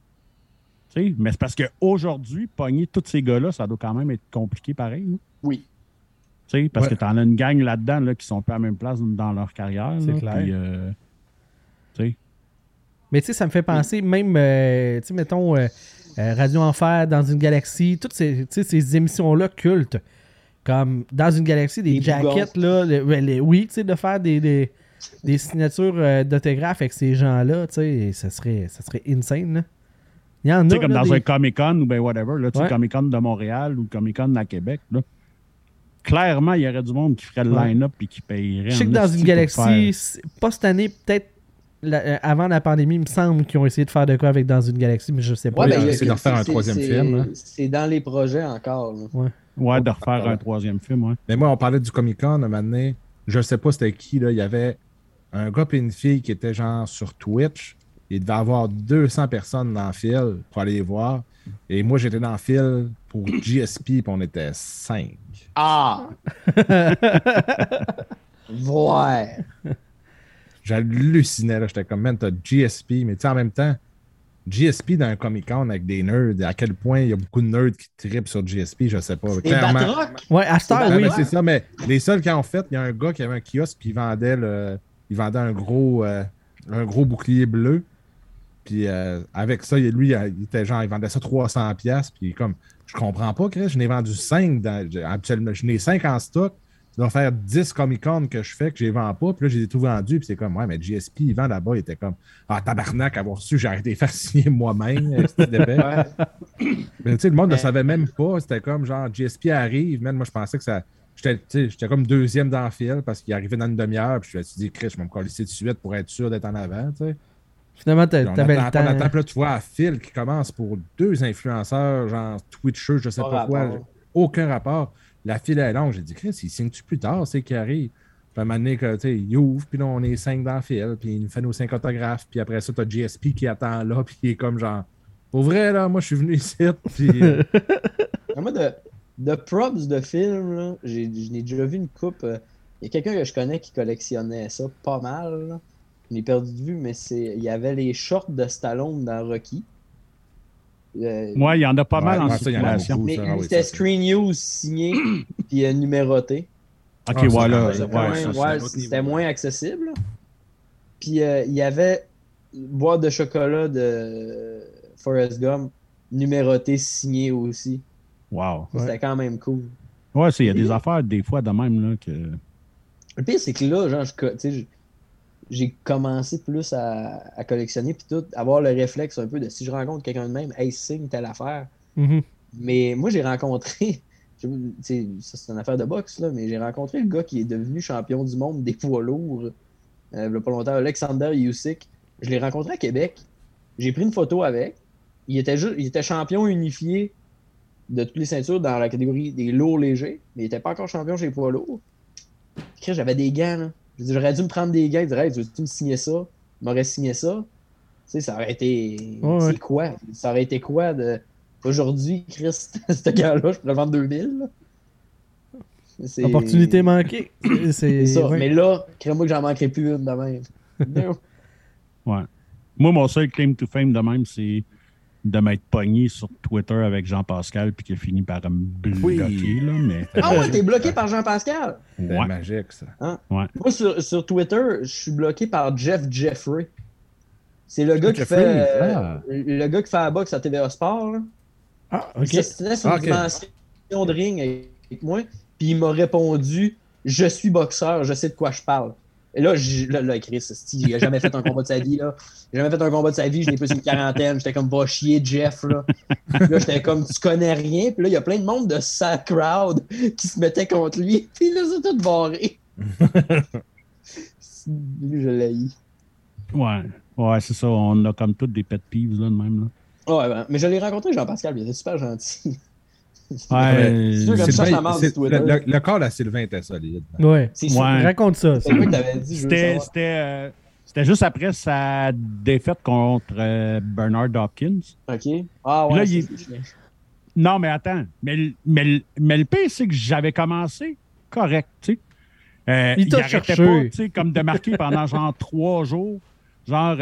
Mais c'est parce qu'aujourd'hui, pogner tous ces gars-là, ça doit quand même être compliqué pareil. là. Oui. Tu sais, parce Ouais. que tu en as une gang là-dedans là, qui sont pas à la même place dans leur carrière. C'est clair. euh, tu sais, Mais tu sais, ça me fait penser, même, euh, tu sais, mettons, euh, Radio Enfer, Dans une galaxie, toutes ces, tu sais, ces émissions-là cultes, comme Dans une galaxie, des jackets, là, le- les- oui, tu sais, de faire des, des, des signatures euh, d'autographes avec ces gens-là, tu sais, ça serait, ça serait insane, là. Il y en a, Tu sais, comme là, dans des- un Comic-Con ou ben whatever, là, Ouais. Comic-Con de Montréal ou Comic-Con à Québec, là. Clairement, il y aurait du monde qui ferait le Ouais. line-up et qui payerait. Je sais que dans une galaxie, faire- pas cette année, peut-être la- euh, avant la pandémie, il me semble qu'ils ont essayé de faire de quoi avec Dans une galaxie, mais je sais pas. Ouais, Oui, ben, on il y a- essaie de refaire un c'est- troisième film, hein. C'est dans les projets encore. là. Ouais, de refaire un troisième film, ouais. Mais moi, on parlait du Comic Con un moment donné. Je sais pas c'était qui, là. Il y avait un gars et une fille qui étaient genre sur Twitch. Il devait y avoir 200 personnes dans le fil pour aller les voir. Et moi, j'étais dans le fil pour GSP, puis on était 5. Ah! ouais. J'hallucinais, là. J'étais comme, man, t'as GSP, mais tu sais, en même temps, GSP dans un Comic-Con avec des nerds, à quel point il y a beaucoup de nerds qui trippent sur GSP, je sais pas. Clairement. Ouais, à Star, oui. c'est ça, mais les seuls qui ont fait, il y a un gars qui avait un kiosque qui vendait le. Il vendait un gros euh, un gros bouclier bleu. Puis euh, avec ça, il- lui, il était genre, il vendait ça 300$. piastres, Puis comme, je comprends pas, Chris, je n'ai vendu 5 dans, je- habituellement, je n'ai 5 en stock. Ça doit faire 10 Comic-Con que je fais, que je les vends pas. Puis là, j'ai tout vendu. Puis c'est comme, ouais, mais GSP, il vend là-bas. Il était comme, ah, tabarnak, avoir su, j'ai arrêté de faire signer moi-même. euh. Mais tu sais, le monde ne Mais- savait même pas. C'était comme genre GSP arrive. Man, moi, je pensais que ça. J'étais tu comme deuxième dans le fil parce qu'il arrivait dans une demi-heure. Puis je me suis dit, Chris, je vais me coller de suite pour être sûr d'être en avant. tu sais. Finalement, Puis t'a- on t'avais attend, le on attend, temps. puis là, tu vois à fil qui commence pour deux influenceurs, genre Twitchers, je sais Pas pas quoi. Aucun rapport. La file est longue. J'ai dit, Chris, il signe-tu plus tard, c'est qui arrive? Puis à un moment donné, que, tu sais, il ouvre, puis là, on est cinq dans le fil, puis il nous fait nos cinq autographes, puis après ça, t'as GSP qui attend là, puis il est comme genre, pour vrai, là, moi, je suis venu ici, puis. euh, Moi, de, de props de films, là, j'ai, je n'ai déjà vu une coupe. euh, Il y a quelqu'un que je connais qui collectionnait ça pas mal. là. Je l'ai perdu de vue, mais c'est il y avait les shorts de Stallone dans Rocky. Euh, Moi, il y en a pas Ouais, mal en ouais, circulation. mais ah oui, c'était Screen News signé puis euh, numéroté. Ok, Ah, voilà. ouais, ouais, ouais, ouais, c'était moins accessible. Puis euh, il y avait boîte de chocolat de Forrest Gump numéroté signé aussi. Wow. Ouais. C'était quand même cool. Ouais, c'est- il y a des affaires, des fois, de même, là, que. Le pire, c'est que là, genre, je co- tu sais, je- j'ai commencé plus à, à collectionner, puis tout, avoir le réflexe un peu de si je rencontre quelqu'un de même, hey, signe telle affaire. Mhm. Mais moi, j'ai rencontré, ça c'est une affaire de boxe, là, mais j'ai rencontré le gars qui est devenu champion du monde des poids lourds, euh, a pas longtemps, Alexander Usyk. Je l'ai rencontré à Québec. J'ai pris une photo avec. Il était, ju- il était champion unifié de toutes les ceintures dans la catégorie des lourds légers, mais il n'était pas encore champion chez les poids lourds. J'avais des gants, là. Je J'aurais dû me prendre des gants, dire, hey, veux-tu me signer ça? Il m'aurait signé ça? Tu sais, ça aurait été. Ouais, ouais. C'est quoi? Ça aurait été quoi de. Aujourd'hui, Chris, ce gars-là, je pourrais le vendre 2000. là. C'est- Opportunité manquée. C'est- ça. ouais. Mais là, crée-moi que j'en manquerai plus une de même. Ouais. Moi, mon seul claim to fame de même, c'est de m'être pogné sur Twitter avec Jean-Pascal puis qui a fini par me bloquer, Oui. là, mais... ah ouais, t'es bloqué par Jean-Pascal? Ouais. magique, ça. Moi, sur, sur Twitter, je suis bloqué par Jeff Jeffrey. C'est le gars qui fait euh, ah. le gars qui fait la boxe à TVA Sport. Là. Ah, Il ok. sur Ah, une dimension de ring avec moi, puis il m'a répondu Je suis boxeur, je sais de quoi je parle. Et là, là, là Chris, il a jamais fait un combat de sa vie. Là. Il a jamais fait un combat de sa vie, je n'ai plus une quarantaine. J'étais comme va chier, Jeff. Là, là j'étais comme tu connais rien. Puis là, il y a plein de monde de sa crowd qui se mettait contre lui. Puis là, c'est tout barré. Lui, je l'ai eu. Ouais, ouais, c'est ça. On a comme toutes des pet peeves, là, de même, là. Ouais, ben, mais je l'ai rencontré, Jean-Pascal, il était super gentil. Ouais, C'est sûr, comme C'est ça, bien- ça marche c'est- sur Twitter. le, le- le corps à Sylvain était solide. Ouais. Ouais. Raconte ça. C'est quoi que t'avais dit? C'était, c'était, euh, c'était juste après sa défaite contre euh, Bernard Hopkins. OK. Ah ouais. là, il- Non, mais attends. Mais, le- mais, le- mais le pire, c'est que j'avais commencé correct, tu sais. Euh, Il arrêtait cherché. pas, tu sais, comme de marquer pendant genre trois jours. Genre,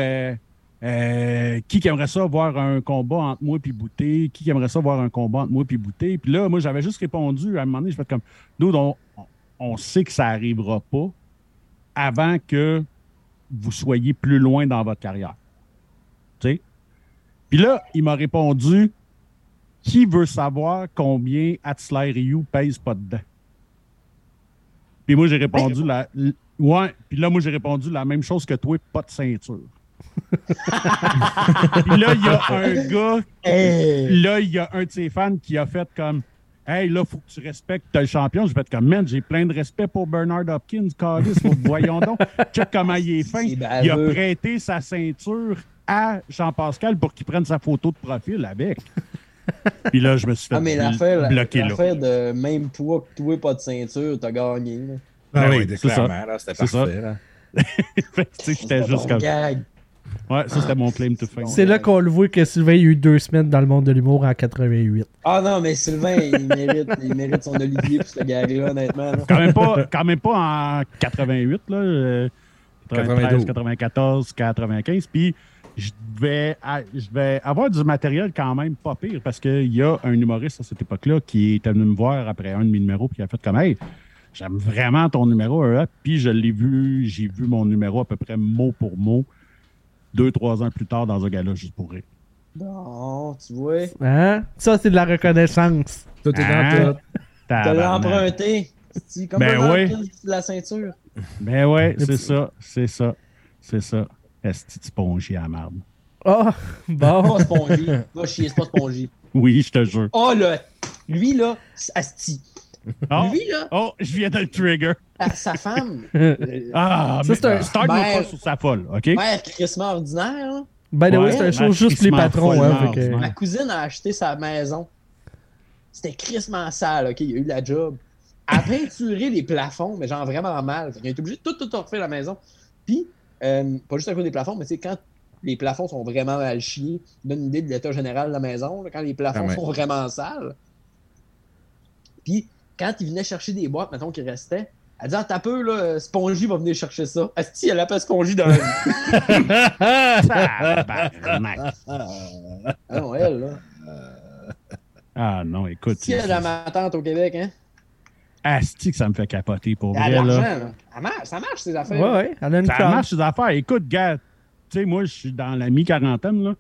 euh, qui qui aimerait ça voir un combat entre moi et Bouté? Qui qui aimerait ça voir un combat entre moi et Bouté? Puis là, moi, j'avais juste répondu à un moment donné, je fais comme, nous, on, on sait que ça arrivera pas avant que vous soyez plus loin dans votre carrière. Tu sais? Puis là, il m'a répondu, qui veut savoir combien Atsley Ryu pèse pas dedans? Puis moi, j'ai répondu la. Ouais, puis là, moi, j'ai répondu la même chose que toi, pas de ceinture. Puis là, il y a un gars, Hey! là, il y a un de ses fans qui a fait comme Hey, là, faut que tu respectes le champion. Je vais être comme, man, j'ai plein de respect pour Bernard Hopkins, Carlis. Voyons donc. Check comment il est fin. Il a prêté sa ceinture à Jean-Pascal pour qu'il prenne sa photo de profil avec. Puis là, je me suis fait Ah, mais l'affaire bloquer là. l'affaire de même poids que toi, pas de ceinture, t'as gagné. là. Ah Ben oui, oui, c'est clairement, là, c'était C'est ça. parfait. là. Fait que, tu sais, J'étais juste comme. gag. Ouais, ça, c'était mon claim to fame. C'est là qu'on le voit que Sylvain a eu deux semaines dans le monde de l'humour en 88. Ah non, mais Sylvain, il mérite, il mérite son Olivier pour ce gag-là, honnêtement. là. Quand même pas, quand même pas en 88, là. euh, 93, 94, 95. Puis je devais, a- je devais avoir du matériel quand même pas pire parce qu'il y a un humoriste à cette époque-là qui était venu me voir après un de mes numéros puis qui a fait comme Hey, j'aime vraiment ton numéro. hein. Puis je l'ai vu, j'ai vu mon numéro à peu près mot pour mot deux, trois ans plus tard dans un gala juste pour rire. Bon, tu vois. Hein? Ça, c'est de la reconnaissance. Tout est Hein? dans tout. T'as l'emprunté. C'est Comme Ben de la ceinture? Ben ouais, c'est ça, c'est ça, c'est ça. Est-ce que tu à la merde? Oh, bon. Pas spongy. Va chier, c'est pas spongy. Oui, je te jure. Oh là, lui là, c'est Asti. Oh, Lui là, oh, je viens de le trigger. À- sa femme, euh, Ah, Ça, mais c'est un- start-moi Ben- pas sur sa folle, OK? mère crissement ordinaire, là. The way, Ouais, c'est un show juste pour les patrons. Hein, que-. Ma cousine a acheté sa maison. C'était crissement sale, ok? Il a eu la job. Elle a peinturé les plafonds, mais genre vraiment mal. Fait qu'il a été obligé de tout, tout refaire la maison. Puis, euh, pas juste à cause des plafonds, mais c'est quand les plafonds sont vraiment mal chiés, donne une idée de l'état général de la maison, là, quand les plafonds Ah ouais. sont vraiment sales. Puis, quand il venait chercher des boîtes, mettons, qui restaient, elle dit Ah, t'as peu, là, Spongy va venir chercher ça. Asti, elle appelle Spongy dans la. Ah non, elle, là. ah non, écoute. Si elle a ma tante au Québec, hein. Asti que ça me fait capoter pour Elle a de vrai, l'argent, là. là. Elle marche, ça marche, ces affaires. Elle a une Ça marche, ces affaires. Écoute, gars, tu sais, moi, je suis dans la mi-quarantaine, là.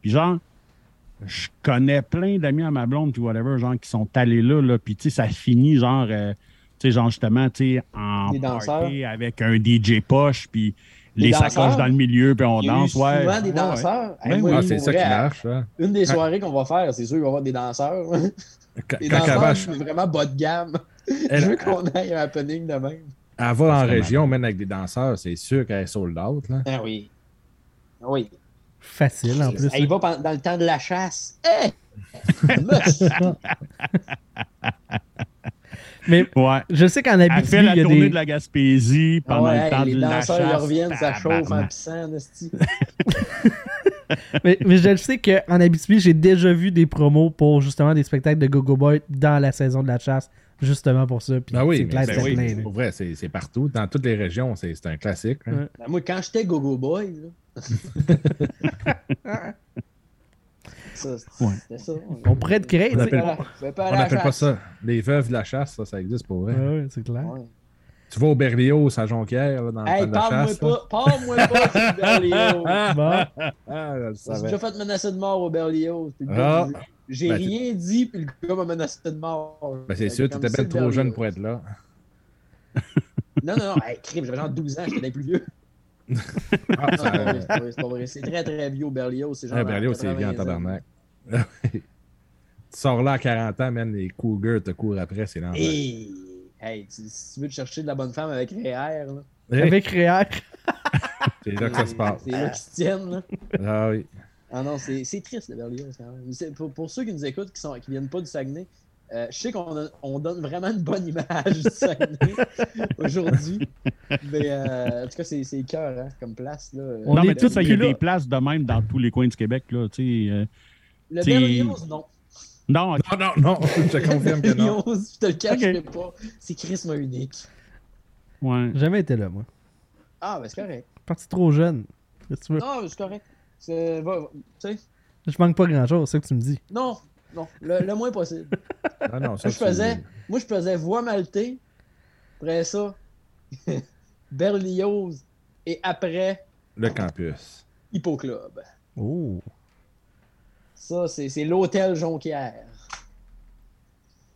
Puis genre, je connais plein d'amis à ma blonde, puis whatever, genre, qui sont allés là, là. Puis tu sais, ça finit, genre, euh, sais, genre, justement, tu sais, en party avec un DJ poche, puis les sacoches dans le milieu, puis on Il y danse, ouais. souvent des danseurs. ouais. Hey, moi, Ah, pour c'est ça qui marche. hein. Une des soirées qu'on va faire, c'est sûr qu'il va y avoir des danseurs. Quand, danseurs vraiment bas de gamme. elle- Je veux qu'on aille un happening de même. elle va en région, même avec des danseurs, c'est sûr qu'elle est sold out. Là. Ah oui. Ah Oui. Facile en plus. Elle y va dans le temps de la chasse. Hey! Mais Ouais. je sais qu'en Elle Abitibi, fait il la y a tournée des. de la Gaspésie pendant ouais, le temps les de la danseurs chasse. ils reviennent, ça chauffe en pissant, mais, mais je le sais qu'en Abitibi, j'ai déjà vu des promos pour justement des spectacles de Go-Go Boy dans la saison de la chasse. Justement pour ça. Puis Ben oui, c'est clair, ben oui, plein, pour vrai, c'est c'est partout. Dans toutes les régions, c'est c'est un classique. hein. Ben, moi, quand j'étais Go-Go Boy, là. ça, c'était Ouais. c'était ça. On pourrait être créé, On tu sais. appelle- Voilà. Je vais pas On n'appelle pas chasse. ça les veuves de la chasse, ça, ça existe pour vrai. Ouais, c'est clair. Ouais. Tu vas au Berlioz à Jonquière, là, dans le temps Hey, de la chasse. pas, parle-moi pas du Berlioz. Ah, J'ai déjà fait menacer de mort au Berlioz. Ah. J'ai Ben, rien dit, puis le gars m'a menacé de mort. Ben, c'est sûr, tu étais bien trop jeune pour être là. Non, non, non, hey, crime, j'avais genre 12 ans, j'étais bien plus vieux. Ah, c'est pas vrai, c'est pas vrai, c'est pas vrai. C'est très, très vieux au Berlioz. C'est genre. Ah, Berlioz, c'est bien en 80 ans. tabarnak. tu sors là à 40 ans, man, les cougars te courent après, c'est l'enfer. Hey, hey, tu- si tu veux te chercher de la bonne femme avec REER, là, Eh, Avec Réac. C'est là que ça se passe. c'est là qu'ils se tiennent. Là. Ah oui. Ah non, c'est c'est triste le Berlioz quand même. C'est- Pour, pour ceux qui nous écoutent, qui, sont, qui viennent pas du Saguenay, euh, je sais qu'on a- on donne vraiment une bonne image du Saguenay aujourd'hui. Mais euh, en tout cas, c'est c'est cœur hein, comme place. Là. On non, est mais tu sais, tous ça, il y a là. des places de même dans tous les coins du Québec, là, tu sais. euh, Le Berlioz, non. Non, Non, non, non, je te confirme que non. Berlioz, je te le cacherai Ok. pas. C'est charisme unique. ouais. Jamais été là, moi. Ah, ben c'est correct. Parti trop jeune. Que tu veux? Non, c'est correct. C'est- Je manque pas grand chose, c'est ça que tu me dis. non, non, le, le moins possible. Non, non, ça, Moi, je faisais, moi, je faisais voix maltais. Après ça, Berlioz. Et après, Le campus. Hippoclub. Oh. Ça, c'est c'est l'hôtel Jonquière.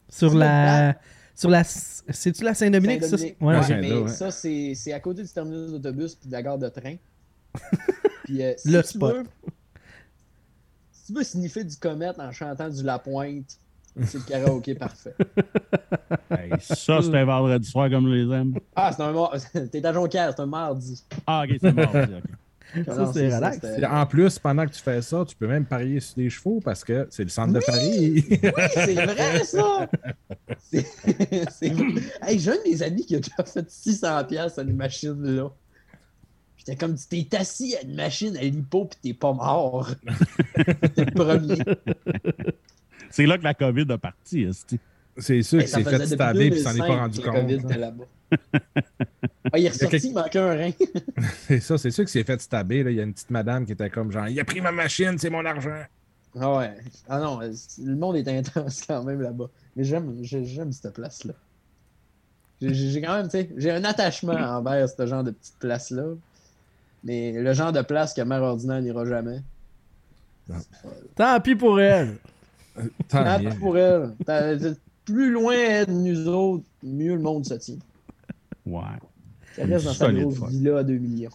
Sur C'est la. Sur la. C'est-tu la Saint-Dominique, ça? Ouais, Ouais. Saint- mais Saint-Do, ouais. ça, c'est c'est à côté du terminus d'autobus puis de la gare de train. puis, euh, si Le spot. veux, tu veux sniffer du comète en chantant du La Pointe, c'est le karaoké parfait. Hey, ça, c'est un vendredi soir comme je les aime. Ah, c'est un mar... T'es à Jonquière, c'est un mardi. Ah, ok, c'est mardi. ok. Ça, c'est relax. En plus, pendant que tu fais ça, tu peux même parier sur des chevaux parce que c'est le centre de Paris. C'est vrai, ça! C'est... Hey, j'ai un de mes amis qui a déjà fait 600$ piastres à une machine-là. Puis C'était comme si t'es assis à une machine à l'hypo pis t'es pas mort. T'es le premier. C'est là que la COVID a parti. C'est sûr Hey, qu'il s'est fait stabber puis s'en est 2005 pas rendu COVID compte. était là-bas. Ah, il est ressorti, quelque- il manquait un rein. C'est ça, c'est sûr qu'il s'est fait stabber. là. Il y a une petite madame qui était comme genre Il a pris ma machine, c'est mon argent. Ah ouais. Ah non, le monde est intense quand même là-bas. Mais j'aime, j'ai- j'aime cette place-là. J'ai quand même, tu sais, j'ai un attachement envers ce genre de petite place-là. Mais le genre de place que mère ordinaire n'ira jamais. Tant pis pour elle. Tant Ah, mieux. pour elle. Plus loin de nous autres, mieux le monde se tient. Ouais. Ça reste dans sa grosse villa à 2 millions.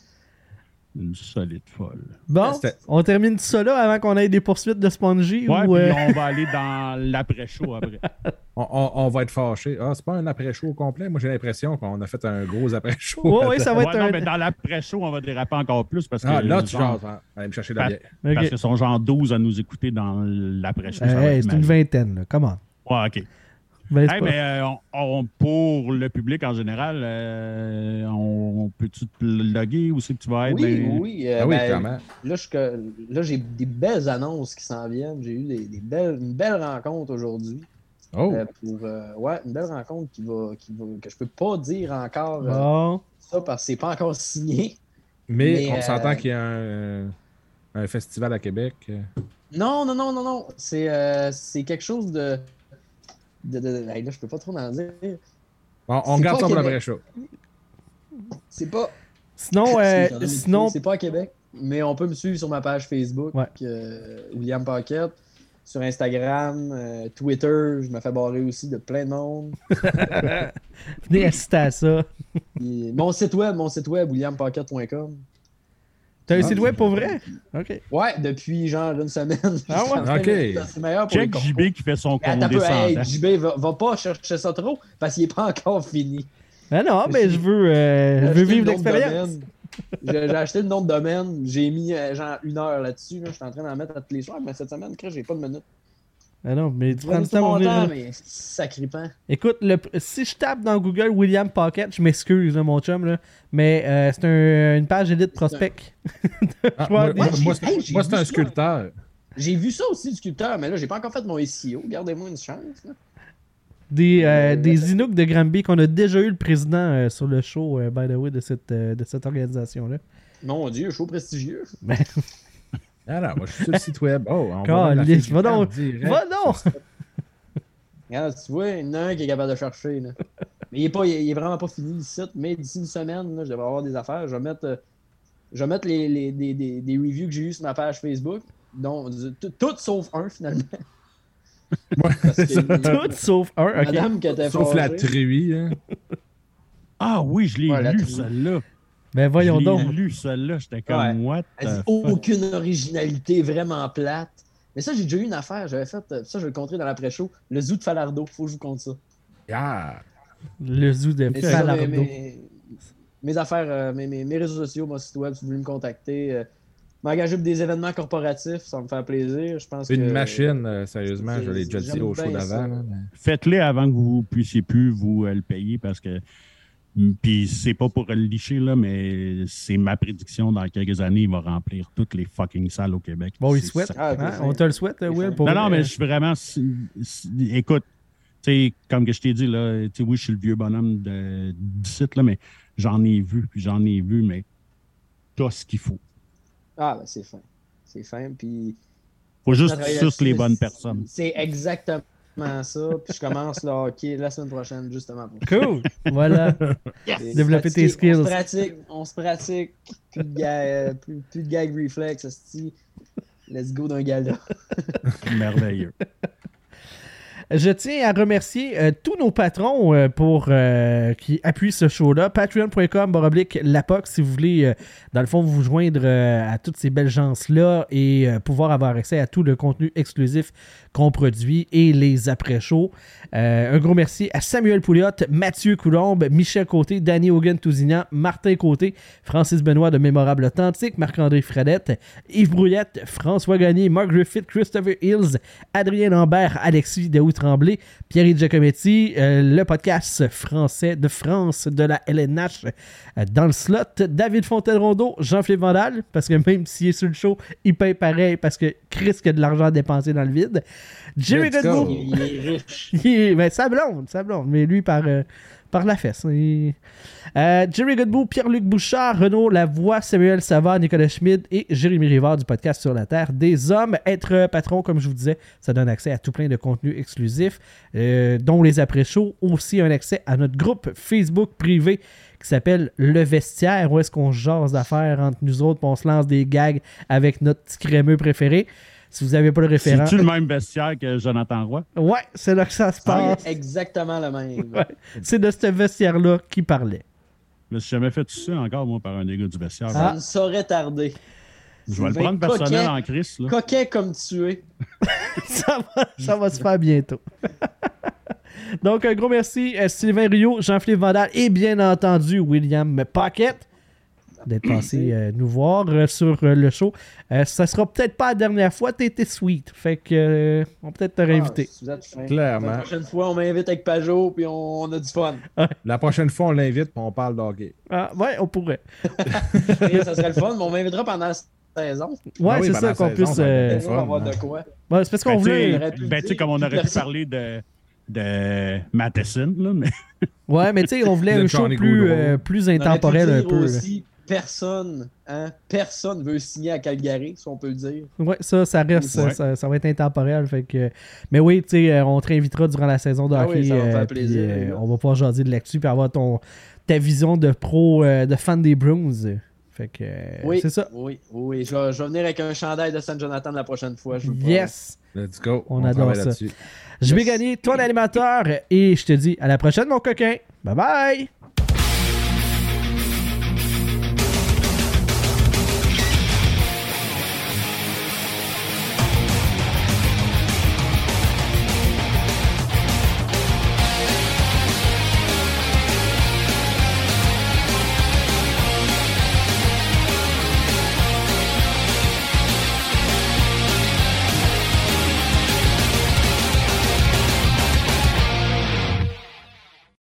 Une solide folle. Bon, C'était- on termine ça là avant qu'on ait des poursuites de Spongy Ouais, ou. puis euh, on va aller dans l'après-show après. On, on- on va être fâchés. Ah, c'est pas un après-show au complet. Moi, j'ai l'impression qu'on a fait un gros après-show. Ouais, ouais, ça va Ouais, être non, un. mais dans l'après-show, on va déraper encore plus parce que. Ah, là, tu genre- jases. hein. Allez me chercher de la bière. Parce qu'ils sont genre 12 à nous écouter dans l'après-show. Hey, c'est une vingtaine, là. Comment? Ouais, OK. Ben, Hey, mais euh, on- on- pour le public en général, euh, on, on peut-tu te loguer où c'est que tu vas être? Oui, dans- oui. euh, Ah oui, ben, clairement. Là, je- que- là, j'ai des belles annonces qui s'en viennent. J'ai eu des, des belles, une belle rencontre aujourd'hui. Oh, Euh, pour, euh, ouais, une belle rencontre qui va, qui va, que je peux pas dire encore euh, Bon. ça parce que c'est pas encore signé. mais, mais, on euh, s'entend qu'il y a un, un festival à Québec. Non, non, non, non, non. C'est euh, c'est quelque chose de. De, de- hey, là, je peux pas trop en dire. On, garde ça pour Québec. l'après-show. C'est pas. Sinon, euh, C'est- sinon, C'est pas à Québec, mais on peut me suivre sur ma page Facebook, Ouais. euh, William Paquette. Sur Instagram, euh, Twitter, je me fais barrer aussi de plein de monde. venez assister à ça. Mon site web, mon site web, williampaquette.com. T'as un Ah, site web pour vrai? Ok. Ouais, depuis genre une semaine. Ah ouais? Ok. C'est meilleur pour Check. JB qui fait son peu, hey, condescendant. JB, va, va pas chercher ça trop parce qu'il est pas encore fini. Ah non, mais je veux, euh, je veux vivre le nom de l'expérience. domaine. J'ai acheté le nom de domaine, j'ai mis euh, genre une heure là-dessus. là. Je suis en train d'en mettre à tous les soirs, mais cette semaine, Chris, j'ai pas de minute. Ah non, mais tu Pas prends tout temps mais sacripant. Écoute, le- si je tape dans Google William Pocket, je m'excuse, mon chum, là, mais euh, c'est un- une page élite prospect. Ah, moi, moi, hey, c'est un ça. sculpteur. J'ai vu ça aussi du sculpteur, mais là, j'ai pas encore fait mon SEO. Gardez-moi une chance. là. Des, euh, des Inuks de Granby qu'on a déjà eu le président euh, sur le show, euh, by the way, de cette, euh, de cette organisation-là. Mon Dieu, chaud prestigieux. Ah non, moi, je suis sur le site web. Oh, on va va donc. direct. Va donc! Regarde, tu vois, il y en a un qui est capable de chercher. Là. Mais il est, pas, il est- il est vraiment pas fini le site. Mais d'ici une semaine, là, je devrais avoir des affaires. Je vais mettre, euh, je vais mettre les, les- des, des- des reviews que j'ai eues sur ma page Facebook. Donc, tout tout sauf un finalement. Parce que Tout sauf un, ok. Madame qui était Sauf la truie. Hein. Ah oui, je l'ai Ouais, lu, celle-là. Ben voyons je donc. lu, celle-là. J'étais comme, Ouais. what Elle the dit fuck? aucune originalité, vraiment plate. Mais ça, j'ai déjà eu une affaire. J'avais fait, euh, ça, je vais le contrer dans l'après-show. Le zoo de Falardo. Faut que je vous compte ça. Ah. Le zoo de Mais c'est ça, mes, Falardo. mes- mes affaires, euh, mes, mes- mes réseaux sociaux, mon site web, si vous voulez me contacter. euh, M'engager pour des événements corporatifs, ça va me faire plaisir. Je pense Une que- machine, euh, sérieusement, je l'ai déjà dit au show d'avant. mais- Faites-les avant que vous puissiez plus vous euh, le payer parce que. Mm, Puis c'est pas pour le licher, là, mais c'est ma prédiction. Dans quelques années, il va remplir toutes les fucking salles au Québec. Bon, il souhaite. Ah, Hein? On te le souhaite, Will. Pour Non, non, mais je suis vraiment. écoute, tu sais, comme que je t'ai dit, là, tu sais, oui, je suis le vieux bonhomme de, du site, là, mais j'en ai vu, puis j'en ai vu, mais t'as ce qu'il faut. Ah, ben c'est fin. C'est fin. Puis. Faut juste là-dessus, les bonnes personnes. C'est exactement ça. Puis je commence le hockey la semaine prochaine, justement. Pour Cool. Voilà. Développer tes skills. On se pratique. On se pratique. Plus de, ga- euh, plus, plus de gag reflex. Let's go d'un gala. Merveilleux. Je tiens à remercier euh, tous nos patrons euh, pour euh, qui appuient ce show-là. Patreon.com baroblique Lapoc si vous voulez, dans le fond, vous joindre à toutes ces belles gens-là et pouvoir avoir accès à tout le contenu exclusif qu'on produit et les après-shows. Un gros merci à Samuel Pouliot, Mathieu Coulombe, Michel Côté, Danny Hogan-Tousignan, Martin Côté, Francis Benoît de Mémorable Authentique, Marc-André Fredette, Yves Brouillette, François Gagné, Mark Griffith, Christopher Hills, Adrien Lambert, Alexis de Louis Tremblay, Pierre Giacometti, euh, le podcast français de France de la LNH euh, dans le slot, David Fontaine-Rondeau, Jean-Philippe Vandal, parce que même s'il est sur le show, il paye pareil parce que Chris a de l'argent à dépenser dans le vide. Jerry Let's Godbout, go. Il est riche. il est- ben, sa blonde, sa blonde, mais lui par, euh, par la fesse. Euh, Jerry Godbout, Pierre-Luc Bouchard, Renaud Lavoie, Samuel Savard, Nicolas Schmid et Jérémy Rivard du podcast Sur la Terre des Hommes. Être patron, comme je vous disais, ça donne accès à tout plein de contenus exclusifs, euh, dont les après-shows, aussi un accès à notre groupe Facebook privé qui s'appelle Le Vestiaire, où est-ce qu'on jase d'affaires entre nous autres, puis on se lance des gags avec notre petit crémeux préféré. Si vous n'avez pas le référent, C'est-tu le même vestiaire que Jonathan Roy? ouais, c'est là que ça se passe. C'est exactement le même. Ouais. C'est de ce vestiaire-là qu'il parlait. Je me suis jamais fait ça encore, moi, par un des gars du vestiaire. Ça Ah. ne saurait tarder. Je vais le prendre personnel Coquet. en crise. Là. Coquet comme tu es. ça, va, ça va se faire bientôt. Donc, un gros merci à Sylvain Rio, Jean-Philippe Vandal et bien entendu William Pocket d'être passé euh, nous voir euh, sur euh, le show. Euh, ça sera peut-être pas la dernière fois, t'étais sweet. Fait que euh, on va peut-être te réinviter. Ah, vous êtes fin. Clairement. La prochaine fois, on m'invite avec Pajot puis on, on a du fun. La prochaine fois, on l'invite et on parle d'hockey. Ah, ouais, on pourrait. Et ça serait le fun, mais on m'invitera pendant la saison. Ouais, Ah oui, c'est ça qu'on puisse. euh, avoir de quoi. ouais, c'est parce qu'on Ben, tu voulait. ben, tu sais, comme on aurait pu parler de, de Matheson, là, mais Ouais, mais tu sais, on voulait un show plus, euh, plus intemporel un peu. aussi, personne, hein, personne veut signer à Calgary, si on peut le dire. Ouais, ça, ça reste, Ouais. ça, ça va être intemporel. Fait que, mais oui, tu sais, euh, on te réinvitera durant la saison de Ah hockey. oui, ça va me faire euh, plaisir, puis, euh, on va pouvoir jaser de l'actu puis avoir ton, ta vision de pro, euh, de fan des Bruins. Fait que, euh, Oui, c'est ça. Oui, oui. Je vais, je vais venir avec un chandail de San Jonathan la prochaine fois. Je vous promets. Yes! Let's go. On adore ça. Je vais gagner ton animateur et je te dis à la prochaine, mon coquin. Bye bye!